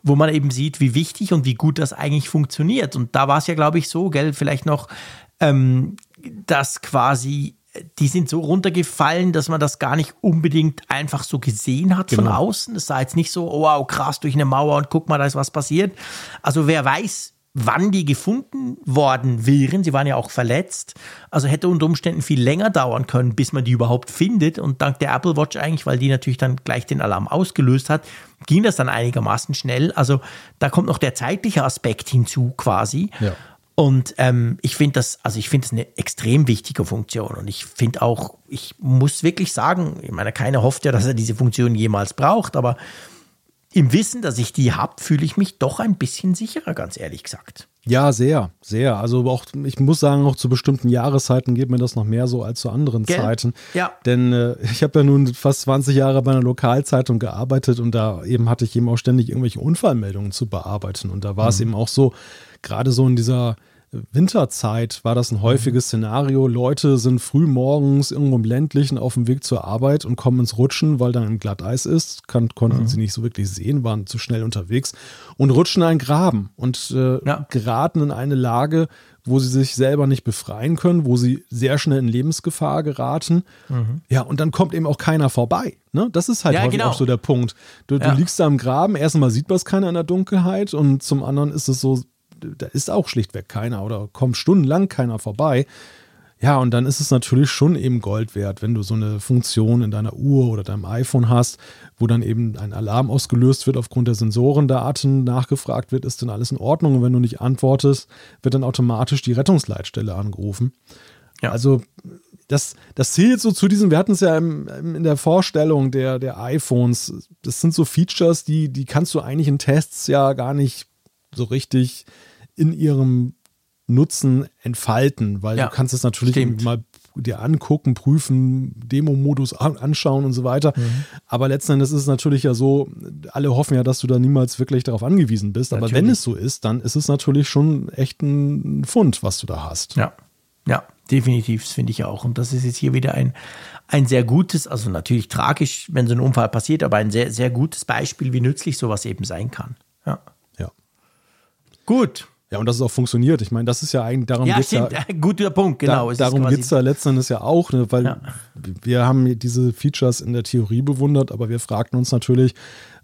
wo man eben sieht, wie wichtig und wie gut das eigentlich funktioniert. Und da war es ja, glaube ich, so, gell, vielleicht noch, ähm, dass quasi die sind so runtergefallen, dass man das gar nicht unbedingt einfach so gesehen hat von Genau. außen. Es sah jetzt nicht so, oh, wow, krass durch eine Mauer und guck mal, da ist was passiert. Also wer weiß, wann die gefunden worden wären. Sie waren ja auch verletzt. Also hätte unter Umständen viel länger dauern können, bis man die überhaupt findet. Und dank der Apple Watch eigentlich, weil die natürlich dann gleich den Alarm ausgelöst hat, ging das dann einigermaßen schnell. Also da kommt noch der zeitliche Aspekt hinzu quasi. Ja. Und ähm, ich finde das, also ich finde das eine extrem wichtige Funktion. Und ich finde auch, ich muss wirklich sagen, ich meine, keiner hofft ja, dass er diese Funktion jemals braucht, aber im Wissen, dass ich die habe, fühle ich mich doch ein bisschen sicherer, ganz ehrlich gesagt. Ja, sehr, sehr. Also auch, ich muss sagen, auch zu bestimmten Jahreszeiten geht mir das noch mehr so als zu anderen Gell? Zeiten. Ja. Denn äh, ich habe ja nun fast 20 Jahre bei einer Lokalzeitung gearbeitet und da eben hatte ich eben auch ständig irgendwelche Unfallmeldungen zu bearbeiten. Und da war es eben auch so, gerade so in dieser Winterzeit war das ein häufiges Szenario. Leute sind früh morgens irgendwo im ländlichen auf dem Weg zur Arbeit und kommen ins Rutschen, weil dann ein Glatteis ist. Kann, konnten sie nicht so wirklich sehen, waren zu schnell unterwegs und rutschen in einen Graben und äh, Ja. geraten in eine Lage, wo sie sich selber nicht befreien können, wo sie sehr schnell in Lebensgefahr geraten. Ja, und dann kommt eben auch keiner vorbei. Ne? Das ist halt Ja, genau. auch so der Punkt. Du, Ja. du liegst da im Graben, erstmal sieht man es keiner in der Dunkelheit und zum anderen ist es so, da ist auch schlichtweg keiner oder kommt stundenlang keiner vorbei. Ja, und dann ist es natürlich schon eben Gold wert, wenn du so eine Funktion in deiner Uhr oder deinem iPhone hast, wo dann eben ein Alarm ausgelöst wird aufgrund der Sensorendaten, nachgefragt wird, ist denn alles in Ordnung? Und wenn du nicht antwortest, wird dann automatisch die Rettungsleitstelle angerufen. Ja. Also das, das zählt so zu diesem, wir hatten es ja im, in der Vorstellung der, der iPhones, das sind so Features, die, die kannst du eigentlich in Tests ja gar nicht so richtig in ihrem Nutzen entfalten, weil Ja, du kannst es natürlich mal dir angucken, prüfen, Demo-Modus an- anschauen und so weiter. Mhm. Aber letzten Endes ist es natürlich ja so, alle hoffen ja, dass du da niemals wirklich darauf angewiesen bist. Aber wenn Natürlich. es so ist, dann ist es natürlich schon echt ein Fund, was du da hast. Ja, ja, definitiv, das finde ich auch. Und das ist jetzt hier wieder ein, ein sehr gutes, also natürlich tragisch, wenn so ein Unfall passiert, aber ein sehr, sehr gutes Beispiel, wie nützlich sowas eben sein kann. Ja. Ja. Gut. Ja, und dass es auch funktioniert. Ich meine, das ist ja eigentlich, darum Ja, geht's stimmt. ja. Guter Punkt, genau. Da, darum geht es ja letzten Endes ja auch, ne, weil Ja. wir haben diese Features in der Theorie bewundert, aber wir fragten uns natürlich,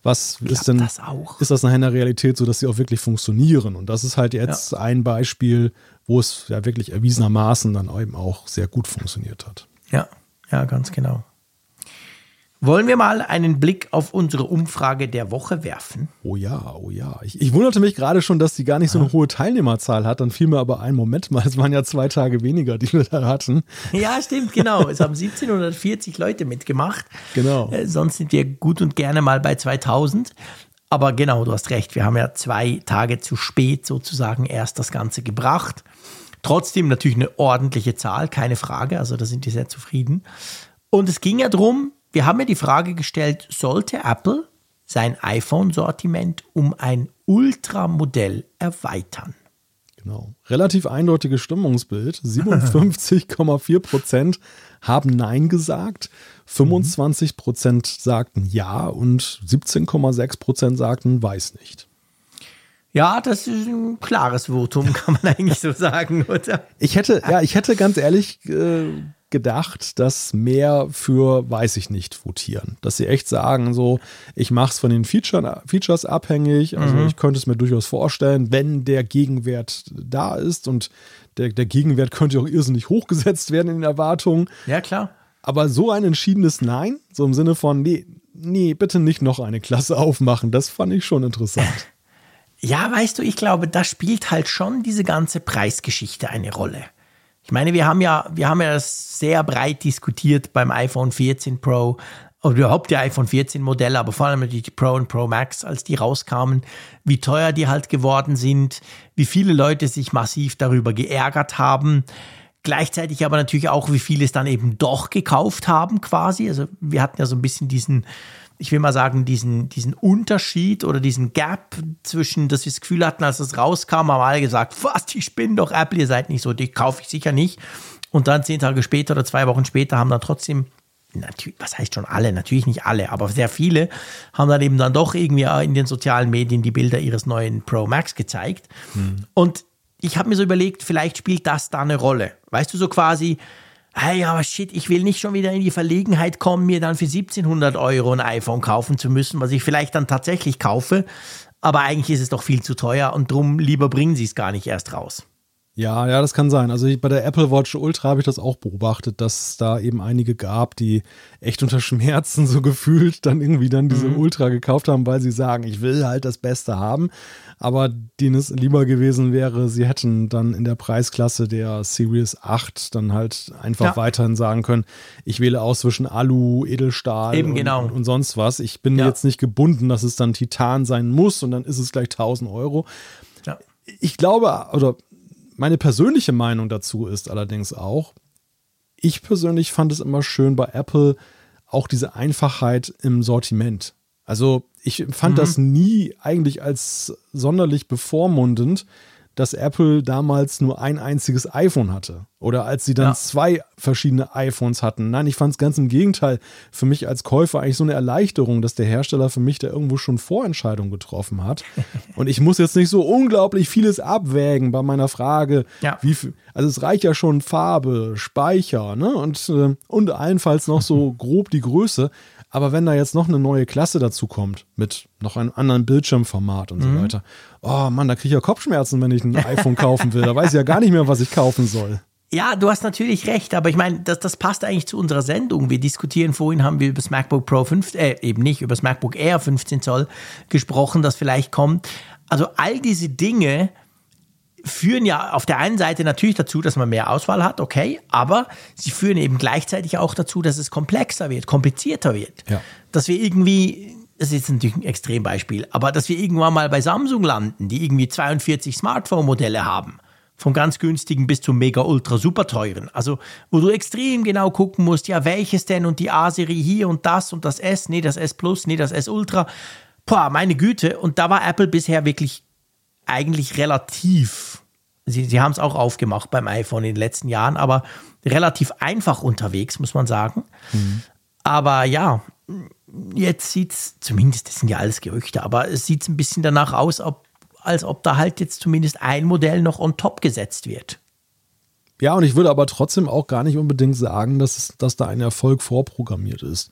was ist denn, das auch? ist das nachher in der Realität so, dass sie auch wirklich funktionieren? Und das ist halt jetzt ein Beispiel, wo es ja wirklich erwiesenermaßen dann eben auch sehr gut funktioniert hat. Ja, ja, ganz genau. Wollen wir mal einen Blick auf unsere Umfrage der Woche werfen? Oh ja, oh ja. Ich, ich wunderte mich gerade schon, dass die gar nicht so eine hohe Teilnehmerzahl hat. Dann fiel mir aber ein Moment mal, es waren ja zwei Tage weniger, die wir da hatten. Ja, stimmt, genau. Es haben 1740 Leute mitgemacht. Genau. Äh, sonst sind wir gut und gerne mal bei 2000. Aber genau, du hast recht. Wir haben ja zwei Tage zu spät sozusagen erst das Ganze gebracht. Trotzdem natürlich eine ordentliche Zahl, keine Frage. Also da sind wir sehr zufrieden. Und es ging ja darum, wir haben ja die Frage gestellt, sollte Apple sein iPhone-Sortiment um ein Ultramodell erweitern? Genau. Relativ eindeutiges Stimmungsbild. 57,4 Prozent haben Nein gesagt, 25 Prozent sagten Ja und 17,6 Prozent sagten Weiß nicht. Ja, das ist ein klares Votum, kann man eigentlich so sagen, oder? Ich hätte, ja, ich hätte ganz ehrlich äh, gedacht, dass mehr für weiß ich nicht votieren. Dass sie echt sagen, so, ich mache es von den Feature, Features abhängig. Also ich könnte es mir durchaus vorstellen, wenn der Gegenwert da ist und der, der Gegenwert könnte auch irrsinnig hochgesetzt werden in den Erwartungen. Ja, klar. Aber so ein entschiedenes Nein, so im Sinne von, nee, nee, bitte nicht noch eine Klasse aufmachen, das fand ich schon interessant. Ja, weißt du, ich glaube, da spielt halt schon diese ganze Preisgeschichte eine Rolle. Ich meine, wir haben ja, wir haben ja das sehr breit diskutiert beim iPhone 14 Pro oder überhaupt die iPhone 14 Modelle, aber vor allem natürlich die Pro und Pro Max, als die rauskamen, wie teuer die halt geworden sind, wie viele Leute sich massiv darüber geärgert haben. Gleichzeitig aber natürlich auch, wie viele es dann eben doch gekauft haben, quasi. Also wir hatten ja so ein bisschen diesen, ich will mal sagen, diesen, diesen Unterschied oder diesen Gap zwischen, dass wir das Gefühl hatten, als es rauskam, haben alle gesagt, was, die spinnen doch Apple, ihr seid nicht so, die kaufe ich sicher nicht. Und dann zehn Tage später oder zwei Wochen später haben dann trotzdem, natürlich, was heißt schon alle, natürlich nicht alle, aber sehr viele haben dann eben dann doch irgendwie in den sozialen Medien die Bilder ihres neuen Pro Max gezeigt. Und ich habe mir so überlegt, vielleicht spielt das da eine Rolle. Weißt du, so quasi, hey, aber shit, ich will nicht schon wieder in die Verlegenheit kommen, mir dann für 1700 Euro ein iPhone kaufen zu müssen, was ich vielleicht dann tatsächlich kaufe. Aber eigentlich ist es doch viel zu teuer und drum lieber bringen sie es gar nicht erst raus. Ja, ja, das kann sein. Also ich, bei der Apple Watch Ultra habe ich das auch beobachtet, dass es da eben einige gab, die echt unter Schmerzen so gefühlt dann irgendwie dann diese Ultra gekauft haben, weil sie sagen, ich will halt das Beste haben. Aber denen es lieber gewesen wäre, sie hätten dann in der Preisklasse der Series 8 dann halt einfach Ja. weiterhin sagen können, ich wähle aus zwischen Alu, Edelstahl Eben, und, genau. und, und sonst was. Ich bin Ja. jetzt nicht gebunden, dass es dann Titan sein muss und dann ist es gleich 1000 Euro Ja. ich glaube, oder meine persönliche Meinung dazu ist allerdings auch, ich persönlich fand es immer schön bei Apple auch diese Einfachheit im Sortiment. Also ich fand das nie eigentlich als sonderlich bevormundend, dass Apple damals nur ein einziges iPhone hatte. Oder als sie dann Ja. zwei verschiedene iPhones hatten. Nein, ich fand es ganz im Gegenteil. Für mich als Käufer eigentlich so eine Erleichterung, dass der Hersteller für mich da irgendwo schon Vorentscheidungen getroffen hat. Und ich muss jetzt nicht so unglaublich vieles abwägen bei meiner Frage, Ja. wie viel, also es reicht ja schon Farbe, Speicher, ne? Und, äh, und allenfalls noch so grob die Größe. Aber wenn da jetzt noch eine neue Klasse dazu kommt, mit noch einem anderen Bildschirmformat und so weiter, oh Mann, da kriege ich ja Kopfschmerzen, wenn ich ein iPhone kaufen will. Da weiß ich ja gar nicht mehr, was ich kaufen soll. Ja, du hast natürlich recht, aber ich meine, das, das passt eigentlich zu unserer Sendung. Wir diskutieren vorhin, haben wir über das MacBook Pro 5, äh, eben nicht, über das MacBook Air 15 Zoll gesprochen, das vielleicht kommt. Also all diese Dinge führen ja auf der einen Seite natürlich dazu, dass man mehr Auswahl hat, okay, aber sie führen eben gleichzeitig auch dazu, dass es komplexer wird, komplizierter wird. Ja. Dass wir irgendwie, das ist natürlich ein Extrembeispiel, aber dass wir irgendwann mal bei Samsung landen, die irgendwie 42 Smartphone-Modelle haben. Vom ganz günstigen bis zum mega ultra super teuren. Also, wo du extrem genau gucken musst, ja, welches denn und die A-Serie hier und das und das S, nee, das S Plus, nee, das S Ultra. Boah, meine Güte. Und da war Apple bisher wirklich eigentlich relativ Sie, sie haben es auch aufgemacht beim iPhone in den letzten Jahren, aber relativ einfach unterwegs, muss man sagen. Mhm. Aber ja, jetzt sieht es, zumindest, das sind ja alles Gerüchte, aber es sieht ein bisschen danach aus, ob, als ob da halt jetzt zumindest ein Modell noch on top gesetzt wird. Ja, und ich würde aber trotzdem auch gar nicht unbedingt sagen, dass, es, dass da ein Erfolg vorprogrammiert ist.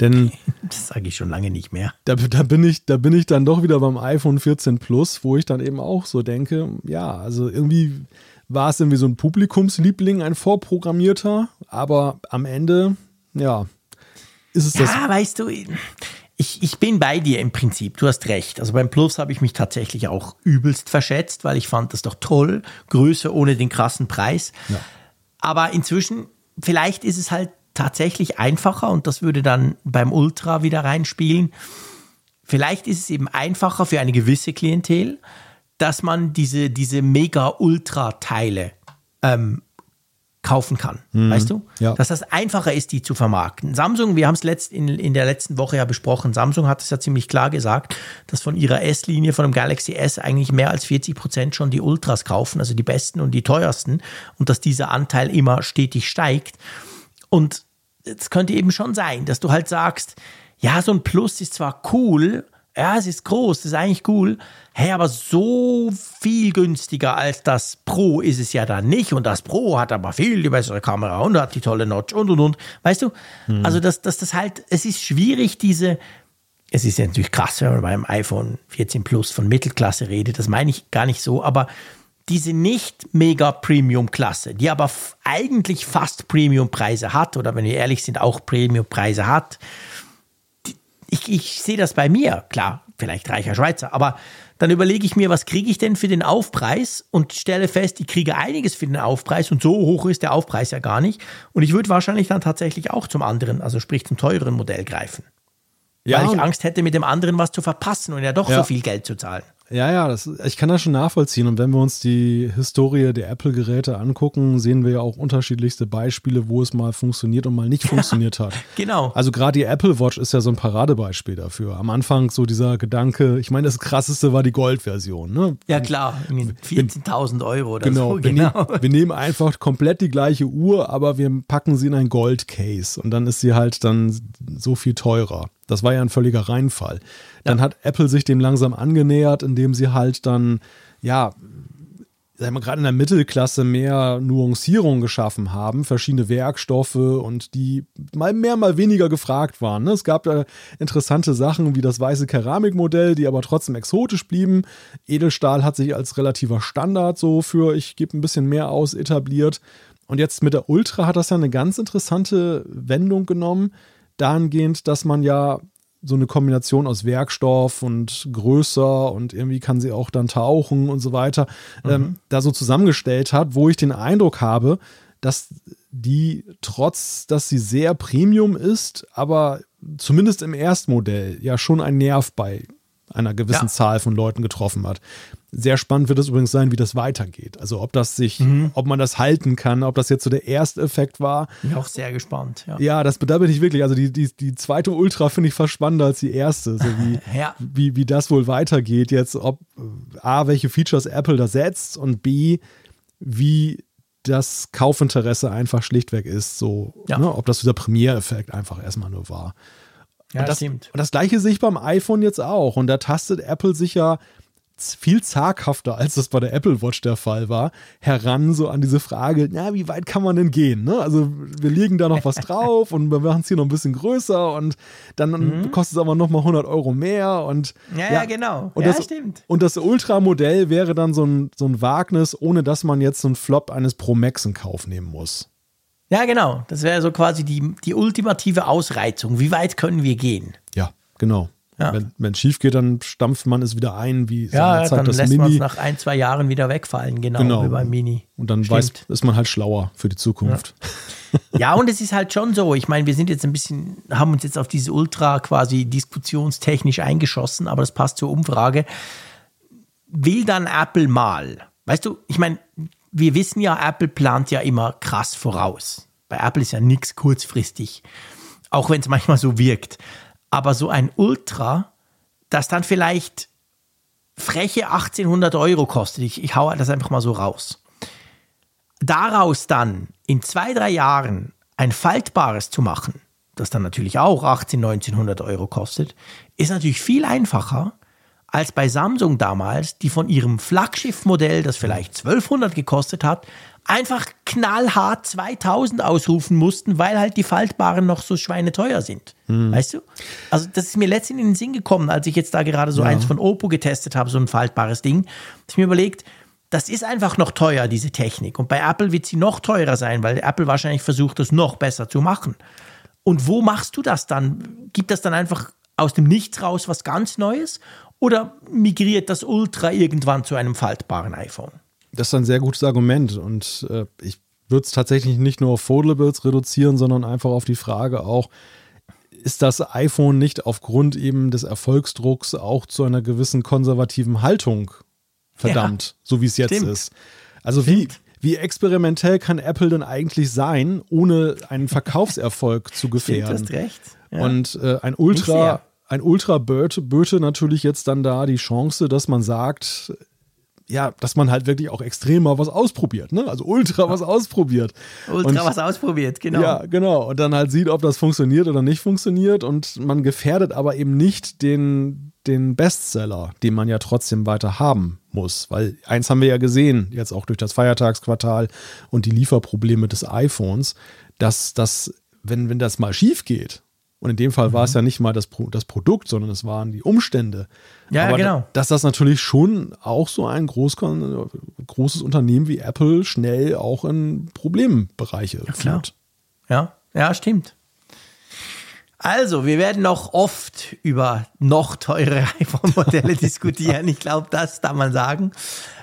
Denn. Das sage ich schon lange nicht mehr. Da, da, bin ich, da bin ich dann doch wieder beim iPhone 14 Plus, wo ich dann eben auch so denke, ja, also irgendwie war es irgendwie so ein Publikumsliebling, ein vorprogrammierter, aber am Ende, ja, ist es ja, das. Ja, weißt du, ich, ich bin bei dir im Prinzip, du hast recht. Also beim Plus habe ich mich tatsächlich auch übelst verschätzt, weil ich fand das doch toll, Größe ohne den krassen Preis. Ja. Aber inzwischen, vielleicht ist es halt tatsächlich einfacher und das würde dann beim Ultra wieder reinspielen. Vielleicht ist es eben einfacher für eine gewisse Klientel, dass man diese, diese Mega-Ultra-Teile ähm, kaufen kann. Mhm. Weißt du? Ja. Dass das einfacher ist, die zu vermarkten. Samsung, wir haben es letzt, in, in der letzten Woche ja besprochen, Samsung hat es ja ziemlich klar gesagt, dass von ihrer S-Linie, von dem Galaxy S, eigentlich mehr als 40 Prozent schon die Ultras kaufen, also die besten und die teuersten, und dass dieser Anteil immer stetig steigt. Und es könnte eben schon sein, dass du halt sagst, ja, so ein Plus ist zwar cool, ja, es ist groß, das ist eigentlich cool. Hey, aber so viel günstiger als das Pro ist es ja dann nicht. Und das Pro hat aber viel die bessere Kamera und hat die tolle Notch und und und. Weißt du? Hm. Also, dass das, das halt, es ist schwierig, diese, es ist ja natürlich krass, wenn man beim iPhone 14 Plus von Mittelklasse redet. Das meine ich gar nicht so, aber diese nicht mega Premium-Klasse, die aber eigentlich fast Premium-Preise hat, oder wenn wir ehrlich sind, auch Premium-Preise hat, ich, ich sehe das bei mir, klar, vielleicht reicher Schweizer, aber dann überlege ich mir, was kriege ich denn für den Aufpreis und stelle fest, ich kriege einiges für den Aufpreis und so hoch ist der Aufpreis ja gar nicht. Und ich würde wahrscheinlich dann tatsächlich auch zum anderen, also sprich zum teureren Modell greifen. Ja, weil ich Angst hätte, mit dem anderen was zu verpassen und ja doch ja. so viel Geld zu zahlen. Ja, ja, das, ich kann das schon nachvollziehen. Und wenn wir uns die Historie der Apple-Geräte angucken, sehen wir ja auch unterschiedlichste Beispiele, wo es mal funktioniert und mal nicht funktioniert hat. genau. Also gerade die Apple Watch ist ja so ein Paradebeispiel dafür. Am Anfang so dieser Gedanke, ich meine, das krasseste war die Gold-Version. Ne? Ja, klar, 14.000 Euro oder genau, so. Wir genau, wir nehmen einfach komplett die gleiche Uhr, aber wir packen sie in ein Gold-Case und dann ist sie halt dann so viel teurer. Das war ja ein völliger Reinfall. Dann ja. hat Apple sich dem langsam angenähert, indem sie halt dann, ja, sagen wir gerade in der Mittelklasse mehr Nuancierung geschaffen haben, verschiedene Werkstoffe und die mal mehr, mal weniger gefragt waren. Ne? Es gab da interessante Sachen wie das weiße Keramikmodell, die aber trotzdem exotisch blieben. Edelstahl hat sich als relativer Standard so für ich gebe ein bisschen mehr aus etabliert. Und jetzt mit der Ultra hat das ja eine ganz interessante Wendung genommen dahingehend, dass man ja so eine Kombination aus Werkstoff und größer und irgendwie kann sie auch dann tauchen und so weiter, mhm. ähm, da so zusammengestellt hat, wo ich den Eindruck habe, dass die trotz, dass sie sehr Premium ist, aber zumindest im Erstmodell ja schon ein Nerv bei einer gewissen ja. Zahl von Leuten getroffen hat. Sehr spannend wird es übrigens sein, wie das weitergeht. Also ob das sich, mhm. ob man das halten kann, ob das jetzt so der erste Effekt war. Bin auch sehr gespannt. Ja, ja das, da bin ich wirklich. Also die, die, die zweite Ultra finde ich fast spannender als die erste. So wie, ja. wie, wie das wohl weitergeht jetzt, ob A, welche Features Apple da setzt und B, wie das Kaufinteresse einfach schlichtweg ist. So, ja. ne, ob das dieser Premiere-Effekt einfach erstmal nur war. Ja, und das, stimmt. Und das gleiche sehe ich beim iPhone jetzt auch. Und da tastet Apple sich ja viel zaghafter, als das bei der Apple Watch der Fall war, heran so an diese Frage, na, wie weit kann man denn gehen? Ne? Also wir legen da noch was drauf und wir machen es hier noch ein bisschen größer und dann mhm. kostet es aber noch mal 100 Euro mehr und ja, ja, ja genau. Und ja, das, stimmt. Und das Ultra-Modell wäre dann so ein, so ein Wagnis, ohne dass man jetzt so einen Flop eines Pro Max in Kauf nehmen muss. Ja, genau. Das wäre so quasi die, die ultimative Ausreizung. Wie weit können wir gehen? Ja, genau. Ja. Wenn es schief geht, dann stampft man es wieder ein, wie ja, Zeit dann das lässt man es nach ein, zwei Jahren wieder wegfallen, genau, genau. wie beim Mini. Und dann weiß, ist man halt schlauer für die Zukunft. Ja. ja, und es ist halt schon so. Ich meine, wir sind jetzt ein bisschen, haben uns jetzt auf diese Ultra quasi diskussionstechnisch eingeschossen, aber das passt zur Umfrage. Will dann Apple mal? Weißt du, ich meine, wir wissen ja, Apple plant ja immer krass voraus. Bei Apple ist ja nichts kurzfristig, auch wenn es manchmal so wirkt. Aber so ein Ultra, das dann vielleicht freche 1800 Euro kostet, ich, ich hau das einfach mal so raus, daraus dann in zwei, drei Jahren ein faltbares zu machen, das dann natürlich auch 18, 1900 Euro kostet, ist natürlich viel einfacher als bei Samsung damals, die von ihrem Flaggschiffmodell, das vielleicht 1200 gekostet hat, einfach knallhart 2000 ausrufen mussten, weil halt die Faltbaren noch so schweineteuer sind. Hm. Weißt du? Also das ist mir letztens in den Sinn gekommen, als ich jetzt da gerade so ja. eins von Oppo getestet habe, so ein faltbares Ding. Ich mir überlegt, das ist einfach noch teuer, diese Technik. Und bei Apple wird sie noch teurer sein, weil Apple wahrscheinlich versucht, das noch besser zu machen. Und wo machst du das dann? Gibt das dann einfach aus dem Nichts raus was ganz Neues? Oder migriert das Ultra irgendwann zu einem faltbaren iPhone? Das ist ein sehr gutes Argument. Und äh, ich würde es tatsächlich nicht nur auf Foldables reduzieren, sondern einfach auf die Frage auch, ist das iPhone nicht aufgrund eben des Erfolgsdrucks auch zu einer gewissen konservativen Haltung verdammt, ja, so wie es jetzt stimmt. ist. Also wie, wie experimentell kann Apple denn eigentlich sein, ohne einen Verkaufserfolg zu gefährden? Stimmt, hast recht. Ja. Und äh, ein Ultra, ein Ultra böte natürlich jetzt dann da die Chance, dass man sagt, ja, dass man halt wirklich auch extrem mal was ausprobiert, ne? Also ultra was ausprobiert. Ultra und, was ausprobiert, genau. Ja, genau. Und dann halt sieht, ob das funktioniert oder nicht funktioniert. Und man gefährdet aber eben nicht den, den Bestseller, den man ja trotzdem weiter haben muss. Weil eins haben wir ja gesehen, jetzt auch durch das Feiertagsquartal und die Lieferprobleme des iPhones, dass das, wenn, wenn das mal schief geht, und in dem Fall mhm. war es mhm. ja nicht mal das, Pro das Produkt, sondern es waren die Umstände. Ja, Aber genau. Dass das natürlich schon auch so ein Großkon großes Unternehmen wie Apple schnell auch in Problembereiche ja, klar. führt. Ja, ja, stimmt. Also, wir werden noch oft über noch teure iPhone-Modelle diskutieren. Ich glaube, das darf man sagen.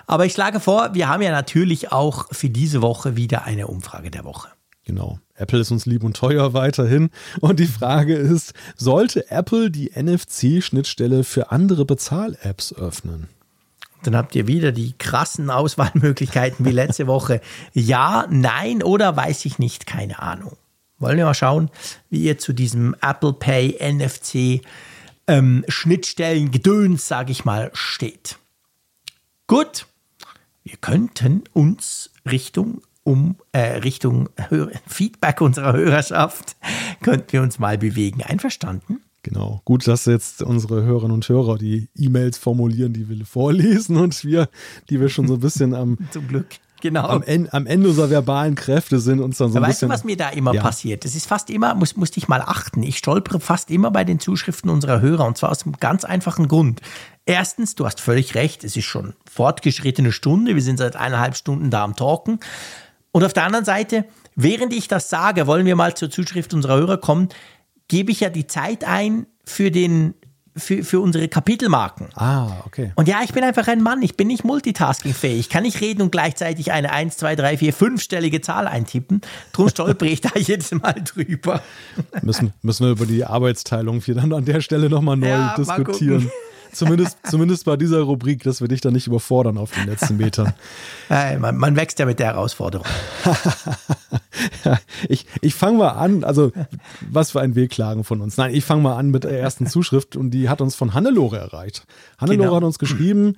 Aber ich schlage vor, wir haben ja natürlich auch für diese Woche wieder eine Umfrage der Woche. Genau. Apple ist uns lieb und teuer weiterhin. Und die Frage ist, sollte Apple die NFC-Schnittstelle für andere Bezahl-Apps öffnen? Dann habt ihr wieder die krassen Auswahlmöglichkeiten wie letzte Woche. Ja, nein oder weiß ich nicht, keine Ahnung. Wollen wir mal schauen, wie ihr zu diesem Apple Pay NFC ähm, Schnittstellen Gedöns, sage ich mal, steht. Gut, wir könnten uns Richtung um äh, Richtung Feedback unserer Hörerschaft könnten wir uns mal bewegen. Einverstanden? Genau. Gut, dass jetzt unsere Hörerinnen und Hörer die E-Mails formulieren, die wir vorlesen und wir, die wir schon so ein bisschen am zum Glück genau. am, Ende, am Ende unserer verbalen Kräfte sind uns dann so ein weißt bisschen. Weißt du, was mir da immer ja. passiert? Das ist fast immer, muss, musste ich mal achten. Ich stolpere fast immer bei den Zuschriften unserer Hörer und zwar aus einem ganz einfachen Grund. Erstens, du hast völlig recht, es ist schon fortgeschrittene Stunde, wir sind seit eineinhalb Stunden da am Talken. Und auf der anderen Seite, während ich das sage, wollen wir mal zur Zuschrift unserer Hörer kommen, gebe ich ja die Zeit ein für den für, für unsere Kapitelmarken. Ah, okay. Und ja, ich bin einfach ein Mann, ich bin nicht multitaskingfähig. Ich kann nicht reden und gleichzeitig eine 1, 2, 3, 4, 5-stellige Zahl eintippen. Drum stolpere ich da jedes Mal drüber. Müssen, müssen wir über die Arbeitsteilung hier dann an der Stelle nochmal neu ja, diskutieren. Zumindest, zumindest bei dieser Rubrik, dass wir dich da nicht überfordern auf den letzten Metern. Hey, man, man, wächst ja mit der Herausforderung. ich ich fange mal an, also was für ein Wehklagen von uns. Nein, ich fange mal an mit der ersten Zuschrift und die hat uns von Hannelore erreicht. Hannelore genau. hat uns geschrieben,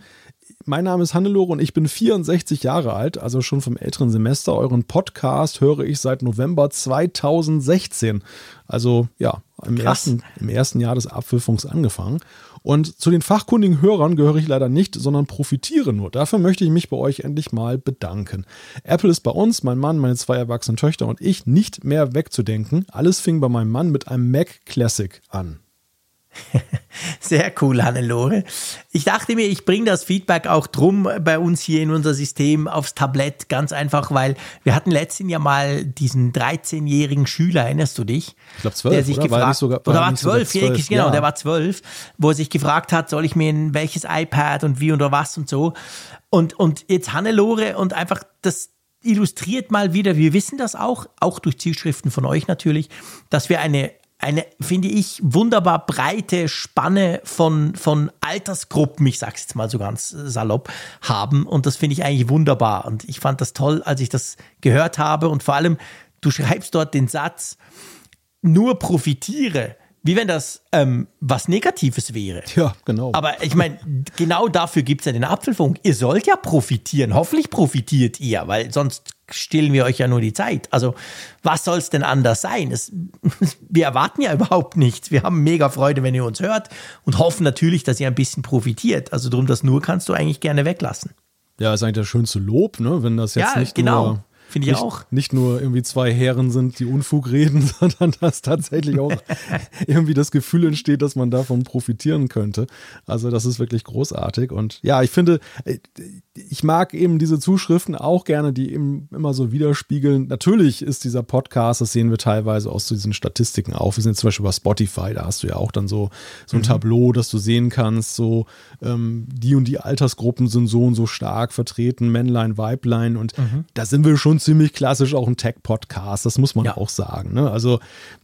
mein Name ist Hannelore und ich bin 64 Jahre alt, also schon vom älteren Semester. Euren Podcast höre ich seit November 2016. Also ja, im, ersten, im ersten Jahr des Abwürfungs angefangen. Und zu den fachkundigen Hörern gehöre ich leider nicht, sondern profitiere nur. Dafür möchte ich mich bei euch endlich mal bedanken. Apple ist bei uns, mein Mann, meine zwei erwachsenen Töchter und ich nicht mehr wegzudenken. Alles fing bei meinem Mann mit einem Mac Classic an. Sehr cool, Hannelore. Ich dachte mir, ich bringe das Feedback auch drum bei uns hier in unser System aufs Tablett, ganz einfach, weil wir hatten letztens ja mal diesen 13-jährigen Schüler, erinnerst du dich? Ich glaube 12, der sich oder? Gefragt, war sogar, war oder war 12, 12 genau, ja. der war 12, wo er sich gefragt hat, soll ich mir ein welches iPad und wie und was und so. Und, und jetzt Hannelore und einfach das illustriert mal wieder, wir wissen das auch, auch durch Zielschriften von euch natürlich, dass wir eine eine, finde ich, wunderbar breite Spanne von, von Altersgruppen, ich sage es jetzt mal so ganz salopp, haben. Und das finde ich eigentlich wunderbar. Und ich fand das toll, als ich das gehört habe. Und vor allem, du schreibst dort den Satz, nur profitiere, wie wenn das ähm, was Negatives wäre. Ja, genau. Aber ich meine, genau dafür gibt es ja den Apfelfunk. Ihr sollt ja profitieren. Hoffentlich profitiert ihr, weil sonst stillen wir euch ja nur die Zeit. Also was soll es denn anders sein? Es, wir erwarten ja überhaupt nichts. Wir haben mega Freude, wenn ihr uns hört und hoffen natürlich, dass ihr ein bisschen profitiert. Also drum das nur kannst du eigentlich gerne weglassen. Ja, ist eigentlich das schönste Lob, ne? Wenn das jetzt ja, nicht genau. nur Finde ich nicht, auch. Nicht nur irgendwie zwei Herren sind, die Unfug reden, sondern dass tatsächlich auch irgendwie das Gefühl entsteht, dass man davon profitieren könnte. Also das ist wirklich großartig. Und ja, ich finde, äh, ich mag eben diese Zuschriften auch gerne, die eben immer so widerspiegeln. Natürlich ist dieser Podcast, das sehen wir teilweise aus diesen Statistiken auch. Wir sind zum Beispiel bei Spotify, da hast du ja auch dann so, so ein mhm. Tableau, dass du sehen kannst, so ähm, die und die Altersgruppen sind so und so stark vertreten, Männlein, Weiblein. Und mhm. da sind wir schon ziemlich klassisch auch ein Tech-Podcast, das muss man ja. auch sagen. Ne? Also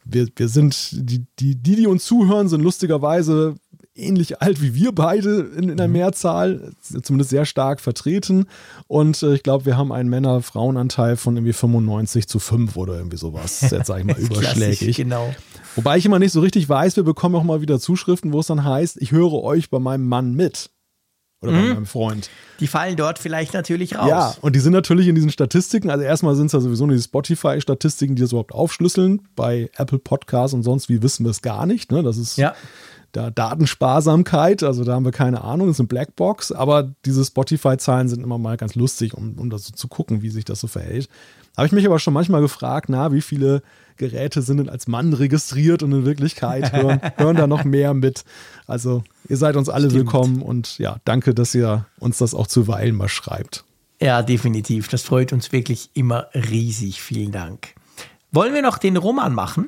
wir, wir sind, die, die, die, die uns zuhören, sind lustigerweise ähnlich alt wie wir beide in, in der mhm. Mehrzahl, zumindest sehr stark vertreten. Und äh, ich glaube, wir haben einen Männer-Frauen-Anteil von irgendwie 95 zu 5 oder irgendwie sowas. Jetzt sage ich mal überschlägig. genau. Wobei ich immer nicht so richtig weiß, wir bekommen auch mal wieder Zuschriften, wo es dann heißt, ich höre euch bei meinem Mann mit. Oder bei mhm. meinem Freund. Die fallen dort vielleicht natürlich raus. Ja, und die sind natürlich in diesen Statistiken. Also erstmal sind es ja sowieso nur die Spotify-Statistiken, die das überhaupt aufschlüsseln. Bei Apple Podcasts und sonst wie wissen wir es gar nicht. Ne? Das ist ja da Datensparsamkeit, also da haben wir keine Ahnung, das ist eine Blackbox, aber diese Spotify-Zahlen sind immer mal ganz lustig, um, um das so zu gucken, wie sich das so verhält. Habe ich mich aber schon manchmal gefragt, na, wie viele Geräte sind denn als Mann registriert und in Wirklichkeit hören, hören da noch mehr mit. Also ihr seid uns alle Stimmt. willkommen und ja, danke, dass ihr uns das auch zuweilen mal schreibt. Ja, definitiv. Das freut uns wirklich immer riesig. Vielen Dank. Wollen wir noch den Roman machen?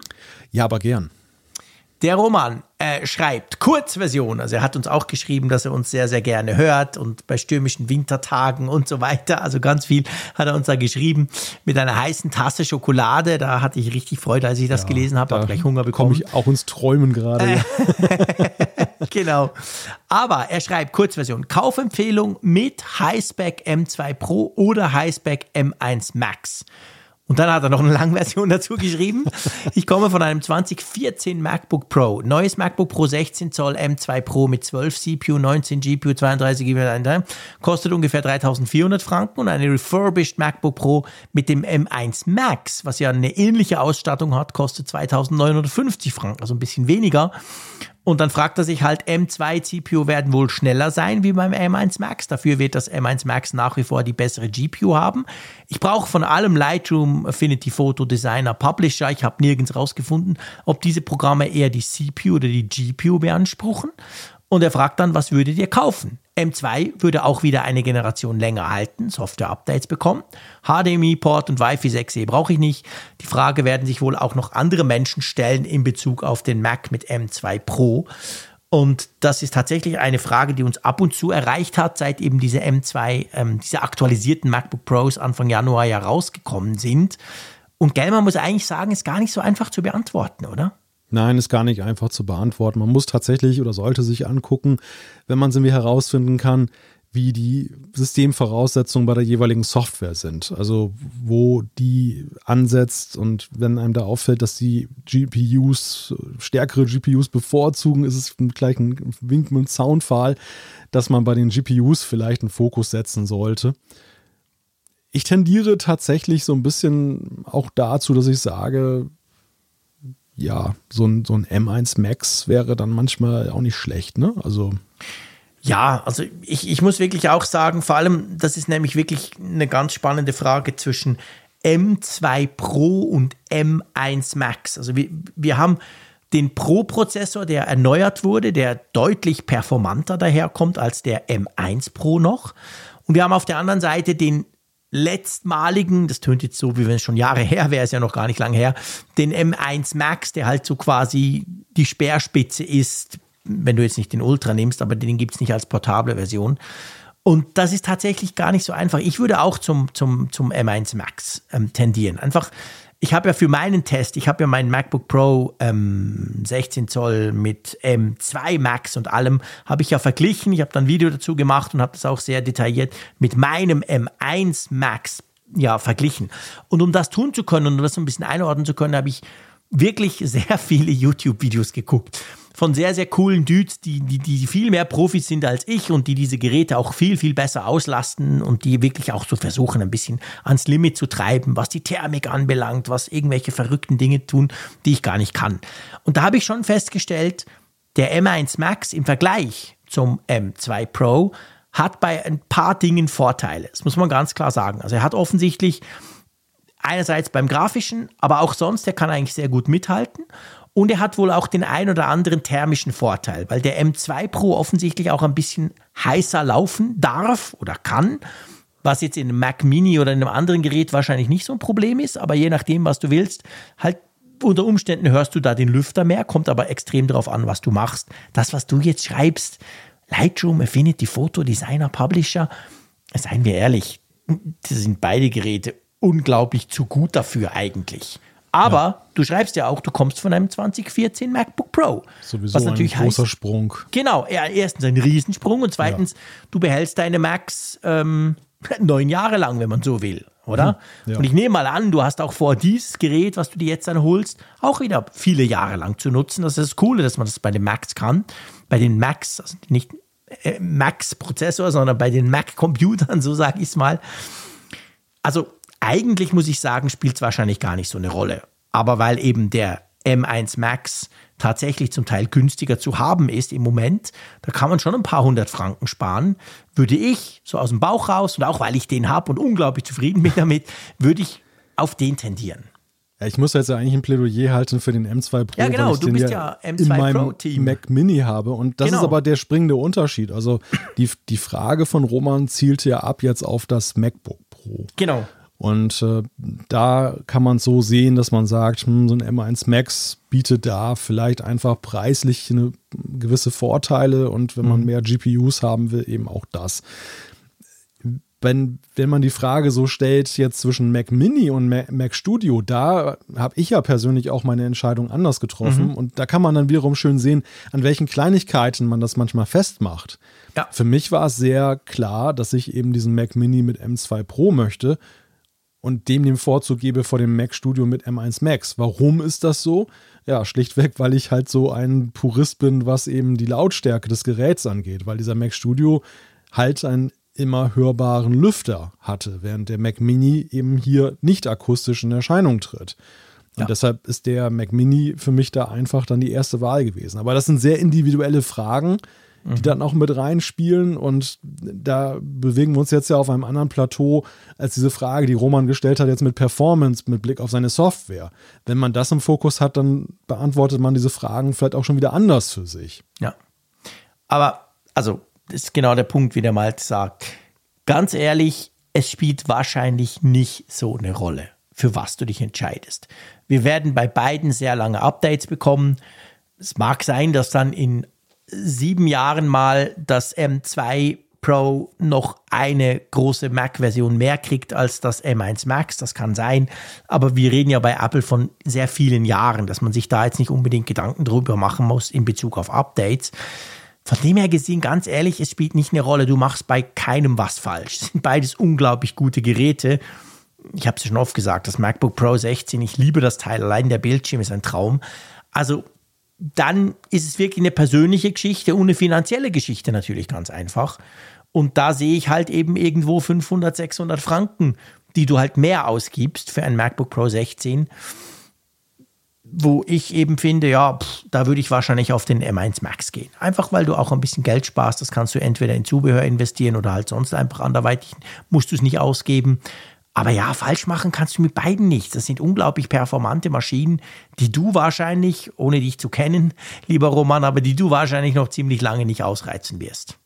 Ja, aber gern. Der Roman äh, schreibt Kurzversion. Also er hat uns auch geschrieben, dass er uns sehr, sehr gerne hört und bei stürmischen Wintertagen und so weiter. Also ganz viel hat er uns da geschrieben mit einer heißen Tasse Schokolade. Da hatte ich richtig Freude, als ich das ja, gelesen habe. Habe gleich Hunger bekommen. Komme ich auch ins Träumen gerade. Äh, genau. Aber er schreibt Kurzversion. Kaufempfehlung mit Highspec M2 Pro oder Highspec M1 Max. Und dann hat er noch eine Langversion dazu geschrieben. Ich komme von einem 2014 MacBook Pro. Neues MacBook Pro 16 Zoll M2 Pro mit 12 CPU, 19 GPU, 32 GB. Kostet ungefähr 3400 Franken. Und eine refurbished MacBook Pro mit dem M1 Max, was ja eine ähnliche Ausstattung hat, kostet 2950 Franken. Also ein bisschen weniger. Und dann fragt er sich halt, M2 CPU werden wohl schneller sein wie beim M1 Max. Dafür wird das M1 Max nach wie vor die bessere GPU haben. Ich brauche von allem Lightroom, Affinity Photo Designer, Publisher. Ich habe nirgends rausgefunden, ob diese Programme eher die CPU oder die GPU beanspruchen. Und er fragt dann, was würdet ihr kaufen? M2 würde auch wieder eine Generation länger halten, Software-Updates bekommen. HDMI-Port und Wi-Fi 6E brauche ich nicht. Die Frage werden sich wohl auch noch andere Menschen stellen in Bezug auf den Mac mit M2 Pro. Und das ist tatsächlich eine Frage, die uns ab und zu erreicht hat, seit eben diese M2, ähm, diese aktualisierten MacBook Pros Anfang Januar ja rausgekommen sind. Und gell, man muss eigentlich sagen, ist gar nicht so einfach zu beantworten, oder? Nein, ist gar nicht einfach zu beantworten. Man muss tatsächlich oder sollte sich angucken, wenn man es irgendwie herausfinden kann, wie die Systemvoraussetzungen bei der jeweiligen Software sind. Also wo die ansetzt und wenn einem da auffällt, dass die GPUs, stärkere GPUs bevorzugen, ist es gleich ein Wink mit dem Soundfall, dass man bei den GPUs vielleicht einen Fokus setzen sollte. Ich tendiere tatsächlich so ein bisschen auch dazu, dass ich sage, ja, so ein, so ein M1 Max wäre dann manchmal auch nicht schlecht, ne? Also. Ja, also ich, ich muss wirklich auch sagen, vor allem, das ist nämlich wirklich eine ganz spannende Frage zwischen M2 Pro und M1 Max. Also wir, wir haben den Pro-Prozessor, der erneuert wurde, der deutlich performanter daherkommt als der M1 Pro noch. Und wir haben auf der anderen Seite den letztmaligen, das tönt jetzt so, wie wenn es schon Jahre her wäre, ist ja noch gar nicht lange her, den M1 Max, der halt so quasi die Speerspitze ist, wenn du jetzt nicht den Ultra nimmst, aber den gibt es nicht als portable Version. Und das ist tatsächlich gar nicht so einfach. Ich würde auch zum, zum, zum M1 Max ähm, tendieren. Einfach, ich habe ja für meinen Test, ich habe ja meinen MacBook Pro ähm, 16 Zoll mit M2 Max und allem, habe ich ja verglichen. Ich habe dann ein Video dazu gemacht und habe das auch sehr detailliert mit meinem M1 Max ja, verglichen. Und um das tun zu können und um das ein bisschen einordnen zu können, habe ich wirklich sehr viele YouTube-Videos geguckt von sehr, sehr coolen Dudes, die, die, die viel mehr Profis sind als ich und die diese Geräte auch viel, viel besser auslasten und die wirklich auch so versuchen, ein bisschen ans Limit zu treiben, was die Thermik anbelangt, was irgendwelche verrückten Dinge tun, die ich gar nicht kann. Und da habe ich schon festgestellt, der M1 Max im Vergleich zum M2 Pro hat bei ein paar Dingen Vorteile. Das muss man ganz klar sagen. Also er hat offensichtlich einerseits beim grafischen, aber auch sonst, er kann eigentlich sehr gut mithalten. Und er hat wohl auch den ein oder anderen thermischen Vorteil, weil der M2 Pro offensichtlich auch ein bisschen heißer laufen darf oder kann, was jetzt in einem Mac Mini oder in einem anderen Gerät wahrscheinlich nicht so ein Problem ist, aber je nachdem, was du willst, halt unter Umständen hörst du da den Lüfter mehr, kommt aber extrem darauf an, was du machst. Das, was du jetzt schreibst, Lightroom, Affinity Photo, Designer, Publisher, seien wir ehrlich, das sind beide Geräte unglaublich zu gut dafür eigentlich. Aber ja. Du schreibst ja auch, du kommst von einem 2014 MacBook Pro. Sowieso was natürlich ein großer heißt, Sprung. Genau, ja, erstens ein Riesensprung und zweitens, ja. du behältst deine Macs ähm, neun Jahre lang, wenn man so will, oder? Mhm. Ja. Und ich nehme mal an, du hast auch vor, dieses Gerät, was du dir jetzt dann holst, auch wieder viele Jahre lang zu nutzen. Das ist das Coole, dass man das bei den Macs kann. Bei den Macs, also nicht äh, Macs-Prozessor, sondern bei den Mac-Computern, so sage ich es mal. Also eigentlich muss ich sagen, spielt es wahrscheinlich gar nicht so eine Rolle. Aber weil eben der M1 Max tatsächlich zum Teil günstiger zu haben ist im Moment, da kann man schon ein paar hundert Franken sparen, würde ich so aus dem Bauch raus und auch weil ich den habe und unglaublich zufrieden bin damit, würde ich auf den tendieren. Ja, ich muss jetzt ja eigentlich ein Plädoyer halten für den M2 Pro, ja, genau, weil ich du den bist ja, ja M2 in meinem Pro Team. Mac Mini habe. Und das genau. ist aber der springende Unterschied. Also die, die Frage von Roman zielte ja ab jetzt auf das MacBook Pro. Genau. Und äh, da kann man es so sehen, dass man sagt, hm, so ein M1 Max bietet da vielleicht einfach preislich eine gewisse Vorteile und wenn man mhm. mehr GPUs haben will, eben auch das. Wenn, wenn man die Frage so stellt, jetzt zwischen Mac Mini und Mac Studio, da habe ich ja persönlich auch meine Entscheidung anders getroffen. Mhm. Und da kann man dann wiederum schön sehen, an welchen Kleinigkeiten man das manchmal festmacht. Ja. Für mich war es sehr klar, dass ich eben diesen Mac Mini mit M2 Pro möchte, und dem den Vorzug gebe vor dem Mac Studio mit M1 Max. Warum ist das so? Ja, schlichtweg, weil ich halt so ein Purist bin, was eben die Lautstärke des Geräts angeht, weil dieser Mac Studio halt einen immer hörbaren Lüfter hatte, während der Mac Mini eben hier nicht akustisch in Erscheinung tritt. Und ja. deshalb ist der Mac Mini für mich da einfach dann die erste Wahl gewesen. Aber das sind sehr individuelle Fragen die mhm. dann auch mit reinspielen. Und da bewegen wir uns jetzt ja auf einem anderen Plateau als diese Frage, die Roman gestellt hat, jetzt mit Performance, mit Blick auf seine Software. Wenn man das im Fokus hat, dann beantwortet man diese Fragen vielleicht auch schon wieder anders für sich. Ja. Aber, also, das ist genau der Punkt, wie der Malte sagt. Ganz ehrlich, es spielt wahrscheinlich nicht so eine Rolle, für was du dich entscheidest. Wir werden bei beiden sehr lange Updates bekommen. Es mag sein, dass dann in sieben Jahren mal das M2 Pro noch eine große Mac-Version mehr kriegt als das M1 Max. Das kann sein. Aber wir reden ja bei Apple von sehr vielen Jahren, dass man sich da jetzt nicht unbedingt Gedanken drüber machen muss in Bezug auf Updates. Von dem her gesehen, ganz ehrlich, es spielt nicht eine Rolle. Du machst bei keinem was falsch. Es sind beides unglaublich gute Geräte. Ich habe es ja schon oft gesagt, das MacBook Pro 16, ich liebe das Teil. Allein der Bildschirm ist ein Traum. Also dann ist es wirklich eine persönliche Geschichte und eine finanzielle Geschichte natürlich ganz einfach. Und da sehe ich halt eben irgendwo 500, 600 Franken, die du halt mehr ausgibst für ein MacBook Pro 16, wo ich eben finde, ja, pff, da würde ich wahrscheinlich auf den M1 Max gehen. Einfach weil du auch ein bisschen Geld sparst. Das kannst du entweder in Zubehör investieren oder halt sonst einfach anderweitig musst du es nicht ausgeben. Aber ja, falsch machen kannst du mit beiden nichts. Das sind unglaublich performante Maschinen, die du wahrscheinlich, ohne dich zu kennen, lieber Roman, aber die du wahrscheinlich noch ziemlich lange nicht ausreizen wirst.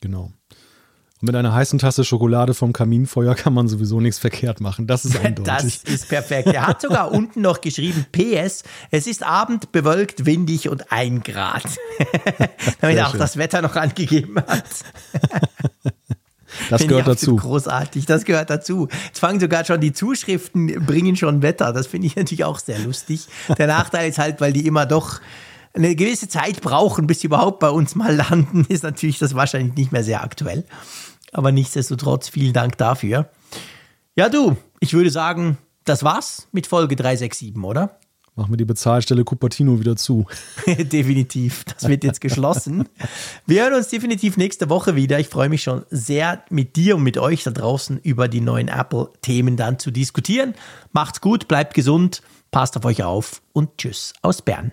Genau. Und mit einer heißen Tasse Schokolade vom Kaminfeuer kann man sowieso nichts verkehrt machen. Das ist eindeutig. Das ist perfekt. Er hat sogar unten noch geschrieben, PS, es ist Abend, bewölkt, windig und ein Grad. Damit er auch das Wetter noch angegeben hat. Das gehört dazu. Großartig, das gehört dazu. Jetzt fangen sogar schon die Zuschriften, bringen schon Wetter. Das finde ich natürlich auch sehr lustig. Der Nachteil ist halt, weil die immer doch eine gewisse Zeit brauchen, bis sie überhaupt bei uns mal landen, ist natürlich das wahrscheinlich nicht mehr sehr aktuell. Aber nichtsdestotrotz, vielen Dank dafür. Ja, du, ich würde sagen, das war's mit Folge 367, oder? Machen wir die Bezahlstelle Cupertino wieder zu. definitiv. Das wird jetzt geschlossen. Wir hören uns definitiv nächste Woche wieder. Ich freue mich schon sehr, mit dir und mit euch da draußen über die neuen Apple-Themen dann zu diskutieren. Macht's gut, bleibt gesund, passt auf euch auf und tschüss aus Bern.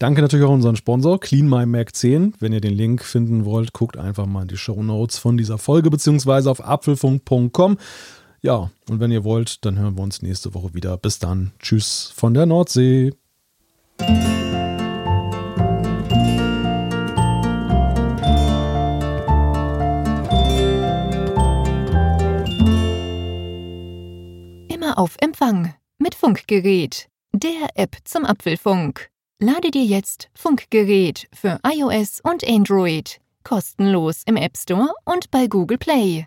Danke natürlich auch unseren Sponsor Clean My Mac 10. Wenn ihr den Link finden wollt, guckt einfach mal in die Show Notes von dieser Folge beziehungsweise auf apfelfunk.com. Ja, und wenn ihr wollt, dann hören wir uns nächste Woche wieder. Bis dann. Tschüss von der Nordsee. Immer auf Empfang mit Funkgerät, der App zum Apfelfunk. Lade dir jetzt Funkgerät für iOS und Android kostenlos im App Store und bei Google Play.